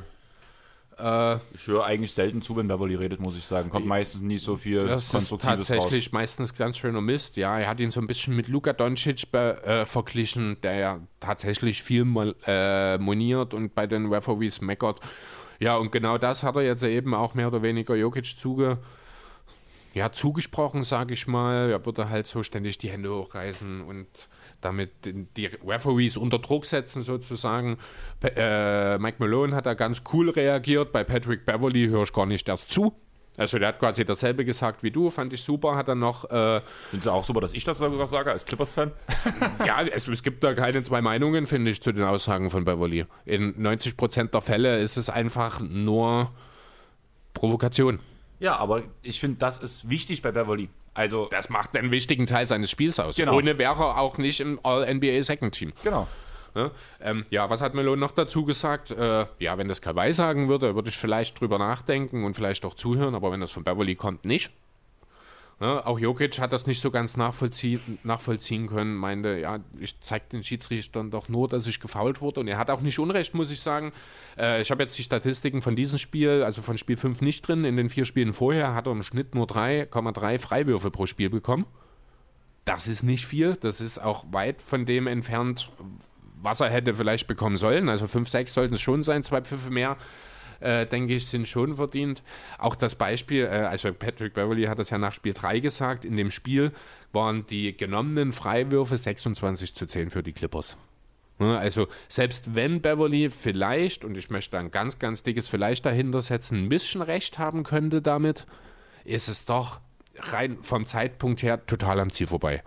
[SPEAKER 2] Äh,
[SPEAKER 1] Ich höre eigentlich selten zu, wenn Beverly redet, muss ich sagen. Kommt meistens nie so viel
[SPEAKER 2] das ist
[SPEAKER 1] Konstruktives
[SPEAKER 2] tatsächlich
[SPEAKER 1] raus.
[SPEAKER 2] meistens ganz schöner Mist. Ja, er hat ihn so ein bisschen mit Luka Doncic be, äh, verglichen, der ja tatsächlich viel mal, äh, moniert und bei den Referees meckert. Ja, und genau das hat er jetzt eben auch mehr oder weniger Jokic zuge, ja, zugesprochen, sage ich mal. Er würde halt so ständig die Hände hochreißen und damit die Referees unter Druck setzen sozusagen. Pe- Äh, Mike Malone hat da ganz cool reagiert. Bei Patrick Beverly höre ich gar nicht erst zu. Also der hat quasi dasselbe gesagt wie du, fand ich super. Hat dann noch, äh,
[SPEAKER 1] Sind sie auch super, dass ich das sogar sage, als Clippers-Fan?
[SPEAKER 2] ja, es, es gibt da keine zwei Meinungen, finde ich, zu den Aussagen von Beverly. In 90% der Fälle ist es einfach nur Provokation.
[SPEAKER 1] Ja, aber ich finde, das ist wichtig bei Beverly. Also,
[SPEAKER 2] Das macht einen wichtigen Teil seines Spiels aus.
[SPEAKER 1] Genau.
[SPEAKER 2] Ohne wäre er auch nicht im All-NBA Second Team.
[SPEAKER 1] genau.
[SPEAKER 2] Ja, ähm, ja, was hat Malone noch dazu gesagt? Äh, ja, wenn das Kawhi sagen würde, würde ich vielleicht drüber nachdenken und vielleicht auch zuhören, aber wenn das von Beverly kommt, nicht. Ja, auch Jokic hat das nicht so ganz nachvollziehen, nachvollziehen können, meinte, ja, ich zeige den Schiedsrichtern doch nur, dass ich gefault wurde und er hat auch nicht Unrecht, muss ich sagen. Äh, ich habe jetzt die Statistiken von diesem Spiel, also von Spiel 5 nicht drin. In den vier Spielen vorher hat er im Schnitt nur 3,3 Freiwürfe pro Spiel bekommen. Das ist nicht viel, das ist auch weit von dem entfernt, was er hätte vielleicht bekommen sollen. Also 5, 6 sollten es schon sein, zwei Pfiffe mehr, äh, denke ich, sind schon verdient. Auch das Beispiel, äh, also Patrick Beverly hat das ja nach Spiel 3 gesagt, in dem Spiel waren die genommenen Freiwürfe 26 zu 10 für die Clippers. Ne, Also selbst wenn Beverly vielleicht, und ich möchte ein ganz, ganz dickes Vielleicht dahinter setzen, ein bisschen recht haben könnte damit, ist es doch rein vom Zeitpunkt her total am Ziel vorbei.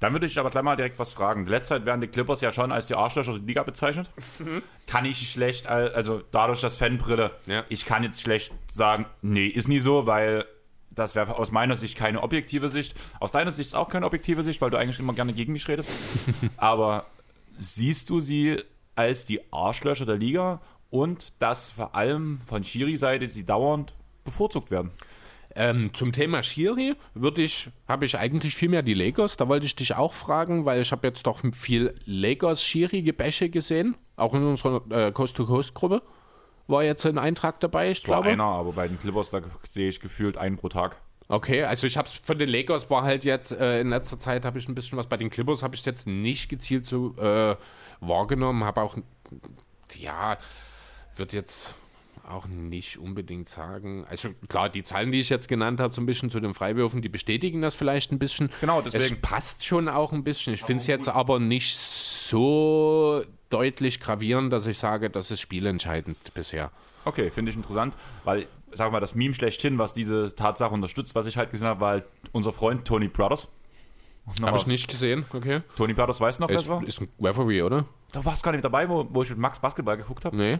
[SPEAKER 1] Dann würde ich aber gleich mal direkt was fragen. Letzte Zeit werden die Clippers ja schon als die Arschlöcher der Liga bezeichnet. Kann ich schlecht, al- also dadurch das Fanbrille,
[SPEAKER 2] Ja.
[SPEAKER 1] ich kann jetzt schlecht sagen, nee, ist nie so, weil das wäre aus meiner Sicht keine objektive Sicht. Aus deiner Sicht ist auch keine objektive Sicht, weil du eigentlich immer gerne gegen mich redest. aber siehst du sie als die Arschlöcher der Liga und dass vor allem von Schiri-Seite sie dauernd bevorzugt werden?
[SPEAKER 2] Ähm, zum Thema Schiri würde ich, habe ich eigentlich viel mehr die Lakers. Da wollte ich dich auch fragen, weil ich habe jetzt doch viel Lakers-Schiri-Gebäsche gesehen, auch in unserer äh, Coast-to-Coast-Gruppe. War jetzt ein Eintrag dabei, ich
[SPEAKER 1] War
[SPEAKER 2] glaube.
[SPEAKER 1] einer, aber bei den Clippers, da sehe ich gefühlt einen pro Tag.
[SPEAKER 2] Okay, also ich habe es von den Lakers war halt jetzt äh, in letzter Zeit habe ich ein bisschen was bei den Clippers habe ich jetzt nicht gezielt so äh, wahrgenommen, habe auch ja wird jetzt auch nicht unbedingt sagen. Also klar, die Zahlen, die ich jetzt genannt habe, so ein bisschen zu den Freiwürfen, die bestätigen das vielleicht ein bisschen.
[SPEAKER 1] Genau,
[SPEAKER 2] Es
[SPEAKER 1] deswegen.
[SPEAKER 2] passt schon auch ein bisschen. Ich finde es jetzt aber nicht so deutlich gravierend, dass ich sage, das ist spielentscheidend bisher.
[SPEAKER 1] Okay, finde ich interessant, weil, sagen wir mal, das Meme schlechthin, was diese Tatsache unterstützt, was ich halt gesehen habe, war halt unser Freund Tony Brothers.
[SPEAKER 2] Habe ich nicht gesehen, okay.
[SPEAKER 1] Tony Brothers weiß noch, wer
[SPEAKER 2] Ist,
[SPEAKER 1] das war?
[SPEAKER 2] ist ein Referee, oder?
[SPEAKER 1] Du warst gar nicht dabei, wo, wo ich mit Max Basketball geguckt habe.
[SPEAKER 2] Nee.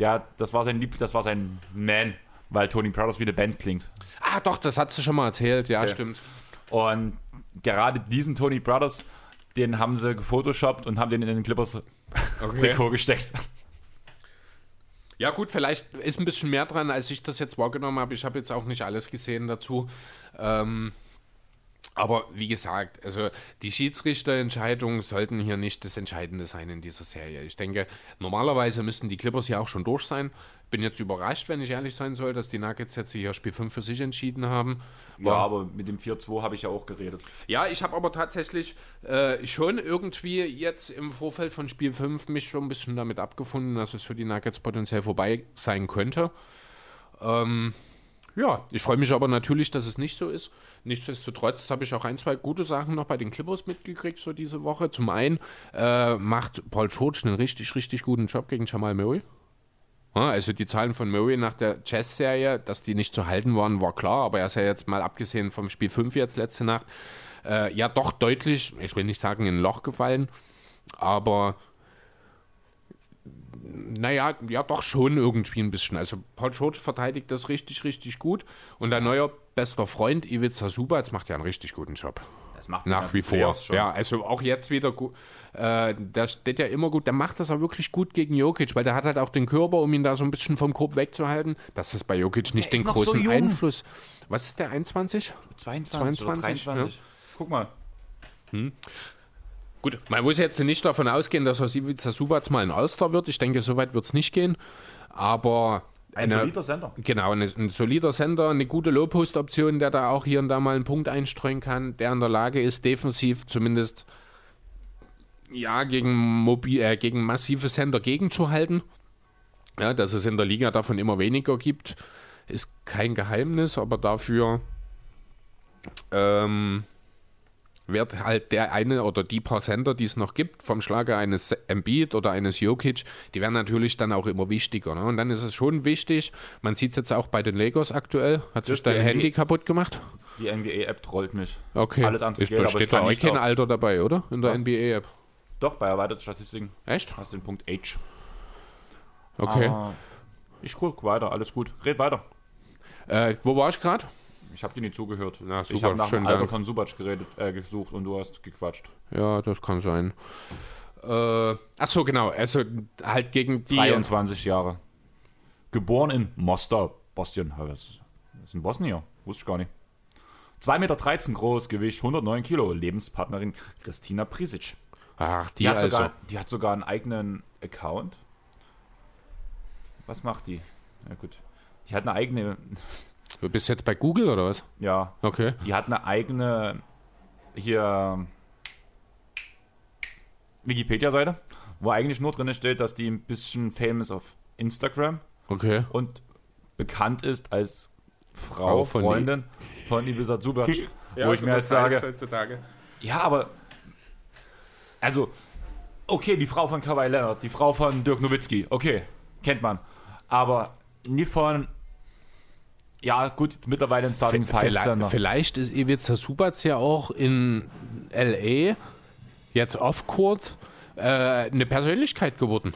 [SPEAKER 1] Der, das war sein Lieb, das war sein Man, weil Tony Brothers wie eine Band klingt.
[SPEAKER 2] Ah, doch, das hat sie schon mal erzählt. Ja,
[SPEAKER 1] Okay.
[SPEAKER 2] stimmt.
[SPEAKER 1] Und gerade diesen Tony Brothers, den haben sie gefotoshoppt und haben den in den Clippers Trikot gesteckt.
[SPEAKER 2] Ja, gut, vielleicht ist ein bisschen mehr dran, als ich das jetzt wahrgenommen habe. Ich habe jetzt auch nicht alles gesehen dazu. Ähm, aber wie gesagt, also die Schiedsrichterentscheidungen sollten hier nicht das Entscheidende sein in dieser Serie. Ich denke, normalerweise müssten die Clippers ja auch schon durch sein. Bin jetzt überrascht, wenn ich ehrlich sein soll, dass die Nuggets jetzt hier Spiel 5 für sich entschieden haben.
[SPEAKER 1] Ja, aber mit dem 4-2 habe ich ja auch geredet.
[SPEAKER 2] Ja, ich habe aber tatsächlich äh, schon irgendwie jetzt im Vorfeld von Spiel 5 mich schon ein bisschen damit abgefunden, dass es für die Nuggets potenziell vorbei sein könnte. Ähm, ja, ich freue mich aber natürlich, dass es nicht so ist. Nichtsdestotrotz habe ich auch ein, zwei gute Sachen noch bei den Clippers mitgekriegt so diese Woche. Zum einen äh, macht Paul George einen richtig, richtig guten Job gegen Jamal Murray. Ja, Also die Zahlen von Murray nach der Chess-Serie, dass die nicht zu halten waren, war klar, aber er ist ja jetzt mal abgesehen vom Spiel 5 jetzt letzte Nacht, äh, ja doch deutlich, ich will nicht sagen in ein Loch gefallen, aber naja, ja doch schon irgendwie ein bisschen. Also Paul George verteidigt das richtig, richtig gut und dein neuer bester Freund Ivica Subac macht ja einen richtig guten Job.
[SPEAKER 1] Das macht
[SPEAKER 2] Nach wie vor. Ja, also auch jetzt wieder gut. Äh, der steht ja immer gut. Der macht das auch wirklich gut gegen Jokic, weil der hat halt auch den Körper, um ihn da so ein bisschen vom Korb wegzuhalten. Das ist bei Jokic nicht
[SPEAKER 1] Der
[SPEAKER 2] den
[SPEAKER 1] so
[SPEAKER 2] großen
[SPEAKER 1] jung.
[SPEAKER 2] Einfluss. Was ist der 21?
[SPEAKER 1] 22,
[SPEAKER 2] 22,
[SPEAKER 1] oder 23. Guck mal.
[SPEAKER 2] Gut, man muss jetzt nicht davon ausgehen, dass aus Ivica Subac mal ein All-Star wird. Ich denke, so weit wird es nicht gehen. Aber
[SPEAKER 1] Ein
[SPEAKER 2] eine,
[SPEAKER 1] solider Sender.
[SPEAKER 2] Genau, eine, ein solider Sender, eine gute Low-Post-Option, der da auch hier und da mal einen Punkt einstreuen kann, der in der Lage ist, defensiv zumindest ja, gegen, mobil, äh, gegen massive Sender gegenzuhalten. Ja, dass es in der Liga davon immer weniger gibt, ist kein Geheimnis, aber dafür ähm, wird halt der eine oder die paar Sender, die es noch gibt, vom Schlage eines Embiid oder eines Jokic, die werden natürlich dann auch immer wichtiger. Ne? Und dann ist es schon wichtig, man sieht es jetzt auch bei den Lakers aktuell, hat sich dein Handy kaputt gemacht?
[SPEAKER 1] Die NBA-App trollt mich.
[SPEAKER 2] Okay.
[SPEAKER 1] Alles andere
[SPEAKER 2] ist,
[SPEAKER 1] geht,
[SPEAKER 2] da steht da kein Alter dabei, oder? In der. NBA-App.
[SPEAKER 1] Doch, bei erweiterten Statistiken
[SPEAKER 2] Echt?
[SPEAKER 1] hast du den Punkt H.
[SPEAKER 2] Okay.
[SPEAKER 1] Aber ich guck weiter, alles gut. Red weiter.
[SPEAKER 2] Äh, wo war ich gerade?
[SPEAKER 1] Ich habe dir nicht zugehört.
[SPEAKER 2] Na,
[SPEAKER 1] ich
[SPEAKER 2] super,
[SPEAKER 1] habe nach dem Alter
[SPEAKER 2] Dank.
[SPEAKER 1] von Subac geredet, äh, gesucht und du hast gequatscht.
[SPEAKER 2] Ja, das kann sein. Äh, ach so, genau. Also halt gegen die.
[SPEAKER 1] 23 Jahre. Geboren in Mostar, Bosnien. Das ist in Bosnien, wusste ich gar nicht. 2,13 Meter groß, Gewicht 109 Kilo, Lebenspartnerin Christina Prisic.
[SPEAKER 2] Ach, die,
[SPEAKER 1] Die, hat,
[SPEAKER 2] also.
[SPEAKER 1] sogar, die hat sogar einen eigenen Account. Was macht die? Ja gut. Die hat eine eigene,
[SPEAKER 2] Du bist jetzt bei Google oder was?
[SPEAKER 1] ja,
[SPEAKER 2] Okay.
[SPEAKER 1] die hat eine eigene hier Wikipedia-Seite, wo eigentlich nur drin steht, dass die ein bisschen famous auf Instagram
[SPEAKER 2] Okay.
[SPEAKER 1] und bekannt ist als Frau,
[SPEAKER 2] Frau von
[SPEAKER 1] Freundin von Ibiza Zubac. wo ich mir jetzt sage,
[SPEAKER 2] heutzutage.
[SPEAKER 1] ja, aber also, okay, die Frau von Kawhi Leonard, die Frau von Dirk Nowitzki, okay, kennt man. Aber nie von, ja gut, jetzt mittlerweile ein Starting Five
[SPEAKER 2] Vielleicht,
[SPEAKER 1] Sender.
[SPEAKER 2] vielleicht ist Ivica Subac ja auch in L.A. jetzt off-court äh, eine Persönlichkeit geworden.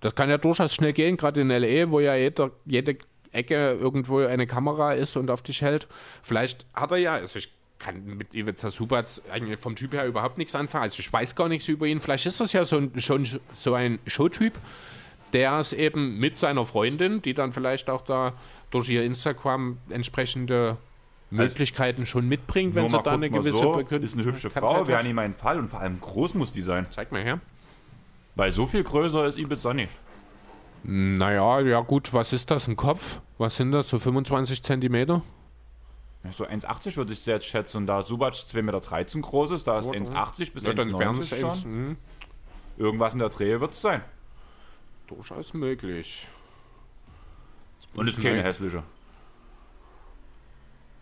[SPEAKER 2] Das kann ja durchaus schnell gehen, gerade in L.A., wo ja jeder, jede Ecke irgendwo eine Kamera ist und auf dich hält. Vielleicht hat er ja, also ich kann mit Ivica Subac eigentlich vom Typ her überhaupt nichts anfangen. Also ich weiß gar nichts über ihn. Vielleicht ist das ja so ein, schon so ein Showtyp, der es eben mit seiner Freundin, die dann vielleicht auch da durch ihr Instagram entsprechende Möglichkeiten schon mitbringt, wenn sie da eine gewisse
[SPEAKER 1] so,
[SPEAKER 2] Bekün-
[SPEAKER 1] ist eine hübsche
[SPEAKER 2] Bekanntheit
[SPEAKER 1] Frau, wäre nicht mein Fall und vor allem groß muss die sein.
[SPEAKER 2] Zeig mal her.
[SPEAKER 1] Weil so viel größer ist Ibiza nicht.
[SPEAKER 2] Naja, ja gut, was ist das? Ein Kopf? Was sind das? So 25 Zentimeter?
[SPEAKER 1] So 1,80 würde ich jetzt schätzen. Und da Subac 2,13 Meter groß ist, da ist 1,80 bis
[SPEAKER 2] Ja, dann wären
[SPEAKER 1] 1,90
[SPEAKER 2] es
[SPEAKER 1] schon.
[SPEAKER 2] eins- hm,
[SPEAKER 1] Irgendwas in der Drehe wird es sein.
[SPEAKER 2] durchaus möglich.
[SPEAKER 1] Und ist
[SPEAKER 2] Nein.
[SPEAKER 1] keine hässliche.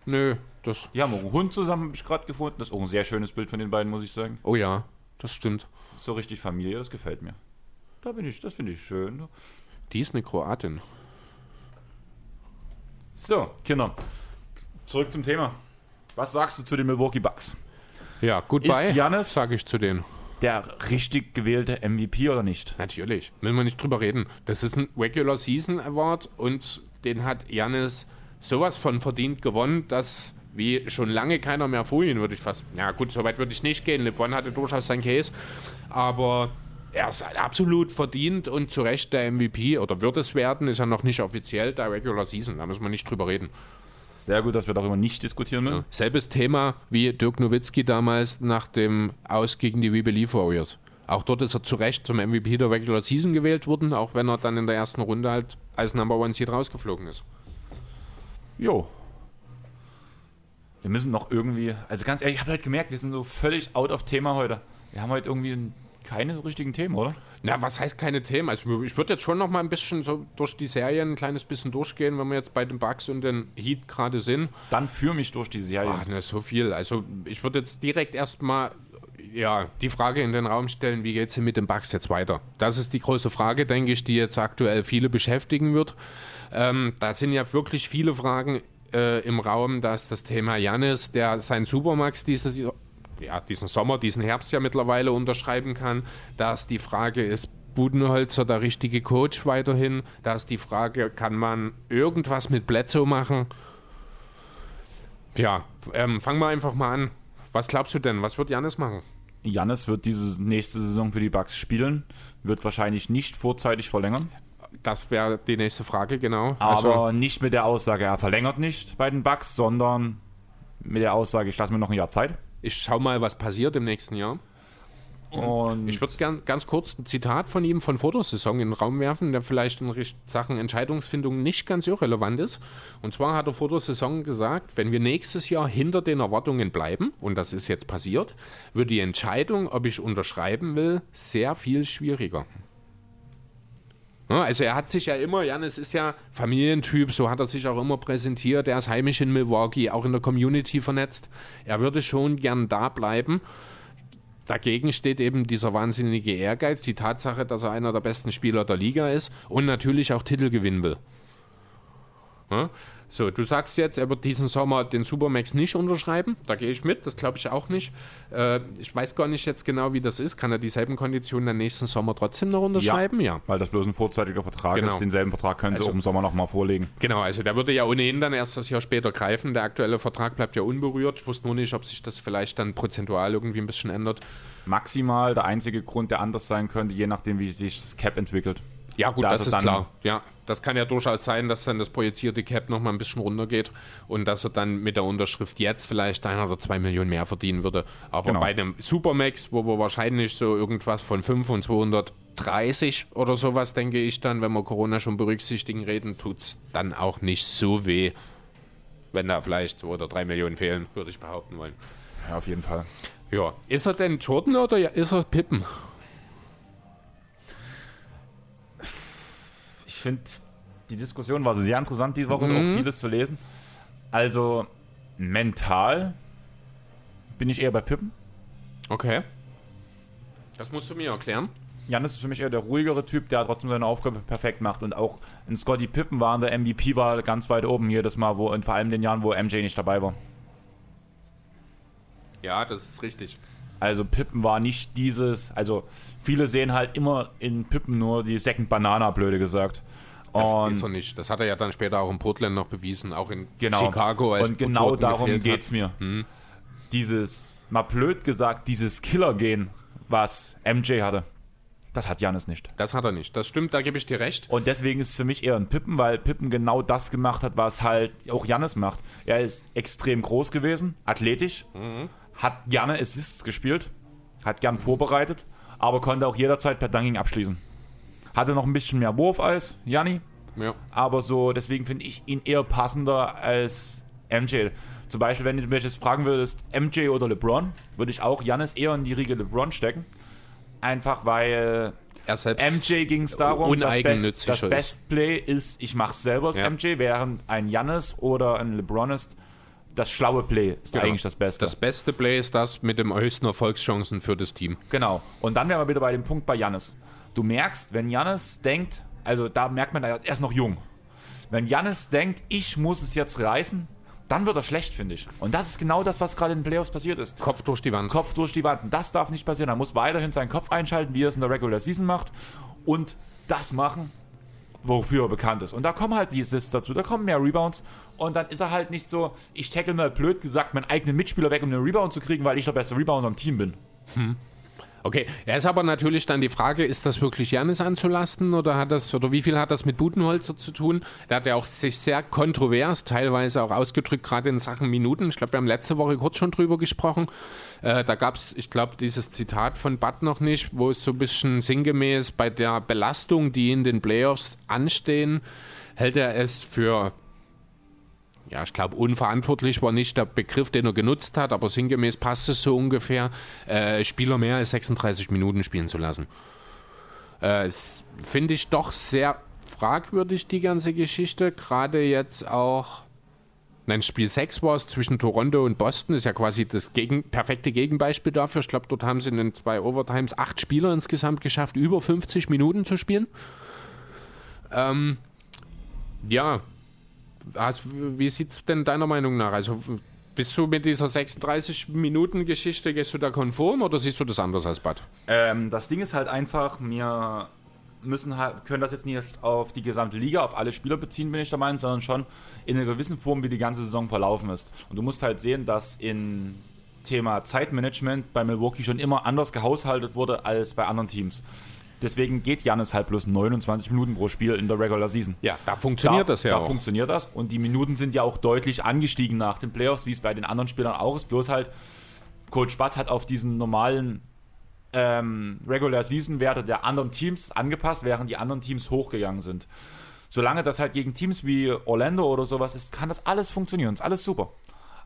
[SPEAKER 2] Nö, das.
[SPEAKER 1] Die haben auch einen Hund zusammen, habe ich gerade gefunden. Das ist auch ein sehr schönes Bild von den beiden, muss ich sagen.
[SPEAKER 2] Oh ja, das stimmt.
[SPEAKER 1] Das ist so richtig Familie, das gefällt mir. Da bin ich, das finde ich schön.
[SPEAKER 2] Die ist eine Kroatin.
[SPEAKER 1] So, Kinder. Zurück zum Thema. Was sagst du zu den Milwaukee Bucks?
[SPEAKER 2] Ja,
[SPEAKER 1] Ist Giannis-
[SPEAKER 2] sage ich zu denen.
[SPEAKER 1] Der richtig gewählte MVP oder nicht?
[SPEAKER 2] Natürlich, müssen wir nicht drüber reden. Das ist ein Regular Season Award und den hat Janis sowas von verdient gewonnen, dass wie schon lange keiner mehr vor ihn, würde ich fast. Ja, gut, so weit würde ich nicht gehen. LeBron hatte durchaus seinen Case, aber er ist absolut verdient und zu Recht der MVP oder wird es werden, ist ja noch nicht offiziell der Regular Season. Da müssen wir nicht drüber reden.
[SPEAKER 1] Sehr gut, dass wir darüber nicht diskutieren müssen.
[SPEAKER 2] Selbes Thema wie Dirk Nowitzki damals nach dem Aus gegen die We Believe Warriors. Auch dort ist er zu Recht zum MVP der Regular Season gewählt worden, auch wenn er dann in der ersten Runde halt als Number One Seed rausgeflogen ist.
[SPEAKER 1] Jo. Wir müssen noch irgendwie, also ganz ehrlich, ich habe halt gemerkt, wir sind so völlig out of Thema heute. Wir haben heute irgendwie keine richtigen Themen, oder?
[SPEAKER 2] Na, was heißt keine Themen? Also ich würde jetzt schon noch mal ein bisschen so durch die Serien ein kleines bisschen durchgehen, wenn wir jetzt bei den Bucks und den Heat gerade sind.
[SPEAKER 1] Dann führ mich durch die Serie.
[SPEAKER 2] Ach, ne, so viel. Also ich würde jetzt direkt erstmal ja, die Frage in den Raum stellen, wie geht es denn mit den Bucks jetzt weiter? Das ist die große Frage, denke ich, die jetzt aktuell viele beschäftigen wird. Ähm, da sind ja wirklich viele Fragen äh, im Raum. Da ist das Thema Janis, der sein Supermax dieses ja, diesen Sommer, diesen Herbst ja mittlerweile unterschreiben kann. Da ist die Frage, ist Budenholzer der richtige Coach weiterhin? Da ist die Frage, kann man irgendwas mit Bledsoe machen? Ja, ähm, fangen wir einfach mal an. Was glaubst du denn? Was wird Janis machen?
[SPEAKER 1] Jannis wird diese nächste Saison für die Bucks spielen, wird wahrscheinlich nicht vorzeitig verlängern,
[SPEAKER 2] Das wäre die nächste Frage, genau.
[SPEAKER 1] aber nicht mit der Aussage, er verlängert nicht bei den Bucks, sondern mit der Aussage, ich lasse mir noch ein Jahr Zeit.
[SPEAKER 2] Ich schau mal, was passiert im nächsten Jahr.
[SPEAKER 1] Und
[SPEAKER 2] Ich würde gern ganz kurz ein Zitat von ihm von vor der Saison in den Raum werfen, der vielleicht in Sachen Entscheidungsfindung nicht ganz irrelevant ist. Und zwar hat er vor der Saison gesagt, wenn wir nächstes Jahr hinter den Erwartungen bleiben, und das ist jetzt passiert, wird die Entscheidung, ob ich unterschreiben will, sehr viel schwieriger. Ja, also er hat sich ja immer, Janis ist ja Familientyp, so hat er sich auch immer präsentiert. Er ist heimisch in Milwaukee, auch in der Community vernetzt. Er würde schon gern da bleiben. Dagegen steht eben dieser wahnsinnige Ehrgeiz, die Tatsache, dass er einer der besten Spieler der Liga ist und natürlich auch Titel gewinnen will. Ja? So, du sagst jetzt, er wird diesen Sommer den Supermax nicht unterschreiben. Da gehe ich mit, das glaube ich auch nicht. Äh, ich weiß gar nicht jetzt genau, wie das ist. Kann er dieselben Konditionen dann nächsten Sommer trotzdem noch unterschreiben? Ja.
[SPEAKER 1] weil das bloß ein vorzeitiger Vertrag
[SPEAKER 2] Genau.
[SPEAKER 1] ist, denselben Vertrag können sie
[SPEAKER 2] Also-
[SPEAKER 1] auch im Sommer nochmal vorlegen.
[SPEAKER 2] Genau, also der würde ja ohnehin dann erst das Jahr später greifen. Der aktuelle Vertrag bleibt ja unberührt. Ich wusste nur nicht, ob sich das vielleicht dann prozentual irgendwie ein bisschen ändert.
[SPEAKER 1] Maximal der einzige Grund, der anders sein könnte, je nachdem, wie sich das Cap entwickelt.
[SPEAKER 2] Ja, gut,
[SPEAKER 1] Da
[SPEAKER 2] das
[SPEAKER 1] ist
[SPEAKER 2] klar. Ja, das kann ja durchaus sein, dass dann das projizierte Cap noch mal ein bisschen runtergeht und dass er dann mit der Unterschrift jetzt vielleicht ein oder zwei Millionen mehr verdienen würde. Aber
[SPEAKER 1] Genau.
[SPEAKER 2] bei einem Supermax, wo wir wahrscheinlich so irgendwas von 5 und 230 oder sowas, denke ich dann, wenn wir Corona schon berücksichtigen reden, tut es dann auch nicht so weh, wenn da vielleicht zwei oder drei Millionen fehlen, würde ich behaupten wollen.
[SPEAKER 1] Ja, auf jeden Fall.
[SPEAKER 2] Ja, ist er denn Jordan oder ist er Pippen?
[SPEAKER 1] Ich finde, die Diskussion war sehr interessant diese Woche,
[SPEAKER 2] Mhm.
[SPEAKER 1] auch vieles zu lesen. Also, mental bin ich eher bei Pippen.
[SPEAKER 2] Okay. Das musst du mir erklären.
[SPEAKER 1] Janis ist für mich eher der ruhigere Typ, der trotzdem seine Aufgabe perfekt macht. Und auch in Scotty Pippen war in der MVP war ganz weit oben jedes Mal, wo, und vor allem in den Jahren, wo MJ nicht dabei war.
[SPEAKER 2] Ja, das ist richtig.
[SPEAKER 1] Also Pippen war nicht dieses, also viele sehen halt immer in Pippen nur die Second Banana, blöde gesagt.
[SPEAKER 2] Das
[SPEAKER 1] Und
[SPEAKER 2] ist er nicht. Das hat er ja dann später auch in Portland noch bewiesen, auch in
[SPEAKER 1] Genau.
[SPEAKER 2] Chicago. Als
[SPEAKER 1] und genau
[SPEAKER 2] Jordan
[SPEAKER 1] darum geht's
[SPEAKER 2] hat.
[SPEAKER 1] mir. Dieses, mal blöd gesagt, dieses Killer-Gen, was MJ hatte, das hat Janis nicht.
[SPEAKER 2] Das hat er nicht. Das stimmt, da gebe ich dir recht.
[SPEAKER 1] Und deswegen ist es für mich eher ein Pippen, weil Pippen genau das gemacht hat, was halt auch Janis macht. Er ist extrem groß gewesen, athletisch, hat gerne Assists gespielt, hat gern vorbereitet, aber konnte auch jederzeit per Dunking abschließen. Hatte noch ein bisschen mehr Wurf als Janni,
[SPEAKER 2] Ja.
[SPEAKER 1] aber so, deswegen finde ich ihn eher passender als MJ. Zum Beispiel, wenn du mich jetzt fragen würdest, MJ oder LeBron, würde ich auch Janis eher in die Riege LeBron stecken. Einfach weil
[SPEAKER 2] Er selbst
[SPEAKER 1] MJ ging es darum, das, Best, das. Best Play ist, ich mache selber das
[SPEAKER 2] Ja.
[SPEAKER 1] MJ, während ein Jannis oder ein LeBron ist, das schlaue Play ist
[SPEAKER 2] Genau.
[SPEAKER 1] eigentlich das Beste.
[SPEAKER 2] Das beste Play ist das mit dem höchsten Erfolgschancen für das Team.
[SPEAKER 1] genau. Und dann wären wir wieder bei dem Punkt bei Jannis. Du merkst, wenn Jannis denkt, also da merkt man, er ist noch jung. Wenn Jannis denkt, ich muss es jetzt reißen, dann wird er schlecht, finde ich. Und das ist genau das, was gerade in den Playoffs passiert ist.
[SPEAKER 2] Kopf durch die Wand.
[SPEAKER 1] Kopf durch die Wand. Und Das darf nicht passieren. Er muss weiterhin seinen Kopf einschalten, wie er es in der Regular Season macht. Und das machen, wofür er bekannt ist. Und da kommen halt die Assists dazu, da kommen mehr Rebounds. Und dann ist er halt nicht so, ich tackle mal blöd gesagt meinen eigenen Mitspieler weg, um den Rebound zu kriegen, weil ich der beste Rebounder im Team bin.
[SPEAKER 2] Okay, er ist aber natürlich dann die Frage, ist das wirklich Janis anzulasten oder hat das oder wie viel hat das mit Budenholzer zu tun? Der hat ja auch sich sehr kontrovers teilweise auch ausgedrückt, gerade in Sachen Minuten. Ich glaube, wir haben letzte Woche kurz schon drüber gesprochen. Äh, da gab es, ich glaube, dieses Zitat von Bud noch nicht, wo es so ein bisschen sinngemäß bei der Belastung, die in den Playoffs anstehen, hält er es für ja, ich glaube, unverantwortlich war nicht der Begriff, den er genutzt hat, aber sinngemäß passt es so ungefähr, äh, Spieler mehr als 36 Minuten spielen zu lassen. Äh, finde ich doch sehr fragwürdig, die ganze Geschichte. Gerade jetzt auch, nein, Spiel 6 war es zwischen Toronto und Boston, ist ja quasi das gegen, perfekte Gegenbeispiel dafür. Ich glaube, dort haben sie in den zwei Overtimes acht Spieler insgesamt geschafft, über 50 Minuten zu spielen. Ähm, ja, also, wie sieht es denn deiner Meinung nach? Also bist du mit dieser 36-Minuten-Geschichte, gehst du da konform oder siehst du das anders als Bad?
[SPEAKER 1] Ähm, das Ding ist halt einfach, wir müssen halt, können das jetzt nicht auf die gesamte Liga, auf alle Spieler beziehen, bin ich der Meinung, sondern schon in einer gewissen Form, wie die ganze Saison verlaufen ist. Und du musst halt sehen, dass in Thema Zeitmanagement bei Milwaukee schon immer anders gehaushaltet wurde als bei anderen Teams. Deswegen geht Janis halt bloß 29 Minuten pro Spiel in der Regular Season.
[SPEAKER 2] Ja, da funktioniert
[SPEAKER 1] da,
[SPEAKER 2] das ja
[SPEAKER 1] da
[SPEAKER 2] auch.
[SPEAKER 1] funktioniert das. Und die Minuten sind ja auch deutlich angestiegen nach den Playoffs, wie es bei den anderen Spielern auch ist. Bloß halt, Coach Butt hat auf diesen normalen ähm, Regular Season Werte der anderen Teams angepasst, während die anderen Teams hochgegangen sind. Solange das halt gegen Teams wie Orlando oder sowas ist, kann das alles funktionieren, ist alles super.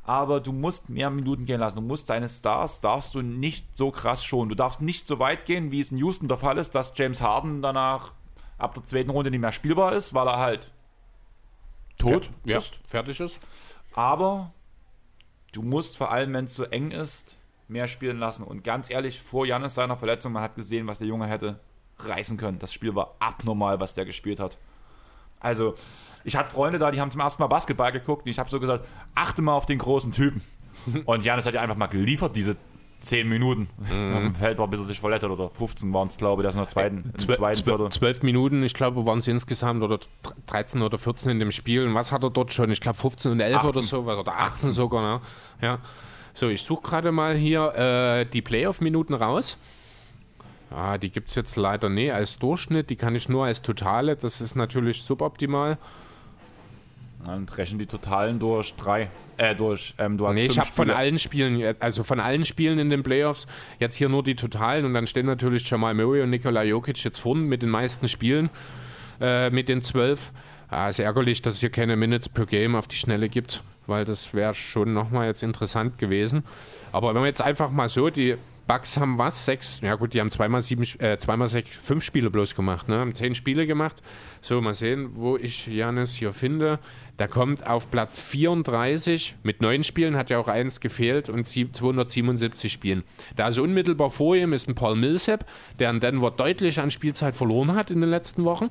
[SPEAKER 1] Aber du musst mehr Minuten gehen lassen. Du musst deine Stars, darfst du nicht so krass schonen. Du darfst nicht so weit gehen, wie es in Houston der Fall ist, dass James Harden danach ab der zweiten Runde nicht mehr spielbar ist, weil er halt tot
[SPEAKER 2] ja,
[SPEAKER 1] ist.
[SPEAKER 2] fertig ist.
[SPEAKER 1] Aber du musst vor allem, wenn es so eng ist, mehr spielen lassen. Und ganz ehrlich, vor Janis seiner Verletzung, man hat gesehen, was der Junge hätte reißen können. Das Spiel war abnormal, was der gespielt hat. Also, ich hatte Freunde da, die haben zum ersten Mal Basketball geguckt und ich habe so gesagt, achte mal auf den großen Typen. Und Janis hat ja einfach mal geliefert, diese 10 Minuten. Mhm. Feld war, bis er sich verletzt hat, oder 15 waren es, glaube ich, das in der zweiten,
[SPEAKER 2] Zwölf,
[SPEAKER 1] zweiten
[SPEAKER 2] Viertel. 12 Minuten, ich glaube, waren es insgesamt, oder 13 oder 14 in dem Spiel. Und was hat er dort schon? Ich glaube, 15 und 11 18. oder so, oder 18, 18. sogar, ne? Ja. So, ich suche gerade mal hier äh, die Playoff-Minuten raus. Ja, die gibt es jetzt leider nicht als Durchschnitt, die kann ich nur als Totale. Das ist natürlich suboptimal.
[SPEAKER 1] Dann rechnen die Totalen durch drei. Äh, durch, ähm,
[SPEAKER 2] du hast nee, ich habe von allen Spielen, also von allen Spielen in den Playoffs jetzt hier nur die Totalen und dann stehen natürlich Jamal Murray und Nikola Jokic jetzt vorne mit den meisten Spielen, äh, mit den zwölf. Ja, ist ärgerlich, dass es hier keine Minutes per Game auf die Schnelle gibt, weil das wäre schon nochmal jetzt interessant gewesen. Aber wenn wir jetzt einfach mal so die Bucks haben was? Sechs? Ja gut, die haben zweimal sieben, äh, zweimal sechs, fünf Spiele bloß gemacht, ne? Haben zehn Spiele gemacht. So, mal sehen, wo ich Janis hier finde. Der kommt auf Platz 34 mit neun Spielen, hat ja auch eins gefehlt und 277 Spielen. Da ist unmittelbar vor ihm ist ein Paul Millsap, der in Denver deutlich an Spielzeit verloren hat in den letzten Wochen.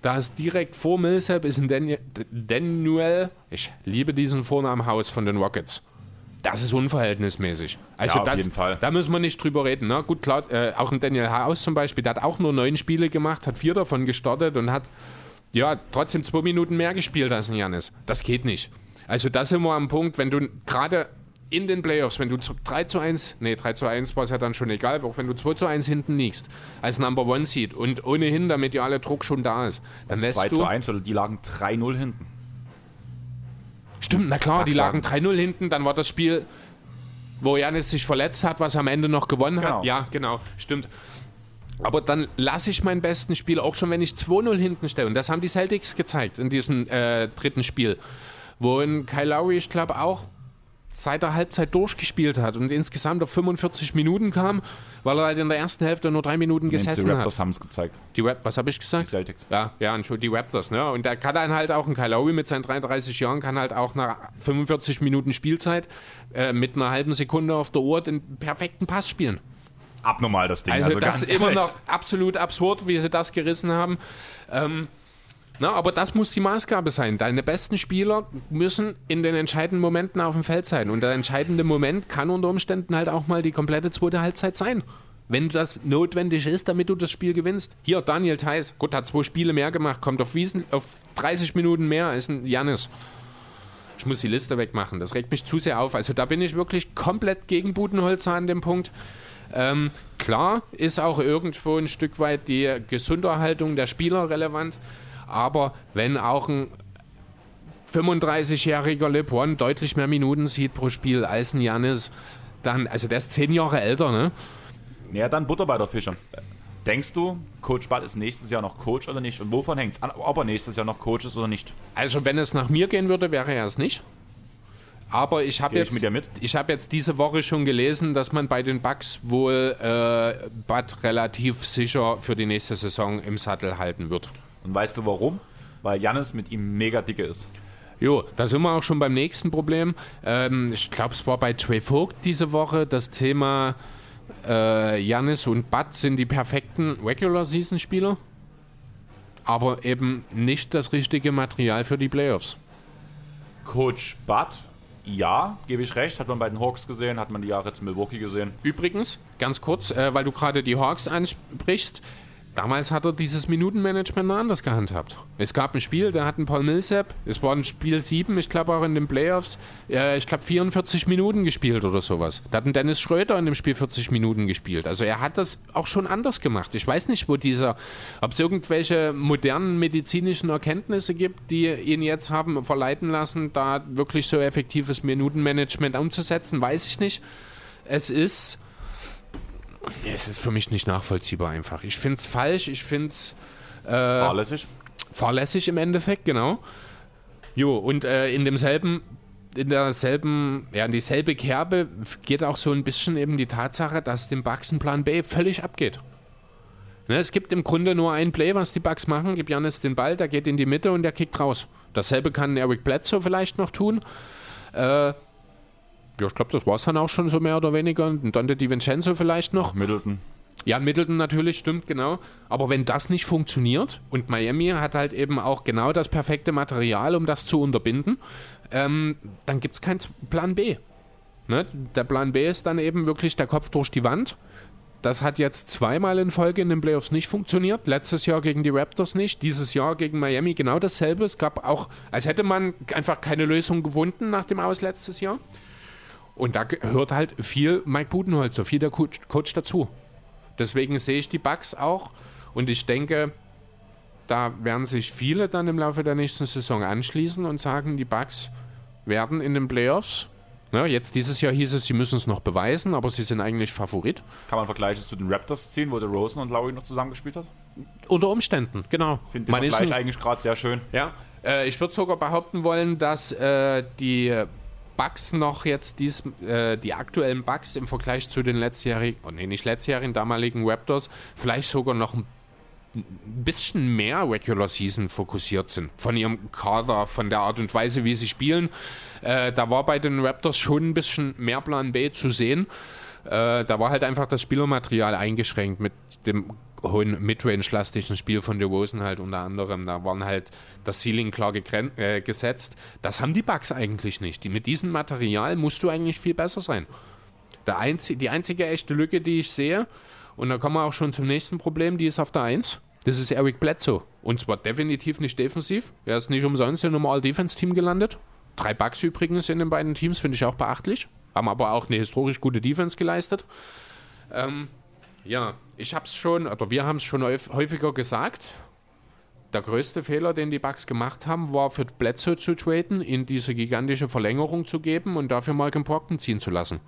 [SPEAKER 2] Da ist direkt vor Millsap ist ein Daniel, ich liebe diesen Vornamen Haus von den Rockets das ist unverhältnismäßig. Also
[SPEAKER 1] ja, auf
[SPEAKER 2] das,
[SPEAKER 1] jeden Fall.
[SPEAKER 2] Da müssen wir nicht drüber reden. Ne? Gut, klar, äh, auch ein Daniel Haus zum Beispiel, der hat auch nur neun Spiele gemacht, hat vier davon gestartet und hat ja trotzdem zwei Minuten mehr gespielt als ein Janis. Das geht nicht. Also das sind wir am Punkt, wenn du gerade in den Playoffs, wenn du 3 zu 1, nee, 3 zu 1 war es ja dann schon egal, auch wenn du 2 zu 1 hinten liegst, als Number One Seed und ohnehin der mediale Druck schon da ist, dann lässt 2
[SPEAKER 1] du... 2 zu 1 oder die lagen 3-0 hinten.
[SPEAKER 2] Stimmt, na klar, die lagen 3-0 hinten, dann war das Spiel, wo Janis sich verletzt hat, was am Ende noch gewonnen genau. hat. Ja, genau, stimmt. Aber dann lasse ich meinen besten Spiel, auch schon wenn ich 2-0 hinten stelle. Und das haben die Celtics gezeigt in diesem äh, dritten Spiel. Wo in Kyle Lowry, ich glaube, auch seit der Halbzeit durchgespielt hat und insgesamt auf 45 Minuten kam, weil er halt in der ersten Hälfte nur drei Minuten gesessen hat. Die
[SPEAKER 1] Raptors haben es gezeigt.
[SPEAKER 2] Die Rap was habe ich gesagt?
[SPEAKER 1] Die Celtics.
[SPEAKER 2] Ja, ja, Entschuldigung, die Raptors. Ne? Und da kann dann halt auch ein Kyle mit seinen 33 Jahren kann halt auch nach 45 Minuten Spielzeit äh, mit einer halben Sekunde auf der Uhr den perfekten Pass spielen.
[SPEAKER 1] Abnormal das Ding.
[SPEAKER 2] Also, also das ist immer noch absolut absurd, wie sie das gerissen haben. Ähm, na, aber das muss die Maßgabe sein. Deine besten Spieler müssen in den entscheidenden Momenten auf dem Feld sein. Und der entscheidende Moment kann unter Umständen halt auch mal die komplette zweite Halbzeit sein. Wenn das notwendig ist, damit du das Spiel gewinnst. Hier, Daniel Theiss, gut, hat zwei Spiele mehr gemacht, kommt auf, Wiesen, auf 30 Minuten mehr als ein Janis. Ich muss die Liste wegmachen, das regt mich zu sehr auf. Also da bin ich wirklich komplett gegen Budenholzer an dem Punkt. Ähm, klar ist auch irgendwo ein Stück weit die Gesunderhaltung der Spieler relevant. Aber wenn auch ein 35-jähriger LeBron deutlich mehr Minuten sieht pro Spiel als ein Janis, dann, also der ist zehn Jahre älter, ne?
[SPEAKER 1] Ja, dann Butter bei der Fische. Denkst du, Coach Bud ist nächstes Jahr noch Coach oder nicht? Und wovon hängt es an, ob er nächstes Jahr noch Coach ist oder nicht?
[SPEAKER 2] Also, wenn es nach mir gehen würde, wäre er es nicht. Aber ich habe jetzt, ich, ich habe jetzt diese Woche schon gelesen, dass man bei den Bucks wohl äh, Bud relativ sicher für die nächste Saison im Sattel halten wird.
[SPEAKER 1] Und weißt du warum? Weil Jannis mit ihm mega dicke ist.
[SPEAKER 2] Jo, da sind wir auch schon beim nächsten Problem. Ähm, ich glaube, es war bei Trey Vogt diese Woche das Thema äh, Janis und Bud sind die perfekten Regular-Season-Spieler, aber eben nicht das richtige Material für die Playoffs.
[SPEAKER 1] Coach Bud, ja, gebe ich recht, hat man bei den Hawks gesehen, hat man die Jahre zu Milwaukee gesehen.
[SPEAKER 2] Übrigens, ganz kurz, äh, weil du gerade die Hawks ansprichst, Damals hat er dieses Minutenmanagement anders gehandhabt. Es gab ein Spiel, da hatten Paul Millsap, es war ein Spiel 7, ich glaube auch in den Playoffs, äh, ich glaube 44 Minuten gespielt oder sowas. Da hat ein Dennis Schröder in dem Spiel 40 Minuten gespielt. Also er hat das auch schon anders gemacht. Ich weiß nicht, wo dieser, ob es irgendwelche modernen medizinischen Erkenntnisse gibt, die ihn jetzt haben verleiten lassen, da wirklich so effektives Minutenmanagement umzusetzen, weiß ich nicht. es ist. Es ist für mich nicht nachvollziehbar einfach. Ich finde es falsch, ich finde es äh,
[SPEAKER 1] Fahrlässig.
[SPEAKER 2] fahrlässig im Endeffekt, genau. Jo, und äh, in demselben, in derselben, ja, in dieselbe Kerbe geht auch so ein bisschen eben die Tatsache, dass dem Bucks ein Plan B völlig abgeht. Ne, es gibt im Grunde nur ein Play, was die Bucks machen. Gib Janis den Ball, der geht in die Mitte und der kickt raus. Dasselbe kann Eric Bledsoe vielleicht noch tun. Äh, ja, ich glaube, das war es dann auch schon so mehr oder weniger. Und Dante DiVincenzo vielleicht noch.
[SPEAKER 1] Middleton.
[SPEAKER 2] Jan Middleton natürlich, stimmt, genau. Aber wenn das nicht funktioniert und Miami hat halt eben auch genau das perfekte Material, um das zu unterbinden, ähm, dann gibt es keinen Plan B. Ne? Der Plan B ist dann eben wirklich der Kopf durch die Wand. Das hat jetzt zweimal in Folge in den Playoffs nicht funktioniert. Letztes Jahr gegen die Raptors nicht. Dieses Jahr gegen Miami genau dasselbe. Es gab auch, als hätte man einfach keine Lösung gefunden nach dem Aus letztes Jahr. Und da gehört halt viel Mike Budenholzer, viel der Coach, Coach dazu. Deswegen sehe ich die Bugs auch und ich denke, da werden sich viele dann im Laufe der nächsten Saison anschließen und sagen, die Bugs werden in den Playoffs. Ne, jetzt dieses Jahr hieß es, sie müssen es noch beweisen, aber sie sind eigentlich Favorit.
[SPEAKER 1] Kann man Vergleiche zu den Raptors ziehen, wo der Rosen und Lowry noch zusammengespielt hat?
[SPEAKER 2] Unter Umständen, genau.
[SPEAKER 1] Finde den Vergleich
[SPEAKER 2] ein-
[SPEAKER 1] eigentlich gerade sehr schön.
[SPEAKER 2] Ja, äh, ich würde sogar behaupten wollen, dass äh, die Bugs noch jetzt dies, äh, die aktuellen Bugs im Vergleich zu den letztjährigen, oh nee, nicht letztjährigen, damaligen Raptors, vielleicht sogar noch ein bisschen mehr Regular Season fokussiert sind. Von ihrem Kader, von der Art und Weise, wie sie spielen. Äh, da war bei den Raptors schon ein bisschen mehr Plan B zu sehen. Äh, da war halt einfach das Spielermaterial eingeschränkt mit dem hohen Midrange-lastigen Spiel von DeRozan halt unter anderem. Da waren halt das Ceiling klar äh, gesetzt. Das haben die Bugs eigentlich nicht. Die, mit diesem Material musst du eigentlich viel besser sein. Der einzi die einzige echte Lücke, die ich sehe, und da kommen wir auch schon zum nächsten Problem, die ist auf der 1. Das ist Eric Bledsoe. Und zwar definitiv nicht defensiv. Er ist nicht umsonst in einem All-Defense-Team gelandet. Drei Bugs übrigens in den beiden Teams, finde ich auch beachtlich. Haben aber auch eine historisch gute Defense geleistet. Ähm, ja, ich habe es schon, oder wir haben es schon häuf- häufiger gesagt. Der größte Fehler, den die Bucks gemacht haben, war für Bledsoe zu traden, ihn diese gigantische Verlängerung zu geben und dafür Malcolm Brockton ziehen zu lassen.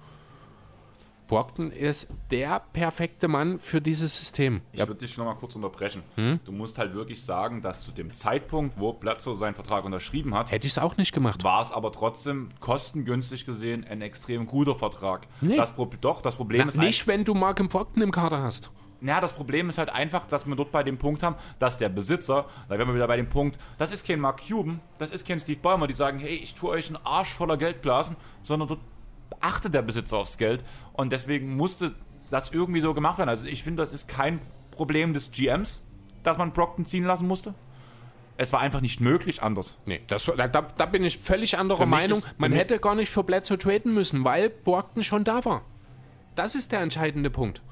[SPEAKER 2] Brockton ist der perfekte Mann für dieses System.
[SPEAKER 1] Ich würde dich nochmal kurz unterbrechen.
[SPEAKER 2] Hm?
[SPEAKER 1] Du musst halt wirklich sagen, dass zu dem Zeitpunkt, wo Bledsoe seinen Vertrag unterschrieben hat,
[SPEAKER 2] Hätte ich es auch nicht gemacht.
[SPEAKER 1] war es aber trotzdem kostengünstig gesehen ein extrem guter Vertrag.
[SPEAKER 2] Nee.
[SPEAKER 1] Das Pro doch, das Problem
[SPEAKER 2] Na,
[SPEAKER 1] ist
[SPEAKER 2] nicht, wenn du Malcolm Brockton im Kader hast.
[SPEAKER 1] Ja, das Problem ist halt einfach, dass wir dort bei dem Punkt haben, dass der Besitzer, da wären wir wieder bei dem Punkt, das ist kein Mark Cuban, das ist kein Steve Ballmer, die sagen, hey, ich tue euch einen Arsch voller Geld blasen, sondern dort achtet der Besitzer aufs Geld und deswegen musste das irgendwie so gemacht werden. Also ich finde, das ist kein Problem des GMs, dass man Brockton ziehen lassen musste. Es war einfach nicht möglich anders.
[SPEAKER 2] Nee, das, da, da bin ich völlig anderer Meinung.
[SPEAKER 1] ist-
[SPEAKER 2] Man hätte gar nicht für Bledsoe traden müssen, weil Brockton schon da war. Das ist der entscheidende Punkt.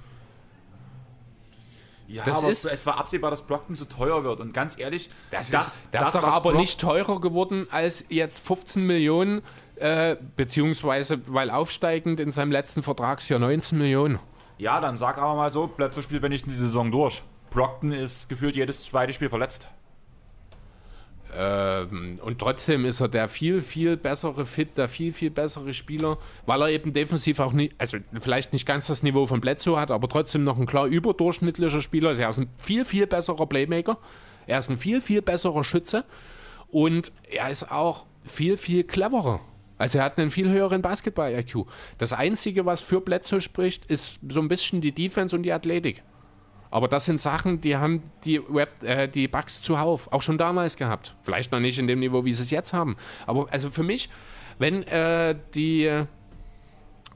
[SPEAKER 1] Ja,
[SPEAKER 2] Das
[SPEAKER 1] aber
[SPEAKER 2] ist-
[SPEAKER 1] es war absehbar, dass Brockton zu teuer wird und ganz ehrlich,
[SPEAKER 2] Das, ist, das ist doch
[SPEAKER 1] was
[SPEAKER 2] aber
[SPEAKER 1] Brock-
[SPEAKER 2] nicht teurer geworden als jetzt 15 Millionen, äh, beziehungsweise weil aufsteigend in seinem letzten Vertragsjahr 19 Millionen.
[SPEAKER 1] Ja, dann sag aber mal so, Bledsoe spielt wenigstens die Saison durch. Brockton ist gefühlt jedes zweite Spiel verletzt.
[SPEAKER 2] Ähm, und trotzdem ist er der viel, viel bessere Fit, der viel, viel bessere Spieler, weil er eben defensiv auch nicht, also vielleicht nicht ganz das Niveau von Bledsoe hat, aber trotzdem noch ein klar überdurchschnittlicher Spieler ist. Er ist ein viel, viel besserer Playmaker, er ist ein viel, viel besserer Schütze und er ist auch viel, viel cleverer. Also er hat einen viel höheren Basketball-IQ. Das Einzige, was für Bledsoe spricht, ist so ein bisschen die Defense und die Athletik. Aber das sind Sachen, die haben die, Web, äh, die Bugs zuhauf auch schon damals gehabt. Vielleicht noch nicht in dem Niveau, wie sie es jetzt haben. Aber also für mich, wenn äh, die.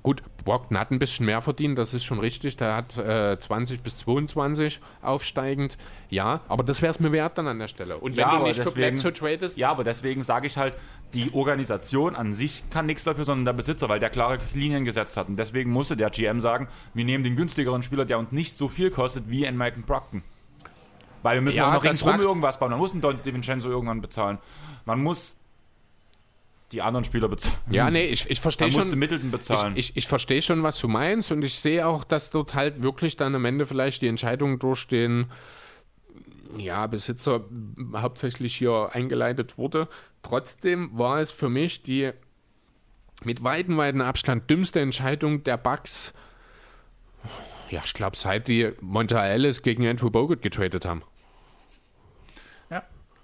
[SPEAKER 2] Gut, Brockton hat ein bisschen mehr verdient, das ist schon richtig. Der hat äh, 20 bis 22 aufsteigend. Ja, aber das wäre es mir wert dann an der Stelle. Und wenn
[SPEAKER 1] Ja,
[SPEAKER 2] du nicht für
[SPEAKER 1] deswegen-
[SPEAKER 2] Bledsoe tradest,
[SPEAKER 1] Ja, aber deswegen sage ich halt, die Organisation an sich kann nichts dafür, sondern der Besitzer, weil der klare Linien gesetzt hat. Und deswegen musste der GM sagen, wir nehmen den günstigeren Spieler, der uns nicht so viel kostet wie ein Michael Brockton. Weil wir müssen
[SPEAKER 2] Ja,
[SPEAKER 1] auch noch ringsrum irgendwas bauen. Man muss einen Don DiVincenzo irgendwann bezahlen. Man muss die anderen Spieler bezahlen.
[SPEAKER 2] ja, nee, ich, ich verstehe
[SPEAKER 1] Man musste
[SPEAKER 2] schon.
[SPEAKER 1] Middleton bezahlen.
[SPEAKER 2] Ich, ich, ich verstehe schon, was du meinst und ich sehe auch, dass dort halt wirklich dann am Ende vielleicht die Entscheidung durch den ja, Besitzer hauptsächlich hier eingeleitet wurde. Trotzdem war es für mich die Mit weiten, weiten Abstand dümmste Entscheidung der Bucks. Ja, ich glaube, seit die Monta Ellis gegen Andrew Bogut getradet haben.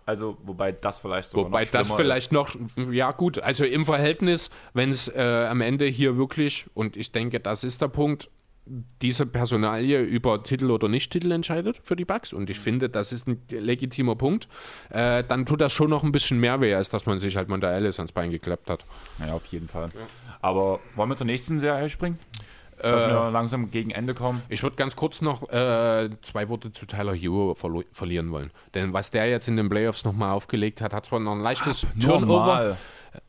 [SPEAKER 1] Ja. Also, wobei das vielleicht sogar
[SPEAKER 2] Wobei
[SPEAKER 1] noch
[SPEAKER 2] das vielleicht
[SPEAKER 1] ist.
[SPEAKER 2] noch, ja gut, also im Verhältnis, wenn es äh, am Ende hier wirklich, und ich denke, das ist der Punkt, diese Personalie über Titel oder Nicht-Titel entscheidet für die Bucks. Und ich finde, das ist ein legitimer Punkt. Äh, dann tut das schon noch ein bisschen mehr weh, als dass man sich halt Monta Ellis ans Bein geklappt hat.
[SPEAKER 1] Ja, auf jeden Fall. Aber wollen wir zur nächsten Serie springen? Dass
[SPEAKER 2] Äh,
[SPEAKER 1] wir langsam gegen Ende kommen.
[SPEAKER 2] Ich würde ganz kurz noch äh, zwei Worte zu Tyler Hero verlo- verlieren wollen. Denn was der jetzt in den Playoffs nochmal aufgelegt hat, hat zwar noch ein leichtes Turnover.
[SPEAKER 1] Normal.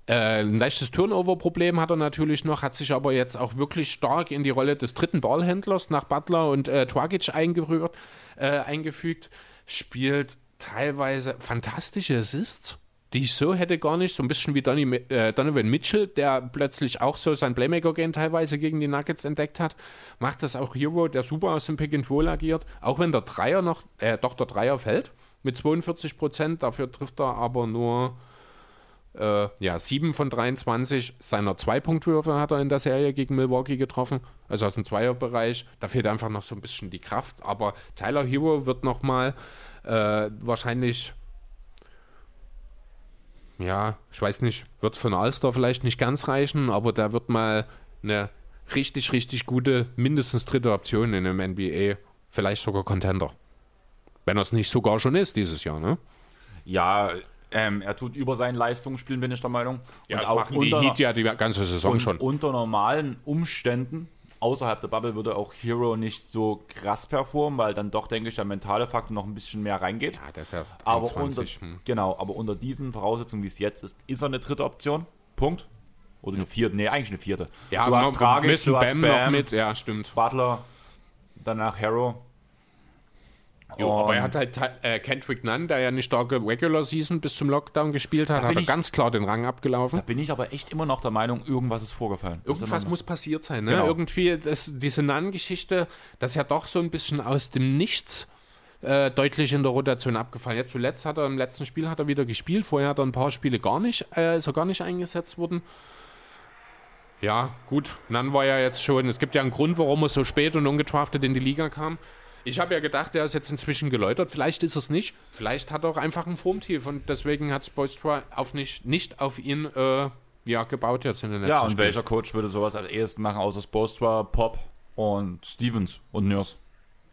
[SPEAKER 2] Äh, ein leichtes Turnover-Problem hat er natürlich noch, hat sich aber jetzt auch wirklich stark in die Rolle des dritten Ballhändlers nach Butler und äh, Twagic eingerührt, äh, eingefügt, spielt teilweise fantastische Assists, die ich so hätte gar nicht, so ein bisschen wie Donny, äh, Donovan Mitchell, der plötzlich auch so sein Playmaker-Game teilweise gegen die Nuggets entdeckt hat, macht das auch Hero, der super aus dem Pick-and-Roll agiert, auch wenn der Dreier noch, äh, doch der Dreier fällt, mit 42 Prozent, dafür trifft er aber nur äh, ja, 7 von 23 seiner Zwei-Punkt-Würfe hat er in der Serie gegen Milwaukee getroffen, also aus dem Zweierbereich. Da fehlt einfach noch so ein bisschen die Kraft, aber Tyler Hero wird nochmal äh, wahrscheinlich, ja, ich weiß nicht, wird von Alster vielleicht nicht ganz reichen, aber da wird mal eine richtig, richtig gute, mindestens dritte Option in einem NBA, vielleicht sogar Contender. Wenn er es nicht sogar schon ist dieses Jahr, ne?
[SPEAKER 1] Ja, ähm, er tut über seinen Leistungen spielen, bin ich der Meinung.
[SPEAKER 2] Ja,
[SPEAKER 1] und
[SPEAKER 2] das
[SPEAKER 1] auch
[SPEAKER 2] machen die
[SPEAKER 1] unter,
[SPEAKER 2] Heat ja die ganze Saison schon.
[SPEAKER 1] unter normalen Umständen, außerhalb der Bubble, würde auch Hero nicht so krass performen, weil dann doch, denke ich, der mentale Faktor noch ein bisschen mehr reingeht.
[SPEAKER 2] Ja, das erst
[SPEAKER 1] aber
[SPEAKER 2] 21,
[SPEAKER 1] unter,
[SPEAKER 2] hm.
[SPEAKER 1] genau, aber unter diesen Voraussetzungen, wie es jetzt ist, ist er eine dritte Option. Punkt. Oder eine vierte, nee, eigentlich eine vierte.
[SPEAKER 2] Ja,
[SPEAKER 1] du hast
[SPEAKER 2] müssen
[SPEAKER 1] du hast
[SPEAKER 2] Bam
[SPEAKER 1] Bam,
[SPEAKER 2] noch mit, ja, stimmt.
[SPEAKER 1] Butler, danach Harrow.
[SPEAKER 2] Jo, aber er hat halt äh, Kendrick Nunn, der ja eine starke Regular Season bis zum Lockdown gespielt hat, hat er
[SPEAKER 1] ich-
[SPEAKER 2] ganz klar den Rang abgelaufen.
[SPEAKER 1] Da bin ich aber echt immer noch der Meinung, irgendwas ist vorgefallen. Ist
[SPEAKER 2] Irgendwas
[SPEAKER 1] immer-
[SPEAKER 2] muss passiert sein, ne?
[SPEAKER 1] Genau.
[SPEAKER 2] Irgendwie, das, diese Nunn-Geschichte, das ist ja doch so ein bisschen aus dem Nichts äh, deutlich in der Rotation abgefallen. Jetzt zuletzt hat er im letzten Spiel hat er wieder gespielt, vorher hat er ein paar Spiele gar nicht, äh, ist er gar nicht eingesetzt worden. Ja, gut, Nunn war ja jetzt schon, es gibt ja einen Grund, warum er so spät und ungetraftet in die Liga kam. Ich habe ja gedacht, er ist jetzt inzwischen geläutert. Vielleicht ist es nicht. Vielleicht hat er auch einfach ein Formtief und deswegen hat Spoelstra auf nicht, nicht auf ihn äh, ja, gebaut jetzt in den letzten
[SPEAKER 1] Ja, und
[SPEAKER 2] Spielen.
[SPEAKER 1] welcher Coach würde sowas als erstes machen, außer Spostra, Pop und Stevens und Nurse?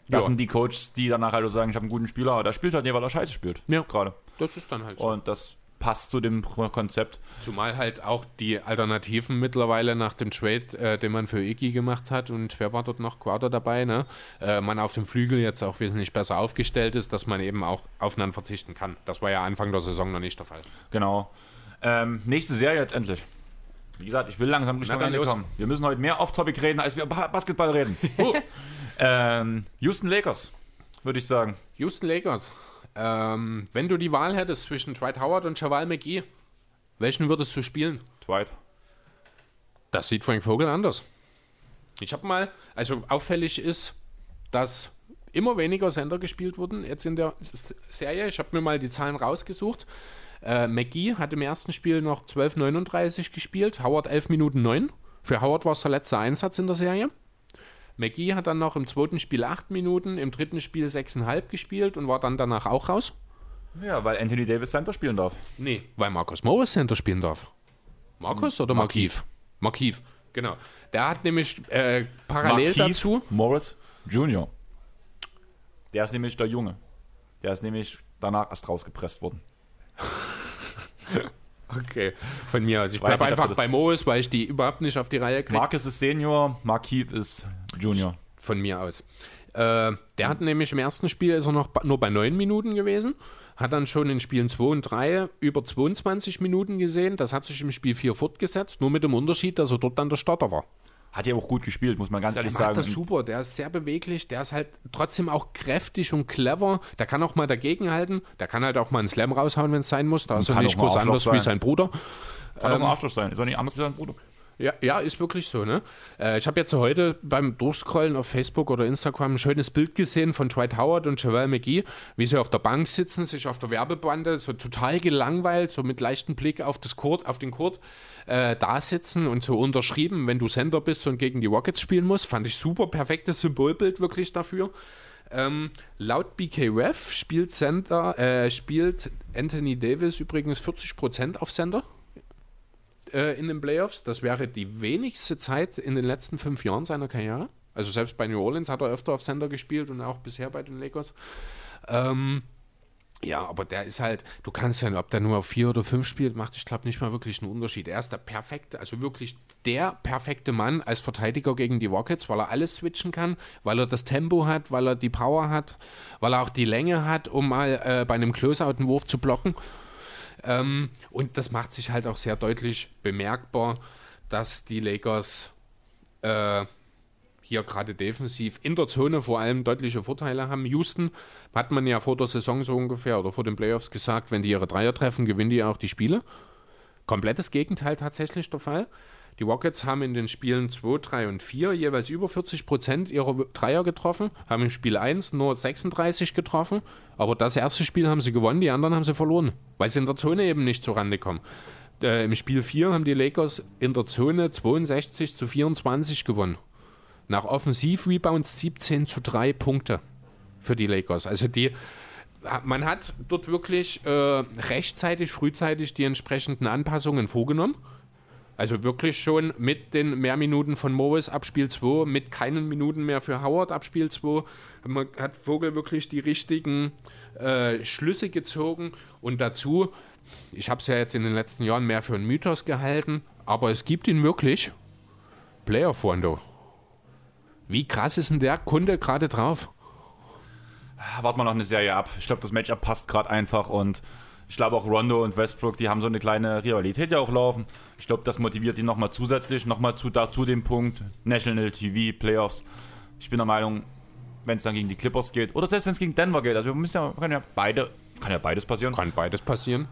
[SPEAKER 1] Das
[SPEAKER 2] Ja.
[SPEAKER 1] sind die Coaches, die danach halt so sagen, ich habe einen guten Spieler, aber der spielt halt nicht, weil er scheiße spielt.
[SPEAKER 2] Ja.
[SPEAKER 1] Gerade.
[SPEAKER 2] Das ist dann halt so.
[SPEAKER 1] Und das passt zu dem Konzept.
[SPEAKER 2] Zumal halt auch die Alternativen mittlerweile nach dem Trade, äh, den man für Iggy gemacht hat und wer war dort noch? Quarter dabei, ne? Äh, man auf dem Flügel jetzt auch wesentlich besser aufgestellt ist, dass man eben auch aufeinander verzichten kann. Das war ja Anfang der Saison noch nicht der Fall.
[SPEAKER 1] Genau. Ähm, nächste Serie jetzt endlich. Wie gesagt, ich will langsam Richtung
[SPEAKER 2] dann
[SPEAKER 1] Ende
[SPEAKER 2] los.
[SPEAKER 1] kommen. Wir müssen heute mehr Off-Topic reden, als wir Ba- Basketball reden. ähm, Houston Lakers, würde ich sagen.
[SPEAKER 2] Houston Lakers. Ähm, wenn du die Wahl hättest zwischen Dwight Howard und Javal McGee, welchen würdest du spielen?
[SPEAKER 1] Dwight.
[SPEAKER 2] Das sieht Frank Vogel anders. Ich habe mal, also auffällig ist, dass immer weniger Sender gespielt wurden jetzt in der Serie. Ich habe mir mal die Zahlen rausgesucht. Äh, McGee hat im ersten Spiel noch 12,39 gespielt, Howard 11 Minuten 9. Für Howard war es der letzte Einsatz in der Serie. McGee hat dann noch im zweiten Spiel 8 Minuten, im dritten Spiel 6,5 gespielt und war dann danach auch raus.
[SPEAKER 1] Ja, weil Anthony Davis Center spielen darf.
[SPEAKER 2] Nee, weil Markus Morris Center spielen darf. Markus oder Markiv? Markiv, genau. Der hat nämlich äh, parallel
[SPEAKER 1] Markieff
[SPEAKER 2] dazu.
[SPEAKER 1] Morris Jr. Der ist nämlich der Junge. Der ist nämlich danach erst rausgepresst worden.
[SPEAKER 2] Okay, von mir aus. Ich bleibe einfach bei Morris, weil ich die überhaupt nicht auf die Reihe kriege.
[SPEAKER 1] Marcus ist Senior, Markiv ist Junior.
[SPEAKER 2] Von mir aus. Äh, der hat nämlich im ersten Spiel ist er noch nur bei 9 Minuten gewesen. Hat dann schon in Spielen 2 und 3 über 22 Minuten gesehen. Das hat sich im Spiel 4 fortgesetzt, nur mit dem Unterschied, dass er dort dann der Starter war.
[SPEAKER 1] Hat ja auch gut gespielt, muss man ganz ehrlich
[SPEAKER 2] Der macht
[SPEAKER 1] sagen.
[SPEAKER 2] das super, der ist sehr beweglich, der ist halt trotzdem auch kräftig und clever. Der kann auch mal dagegenhalten, der kann halt auch mal einen Slam raushauen, wenn es sein muss. Da ist er nicht groß anders wie
[SPEAKER 1] sein.
[SPEAKER 2] sein Bruder.
[SPEAKER 1] Kann auch ein Arschloch sein. Ist auch nicht anders wie sein Bruder.
[SPEAKER 2] Ja, ja, ist wirklich so, ne? Äh, ich habe jetzt heute beim Durchscrollen auf Facebook oder Instagram ein schönes Bild gesehen von Dwight Howard und Javel McGee, wie sie auf der Bank sitzen, sich auf der Werbebande so total gelangweilt, so mit leichtem Blick auf, das Court, auf den Court äh, da sitzen und so unterschrieben, wenn du Sender bist und gegen die Rockets spielen musst. Fand ich super, perfektes Symbolbild wirklich dafür. Ähm, laut BK Ref spielt, Center, äh, spielt Anthony Davis übrigens 40% auf Sender äh, in den Playoffs. Das wäre die wenigste Zeit in den letzten fünf Jahren seiner Karriere. Also selbst bei New Orleans hat er öfter auf Sender gespielt und auch bisher bei den Lakers. Ähm, ja, aber der ist halt, du kannst ja, ob der nur auf vier oder fünf spielt, macht, ich glaube, nicht mal wirklich einen Unterschied. Er ist der perfekte, also wirklich der perfekte Mann als Verteidiger gegen die Rockets, weil er alles switchen kann, weil er das Tempo hat, weil er die Power hat, weil er auch die Länge hat, um mal äh, bei einem Closeout einen Wurf zu blocken. Ähm, und das macht sich halt auch sehr deutlich bemerkbar, dass die Lakers äh, hier gerade defensiv in der Zone vor allem deutliche Vorteile haben. Houston hat man ja vor der Saison so ungefähr oder vor den Playoffs gesagt, wenn die ihre Dreier treffen, gewinnen die auch die Spiele. Komplettes Gegenteil tatsächlich der Fall. Die Rockets haben in den Spielen 2, 3 und 4 jeweils über 40 Prozent ihrer Dreier getroffen, haben im Spiel 1 nur 36 getroffen, aber das erste Spiel haben sie gewonnen, die anderen haben sie verloren, weil sie in der Zone eben nicht zurande kommen. Äh, Im Spiel 4 haben die Lakers in der Zone 62 zu 24 gewonnen. Nach Offensiv-Rebounds 17 zu 3 Punkte für die Lakers. Also die, man hat dort wirklich äh, rechtzeitig, frühzeitig die entsprechenden Anpassungen vorgenommen also wirklich schon mit den Mehrminuten von Morris ab Spiel 2, mit keinen Minuten mehr für Howard ab Spiel 2, hat Vogel wirklich die richtigen äh, Schlüsse gezogen und dazu, ich habe es ja jetzt in den letzten Jahren mehr für einen Mythos gehalten, aber es gibt ihn wirklich, Player Fondo. Wie krass ist denn der Kunde gerade drauf?
[SPEAKER 1] Warten wir noch eine Serie ab. Ich glaube, das Matchup passt gerade einfach und ich glaube auch Rondo und Westbrook, die haben so eine kleine Rivalität ja auch laufen. Ich glaube, das motiviert ihn nochmal zusätzlich, nochmal zu, dazu dem Punkt National TV, Playoffs. Ich bin der Meinung, wenn es dann gegen die Clippers geht, oder selbst wenn es gegen Denver geht, also wir müssen ja, können ja beide, kann ja beides passieren.
[SPEAKER 2] Kann beides passieren.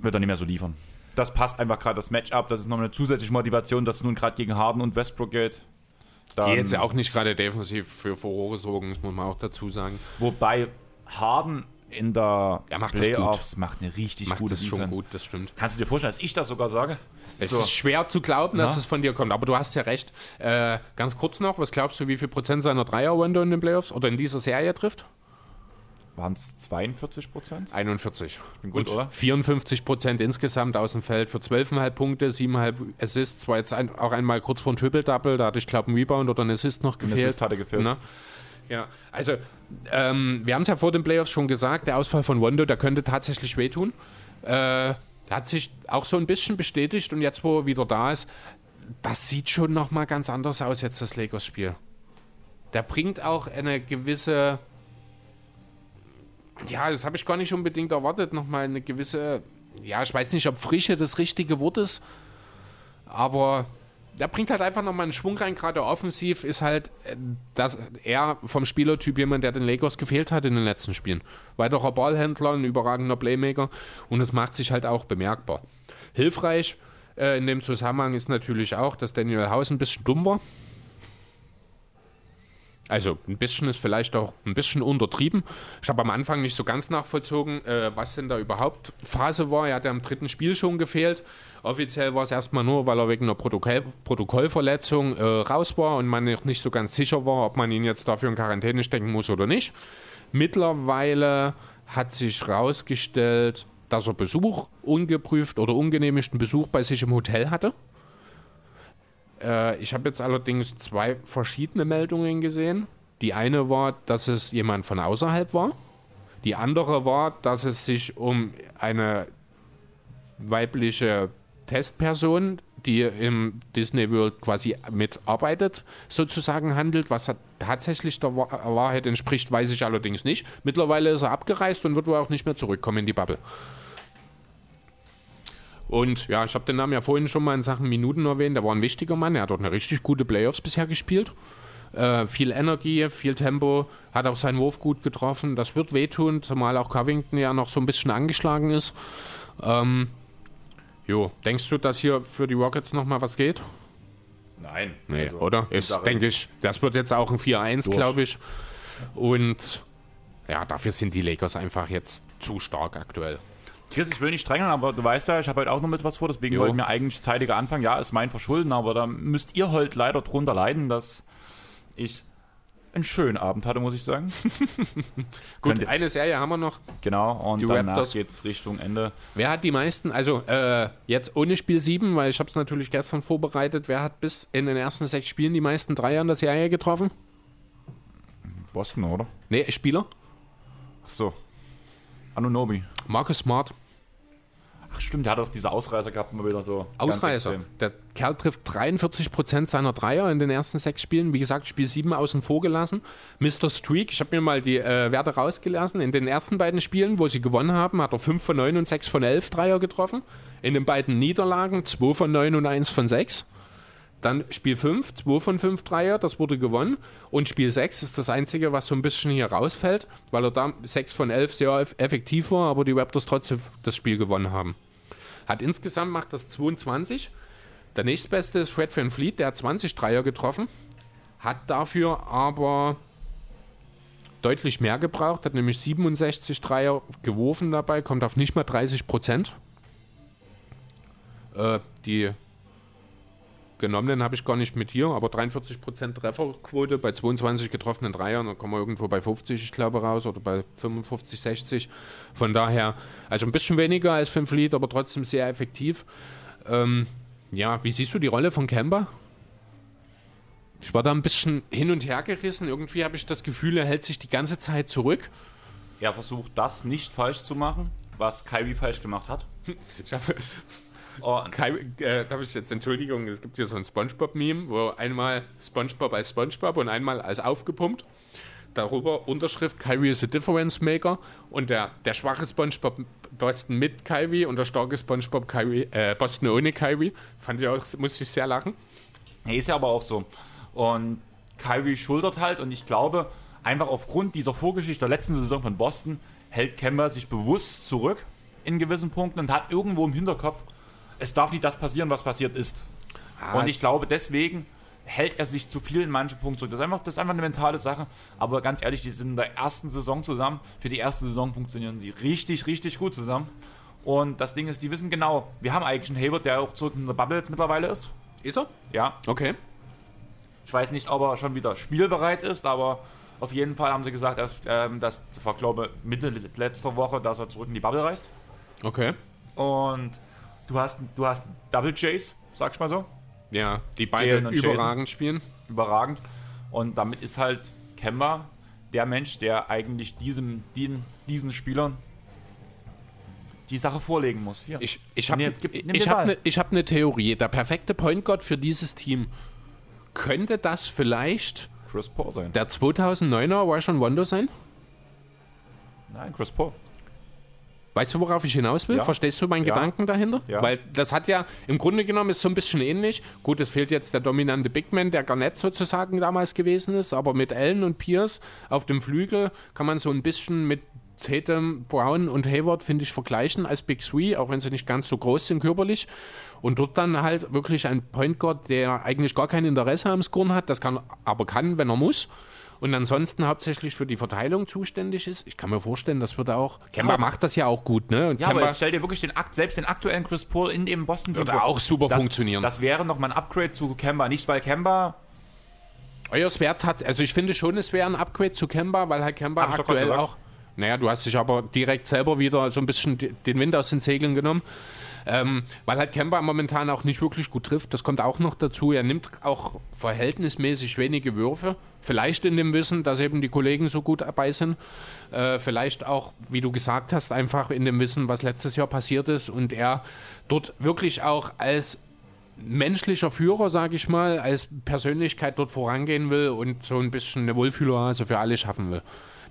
[SPEAKER 1] Wird er nicht mehr so liefern. Das passt einfach gerade das Matchup, das ist noch eine zusätzliche Motivation, dass es nun gerade gegen Harden und Westbrook geht.
[SPEAKER 2] Dann, die jetzt ja auch nicht gerade defensiv für Furore sorgen, das muss man auch dazu sagen.
[SPEAKER 1] Wobei Harden in der
[SPEAKER 2] ja, macht
[SPEAKER 1] Playoffs macht eine richtig
[SPEAKER 2] macht
[SPEAKER 1] gute
[SPEAKER 2] das schon gut, das stimmt.
[SPEAKER 1] Kannst du dir vorstellen, dass ich das sogar sage?
[SPEAKER 2] Das es so. ist schwer zu glauben, dass Na? es von dir kommt, aber du hast ja recht. Äh, ganz kurz noch, was glaubst du, wie viel Prozent seiner Dreier-Wende in den Playoffs oder in dieser Serie trifft?
[SPEAKER 1] Waren es 42 Prozent?
[SPEAKER 2] 41.
[SPEAKER 1] Bin gut,
[SPEAKER 2] Und
[SPEAKER 1] oder?
[SPEAKER 2] 54 Prozent insgesamt aus dem Feld für 12,5 Punkte, 7,5 Assists. War jetzt ein, auch einmal kurz vor ein Triple-Double, da hatte ich glaube einen Rebound oder einen Assist noch gefehlt. Ein Assist
[SPEAKER 1] hatte gefehlt. Na?
[SPEAKER 2] Ja, also ähm, wir haben es ja vor den Playoffs schon gesagt, der Ausfall von Wondo, der könnte tatsächlich wehtun. Äh, hat sich auch so ein bisschen bestätigt und jetzt, wo er wieder da ist, das sieht schon nochmal ganz anders aus jetzt, das Lakers-Spiel. Der bringt auch eine gewisse, ja, das habe ich gar nicht unbedingt erwartet, nochmal eine gewisse, ja, ich weiß nicht, ob Frische das richtige Wort ist, aber der bringt halt einfach nochmal einen Schwung rein, gerade offensiv ist halt äh, dass er vom Spielertyp jemand, der den Lakers gefehlt hat in den letzten Spielen. Weiterer Ballhändler, ein überragender Playmaker und es macht sich halt auch bemerkbar. Hilfreich äh, in dem Zusammenhang ist natürlich auch, dass Daniel House ein bisschen dumm war. Also ein bisschen ist vielleicht auch ein bisschen untertrieben. Ich habe am Anfang nicht so ganz nachvollzogen, äh, was denn da überhaupt Phase war. Er hat ja im dritten Spiel schon gefehlt. Offiziell war es erstmal nur, weil er wegen einer Protokoll Protokollverletzung äh, raus war und man nicht so ganz sicher war, ob man ihn jetzt dafür in Quarantäne stecken muss oder nicht. Mittlerweile hat sich herausgestellt, dass er Besuch ungeprüft oder ungenehmigten Besuch bei sich im Hotel hatte. Äh, ich habe jetzt allerdings zwei verschiedene Meldungen gesehen. Die eine war, dass es jemand von außerhalb war. Die andere war, dass es sich um eine weibliche Testperson, die im Disney World quasi mitarbeitet, sozusagen handelt. Was tatsächlich der Wahrheit entspricht, weiß ich allerdings nicht. Mittlerweile ist er abgereist und wird wohl auch nicht mehr zurückkommen in die Bubble. Und ja, ich habe den Namen ja vorhin schon mal in Sachen Minuten erwähnt. Der war ein wichtiger Mann. Er hat dort eine richtig gute Playoffs bisher gespielt. Äh, viel Energie, viel Tempo, hat auch seinen Wurf gut getroffen. Das wird wehtun, zumal auch Covington ja noch so ein bisschen angeschlagen ist. Ähm, jo, denkst du, dass hier für die Rockets nochmal was geht?
[SPEAKER 1] Nein.
[SPEAKER 2] Nee,
[SPEAKER 1] also,
[SPEAKER 2] oder? Ist, denke ich, das wird jetzt auch ein 4-1,
[SPEAKER 1] Durch.
[SPEAKER 2] glaube ich. Und ja, dafür sind die Lakers einfach jetzt zu stark aktuell.
[SPEAKER 1] Chris, ich will nicht drängeln, aber du weißt ja, ich habe heute auch noch mit was vor, deswegen
[SPEAKER 2] Jo.
[SPEAKER 1] wollten wir eigentlich zeitiger anfangen. Ja, ist mein Verschulden, aber da müsst ihr halt leider drunter leiden, dass ich einen schönen Abend hatte, muss ich sagen.
[SPEAKER 2] Gut,
[SPEAKER 1] ihr-
[SPEAKER 2] eine Serie haben wir noch.
[SPEAKER 1] Genau, und
[SPEAKER 2] Die
[SPEAKER 1] danach
[SPEAKER 2] Raptors.
[SPEAKER 1] geht's Richtung Ende.
[SPEAKER 2] Wer hat die meisten, also äh, jetzt ohne Spiel 7, weil ich habe es natürlich gestern vorbereitet, wer hat bis in den ersten sechs Spielen die meisten Dreier in der Serie getroffen?
[SPEAKER 1] Boston, oder?
[SPEAKER 2] Nee, Spieler?
[SPEAKER 1] Ach so. Anunobi.
[SPEAKER 2] Marcus Smart.
[SPEAKER 1] Ach stimmt, der hat doch diese Ausreißer gehabt, immer wieder so.
[SPEAKER 2] Ausreißer. Der Kerl trifft 43% seiner Dreier in den ersten sechs Spielen. Wie gesagt, Spiel 7 außen vor gelassen. Mr. Streak, ich habe mir mal die äh, Werte rausgelassen. In den ersten beiden Spielen, wo sie gewonnen haben, hat er 5 von 9 und 6 von 11 Dreier getroffen. In den beiden Niederlagen 2 von 9 und 1 von 6. Dann Spiel 5, 2 von 5 Dreier, das wurde gewonnen. Und Spiel 6 ist das einzige, was so ein bisschen hier rausfällt, weil er da 6 von 11 sehr eff- effektiv war, aber die Raptors trotzdem das Spiel gewonnen haben. Hat insgesamt macht das 22. Der nächstbeste ist Fred Van Fleet, der hat 20 Dreier getroffen. Hat dafür aber deutlich mehr gebraucht, hat nämlich 67 Dreier geworfen dabei, kommt auf nicht mal 30 Prozent. Äh, die genommenen habe ich gar nicht mit hier, aber 43 Prozent Trefferquote bei 22 getroffenen Dreiern, da kommen wir irgendwo bei 50, ich glaube, raus oder bei 55, 60. Von daher, also ein bisschen weniger als Van Fleet, aber trotzdem sehr effektiv. Ähm, ja, wie siehst du die Rolle von Kemba? Ich war da ein bisschen hin und her gerissen. Irgendwie habe ich das Gefühl, er hält sich die ganze Zeit zurück.
[SPEAKER 1] Er versucht das nicht falsch zu machen, was Kyrie falsch gemacht hat.
[SPEAKER 2] Ich habe
[SPEAKER 1] Oh,
[SPEAKER 2] Kai, äh, da habe ich jetzt Entschuldigung, es gibt hier so ein SpongeBob-Meme, wo einmal SpongeBob als SpongeBob und einmal als aufgepumpt. Darüber Unterschrift Kyrie is a difference maker und der, der schwache SpongeBob Boston mit Kyrie und der starke SpongeBob Kyrie, äh, Boston ohne Kyrie. Fand ich auch, musste ich sehr lachen.
[SPEAKER 1] Er ist ja aber auch so. Und Kyrie schultert halt und ich glaube, einfach aufgrund dieser Vorgeschichte der letzten Saison von Boston hält Kemba sich bewusst zurück in gewissen Punkten und hat irgendwo im Hinterkopf, es darf nicht das passieren, was passiert ist. und ich glaube, deswegen hält er sich zu viel in manchen Punkten zurück. Das ist, einfach, das ist einfach eine mentale Sache. Aber ganz ehrlich, die sind in der ersten Saison zusammen. Für die erste Saison funktionieren sie richtig, richtig gut zusammen. Und das Ding ist, die wissen genau, wir haben eigentlich einen Hayward, der auch zurück in der Bubble jetzt mittlerweile ist.
[SPEAKER 2] Ist er?
[SPEAKER 1] Ja,
[SPEAKER 2] Okay.
[SPEAKER 1] ich weiß nicht, ob er schon wieder spielbereit ist, aber auf jeden Fall haben sie gesagt, dass, ähm, dass ich glaube Mitte letzter Woche, dass er zurück in die Bubble reist.
[SPEAKER 2] Okay.
[SPEAKER 1] Und du hast, du hast Double Chase, sag ich mal so.
[SPEAKER 2] Ja, die beide
[SPEAKER 1] und Jason.
[SPEAKER 2] überragend spielen.
[SPEAKER 1] Überragend. Und damit ist halt Kemba der Mensch, der eigentlich diesem, den, diesen Spielern die Sache vorlegen muss. Hier.
[SPEAKER 2] Ich, ich habe ich
[SPEAKER 1] den
[SPEAKER 2] hab
[SPEAKER 1] Ball.
[SPEAKER 2] ne, ich hab eine Theorie. Der perfekte Point Guard für dieses Team. Könnte das vielleicht
[SPEAKER 1] Chris Paul sein.
[SPEAKER 2] der 2009er Rajon Rondo sein?
[SPEAKER 1] Nein, Chris Paul.
[SPEAKER 2] Weißt du, worauf ich hinaus will?
[SPEAKER 1] Ja.
[SPEAKER 2] Verstehst du meinen
[SPEAKER 1] Ja.
[SPEAKER 2] Gedanken dahinter?
[SPEAKER 1] Ja.
[SPEAKER 2] Weil das hat ja, im Grunde genommen ist so ein bisschen ähnlich. Gut, es fehlt jetzt der dominante Big Man, der Garnett sozusagen damals gewesen ist, aber mit Allen und Pierce auf dem Flügel kann man so ein bisschen mit Tatum, Brown und Hayward, finde ich, vergleichen als Big Three, auch wenn sie nicht ganz so groß sind körperlich. Und dort dann halt wirklich ein Point Guard, der eigentlich gar kein Interesse am Scoren hat, das kann aber kann, wenn er muss. Und ansonsten hauptsächlich für die Verteilung zuständig ist. Ich kann mir vorstellen, das wird auch. Kemba
[SPEAKER 1] aber-
[SPEAKER 2] macht das ja auch gut, ne? Und
[SPEAKER 1] Ja, aber
[SPEAKER 2] Kemba
[SPEAKER 1] jetzt stell dir wirklich den Akt, selbst den aktuellen Chris Paul in dem Boston
[SPEAKER 2] würde auch super
[SPEAKER 1] das,
[SPEAKER 2] funktionieren.
[SPEAKER 1] Das wäre nochmal ein Upgrade zu Kemba. Nicht, weil Kemba
[SPEAKER 2] Euer Wert hat, also ich finde schon, es wäre ein Upgrade zu Kemba, weil halt Kemba
[SPEAKER 1] Hab
[SPEAKER 2] aktuell auch. Naja, du hast dich aber direkt selber wieder so ein bisschen den Wind aus den Segeln genommen. Ähm, weil halt Kemba momentan auch nicht wirklich gut trifft. Das kommt auch noch dazu. Er nimmt auch verhältnismäßig wenige Würfe. Vielleicht in dem Wissen, dass eben die Kollegen so gut dabei sind. Äh, vielleicht auch, wie du gesagt hast, einfach in dem Wissen, was letztes Jahr passiert ist und er dort wirklich auch als menschlicher Führer, sage ich mal, als Persönlichkeit dort vorangehen will und so ein bisschen eine Wohlfühloase für alle schaffen will.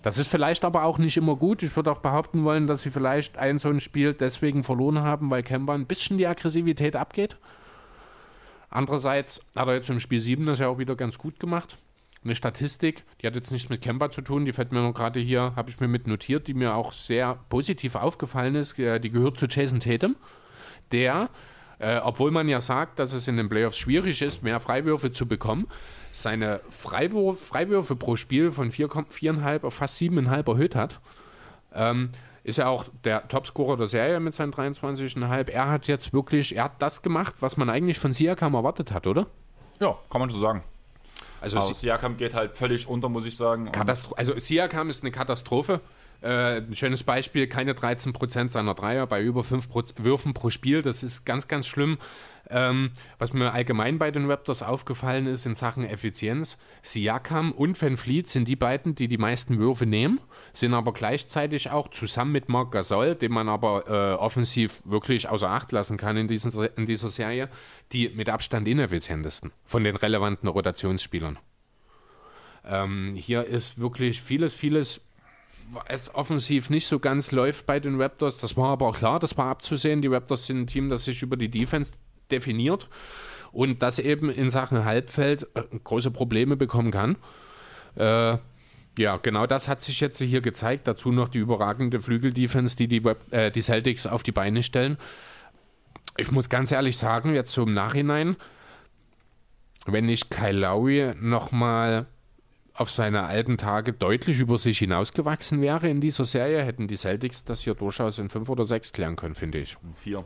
[SPEAKER 2] Das ist vielleicht aber auch nicht immer gut. Ich würde auch behaupten wollen, dass sie vielleicht ein so ein Spiel deswegen verloren haben, weil Kemba ein bisschen die Aggressivität abgeht. Andererseits hat er jetzt im Spiel 7 das ja auch wieder ganz gut gemacht. Eine Statistik, die hat jetzt nichts mit Kemba zu tun, die fällt mir nur gerade hier, habe ich mir mit notiert, die mir auch sehr positiv aufgefallen ist. Äh, Die gehört zu Jason Tatum, der Äh, obwohl man ja sagt, dass es in den Playoffs schwierig ist, mehr Freiwürfe zu bekommen. Seine Freiwurf, Freiwürfe pro Spiel von 4,5 auf fast 7,5 erhöht hat. Ähm, ist ja auch der Topscorer der Serie mit seinen 23,5. Er hat jetzt wirklich, er hat das gemacht, was man eigentlich von Siakam erwartet hat, oder?
[SPEAKER 1] Ja, kann man so sagen.
[SPEAKER 2] Also,
[SPEAKER 1] Also Siakam geht halt völlig unter, muss ich sagen.
[SPEAKER 2] Katastro also Siakam ist eine Katastrophe. Äh, ein schönes Beispiel, keine 13% seiner Dreier bei über 5 Pro Würfen pro Spiel. Das ist ganz, ganz schlimm. Ähm, was mir allgemein bei den Raptors aufgefallen ist in Sachen Effizienz, Siakam und Van Fleet sind die beiden, die die meisten Würfe nehmen, sind aber gleichzeitig auch zusammen mit Marc Gasol, den man aber äh, offensiv wirklich außer Acht lassen kann in, diesen, in dieser Serie, die mit Abstand ineffizientesten von den relevanten Rotationsspielern. Ähm, hier ist wirklich vieles, vieles es offensiv nicht so ganz läuft bei den Raptors. Das war aber auch klar, das war abzusehen. Die Raptors sind ein Team, das sich über die Defense definiert und das eben in Sachen Halbfeld äh, große Probleme bekommen kann. Äh, ja, genau das hat sich jetzt hier gezeigt. Dazu noch die überragende Flügeldefense, die die, Web, äh, die Celtics auf die Beine stellen. Ich muss ganz ehrlich sagen, jetzt so im Nachhinein, wenn nicht Kyle Lowry nochmal auf seine alten Tage deutlich über sich hinausgewachsen wäre in dieser Serie, hätten die Celtics das hier durchaus in fünf oder sechs klären können, finde ich.
[SPEAKER 1] vier.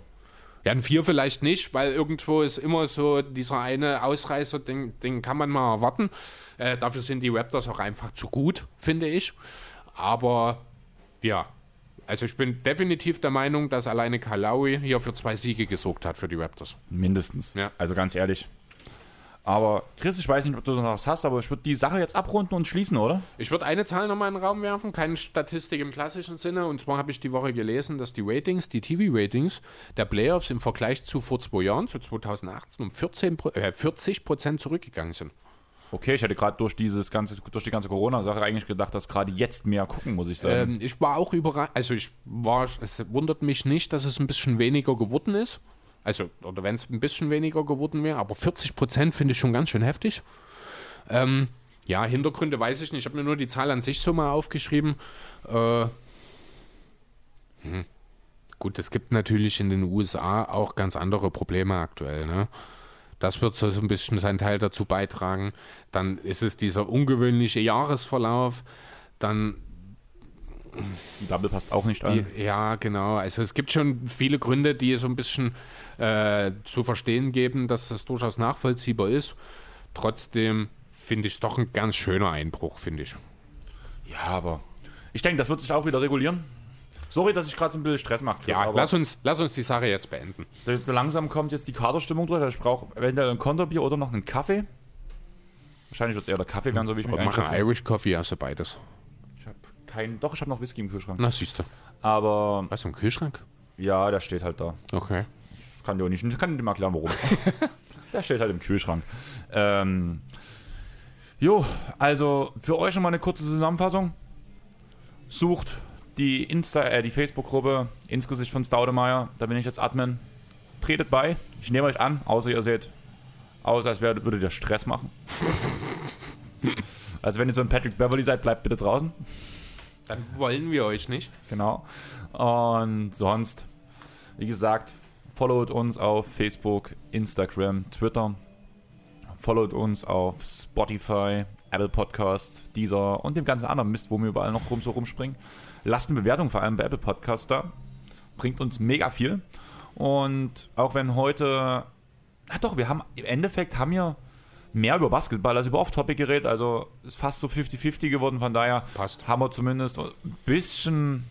[SPEAKER 2] Ja, ein vier vielleicht nicht, weil irgendwo ist immer so dieser eine Ausreißer, den, den kann man mal erwarten. Äh, dafür sind die Raptors auch einfach zu gut, finde ich. Aber ja, also ich bin definitiv der Meinung, dass alleine Kalawi hier für zwei Siege gesorgt hat für die Raptors.
[SPEAKER 1] Mindestens.
[SPEAKER 2] Ja.
[SPEAKER 1] Also ganz ehrlich. Aber Chris, ich weiß nicht, ob du noch was hast, aber ich würde die Sache jetzt abrunden und schließen, oder?
[SPEAKER 2] Ich würde eine Zahl nochmal in den Raum werfen, keine Statistik im klassischen Sinne. Und zwar habe ich die Woche gelesen, dass die Ratings, die TV-Ratings der Playoffs im Vergleich zu vor zwei Jahren, zu 2018, um 14, Pro- äh, 40 Prozent zurückgegangen sind.
[SPEAKER 1] Okay, ich hätte gerade durch dieses ganze, durch die ganze Corona-Sache eigentlich gedacht, dass gerade jetzt mehr gucken, muss ich sagen.
[SPEAKER 2] Ähm, ich war auch überrascht, also ich war, es wundert mich nicht, dass es ein bisschen weniger geworden ist. Also, oder wenn es ein bisschen weniger geworden wäre, aber 40 Prozent finde ich schon ganz schön heftig. Ähm, ja, Hintergründe weiß ich nicht. Ich habe mir nur die Zahl an sich so mal aufgeschrieben. Äh, hm. Gut, es gibt natürlich in den USA auch ganz andere Probleme aktuell. Ne? Das wird so ein bisschen seinen Teil dazu beitragen. Dann ist es dieser ungewöhnliche Jahresverlauf. Dann
[SPEAKER 1] die Bubble passt auch nicht an.
[SPEAKER 2] die, ja, genau. Also es gibt schon viele Gründe, die so ein bisschen äh, zu verstehen geben, dass das durchaus nachvollziehbar ist. Trotzdem finde ich es doch ein ganz schöner Einbruch, finde ich.
[SPEAKER 1] Ja, aber ich denke, das wird sich auch wieder regulieren. Sorry, dass ich gerade so ein bisschen Stress mache. Chris,
[SPEAKER 2] Ja,
[SPEAKER 1] aber
[SPEAKER 2] lass uns, lass uns die Sache jetzt beenden.
[SPEAKER 1] so- so langsam kommt jetzt die Kaderstimmung durch. Also ich brauche eventuell ein Konterbier oder noch einen Kaffee. Wahrscheinlich wird es eher der Kaffee werden, so wie ich
[SPEAKER 2] Wir machen
[SPEAKER 1] einschätze.
[SPEAKER 2] Irish Coffee, also beides.
[SPEAKER 1] Keinen. Doch, ich habe noch Whisky im Kühlschrank.
[SPEAKER 2] Na, siehst du.
[SPEAKER 1] Aber
[SPEAKER 2] Was, im Kühlschrank?
[SPEAKER 1] ja, der steht halt da.
[SPEAKER 2] Okay.
[SPEAKER 1] Ich kann dir auch nicht, ich kann dir mal erklären, warum. der steht halt im Kühlschrank. Ähm, jo, also für euch nochmal eine kurze Zusammenfassung. Sucht die Insta, äh, die Facebook-Gruppe ins Gesicht von Staudemeyer. Da bin ich jetzt Admin. Tretet bei. Ich nehme euch an, außer ihr seht aus, als würdet ihr Stress machen. also wenn ihr so ein Patrick Beverly seid, bleibt bitte draußen.
[SPEAKER 2] Dann wollen wir euch nicht.
[SPEAKER 1] Genau. Und sonst, wie gesagt, followt uns auf Facebook, Instagram, Twitter. Followt uns auf Spotify, Apple Podcast, Deezer und dem ganzen anderen Mist, wo wir überall noch rum so rumspringen. Lasst eine Bewertung vor allem bei Apple Podcast da. Bringt uns mega viel. Und auch wenn heute, na doch, wir haben im Endeffekt haben wir mehr über Basketball als über Off-Topic geredet. Also ist fast so 50-50 geworden. Von daher
[SPEAKER 2] Passt.
[SPEAKER 1] haben wir zumindest ein bisschen,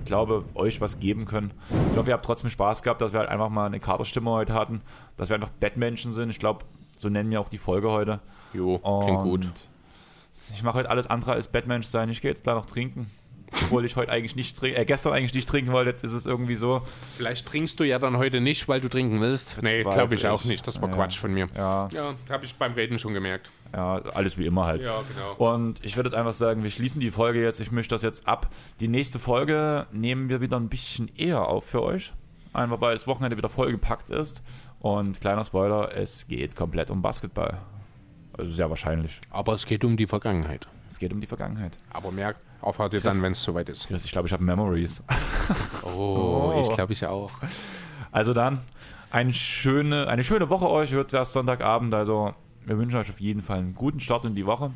[SPEAKER 1] ich glaube, euch was geben können. Ich hoffe, ihr habt trotzdem Spaß gehabt, dass wir halt einfach mal eine Katerstimme heute hatten. Dass wir einfach Bettmenschen sind. Ich glaube, so nennen wir auch die Folge heute.
[SPEAKER 2] Jo,
[SPEAKER 1] Und
[SPEAKER 2] klingt gut.
[SPEAKER 1] Ich mache heute alles andere als Bettmensch sein. Ich gehe jetzt da noch trinken. Obwohl ich heute eigentlich nicht trinken, äh, gestern eigentlich nicht trinken wollte, jetzt ist es irgendwie so.
[SPEAKER 2] Vielleicht trinkst du ja dann heute nicht, weil du trinken willst. Nee, glaube ich auch
[SPEAKER 1] ich.
[SPEAKER 2] nicht. Das war
[SPEAKER 1] Ja.
[SPEAKER 2] Quatsch von mir.
[SPEAKER 1] Ja,
[SPEAKER 2] Ja, habe ich beim Reden schon gemerkt.
[SPEAKER 1] ja, alles wie immer halt.
[SPEAKER 2] Ja, genau.
[SPEAKER 1] Und ich würde jetzt einfach sagen, wir schließen die Folge jetzt. Ich mische das jetzt ab. Die nächste Folge nehmen wir wieder ein bisschen eher auf für euch. Einfach weil das Wochenende wieder vollgepackt ist. Und kleiner Spoiler, es geht komplett um Basketball. Also sehr wahrscheinlich.
[SPEAKER 2] Aber es geht um die Vergangenheit.
[SPEAKER 1] Es geht um die Vergangenheit.
[SPEAKER 2] Aber merkt, aufhört ihr dann, wenn es soweit ist.
[SPEAKER 1] Chris, ich glaube, ich habe Memories.
[SPEAKER 2] Oh, ich glaube ich auch.
[SPEAKER 1] Also dann, eine schöne, eine schöne Woche euch. Hört es erst Sonntagabend. Also wir wünschen euch auf jeden Fall einen guten Start in die Woche.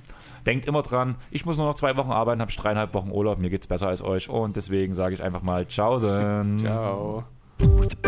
[SPEAKER 1] Denkt immer dran, ich muss nur noch zwei Wochen arbeiten, habe dreieinhalb Wochen Urlaub. Mir geht's besser als euch. Und deswegen sage ich einfach mal Tschaußen.
[SPEAKER 2] Ciao.
[SPEAKER 3] Ciao.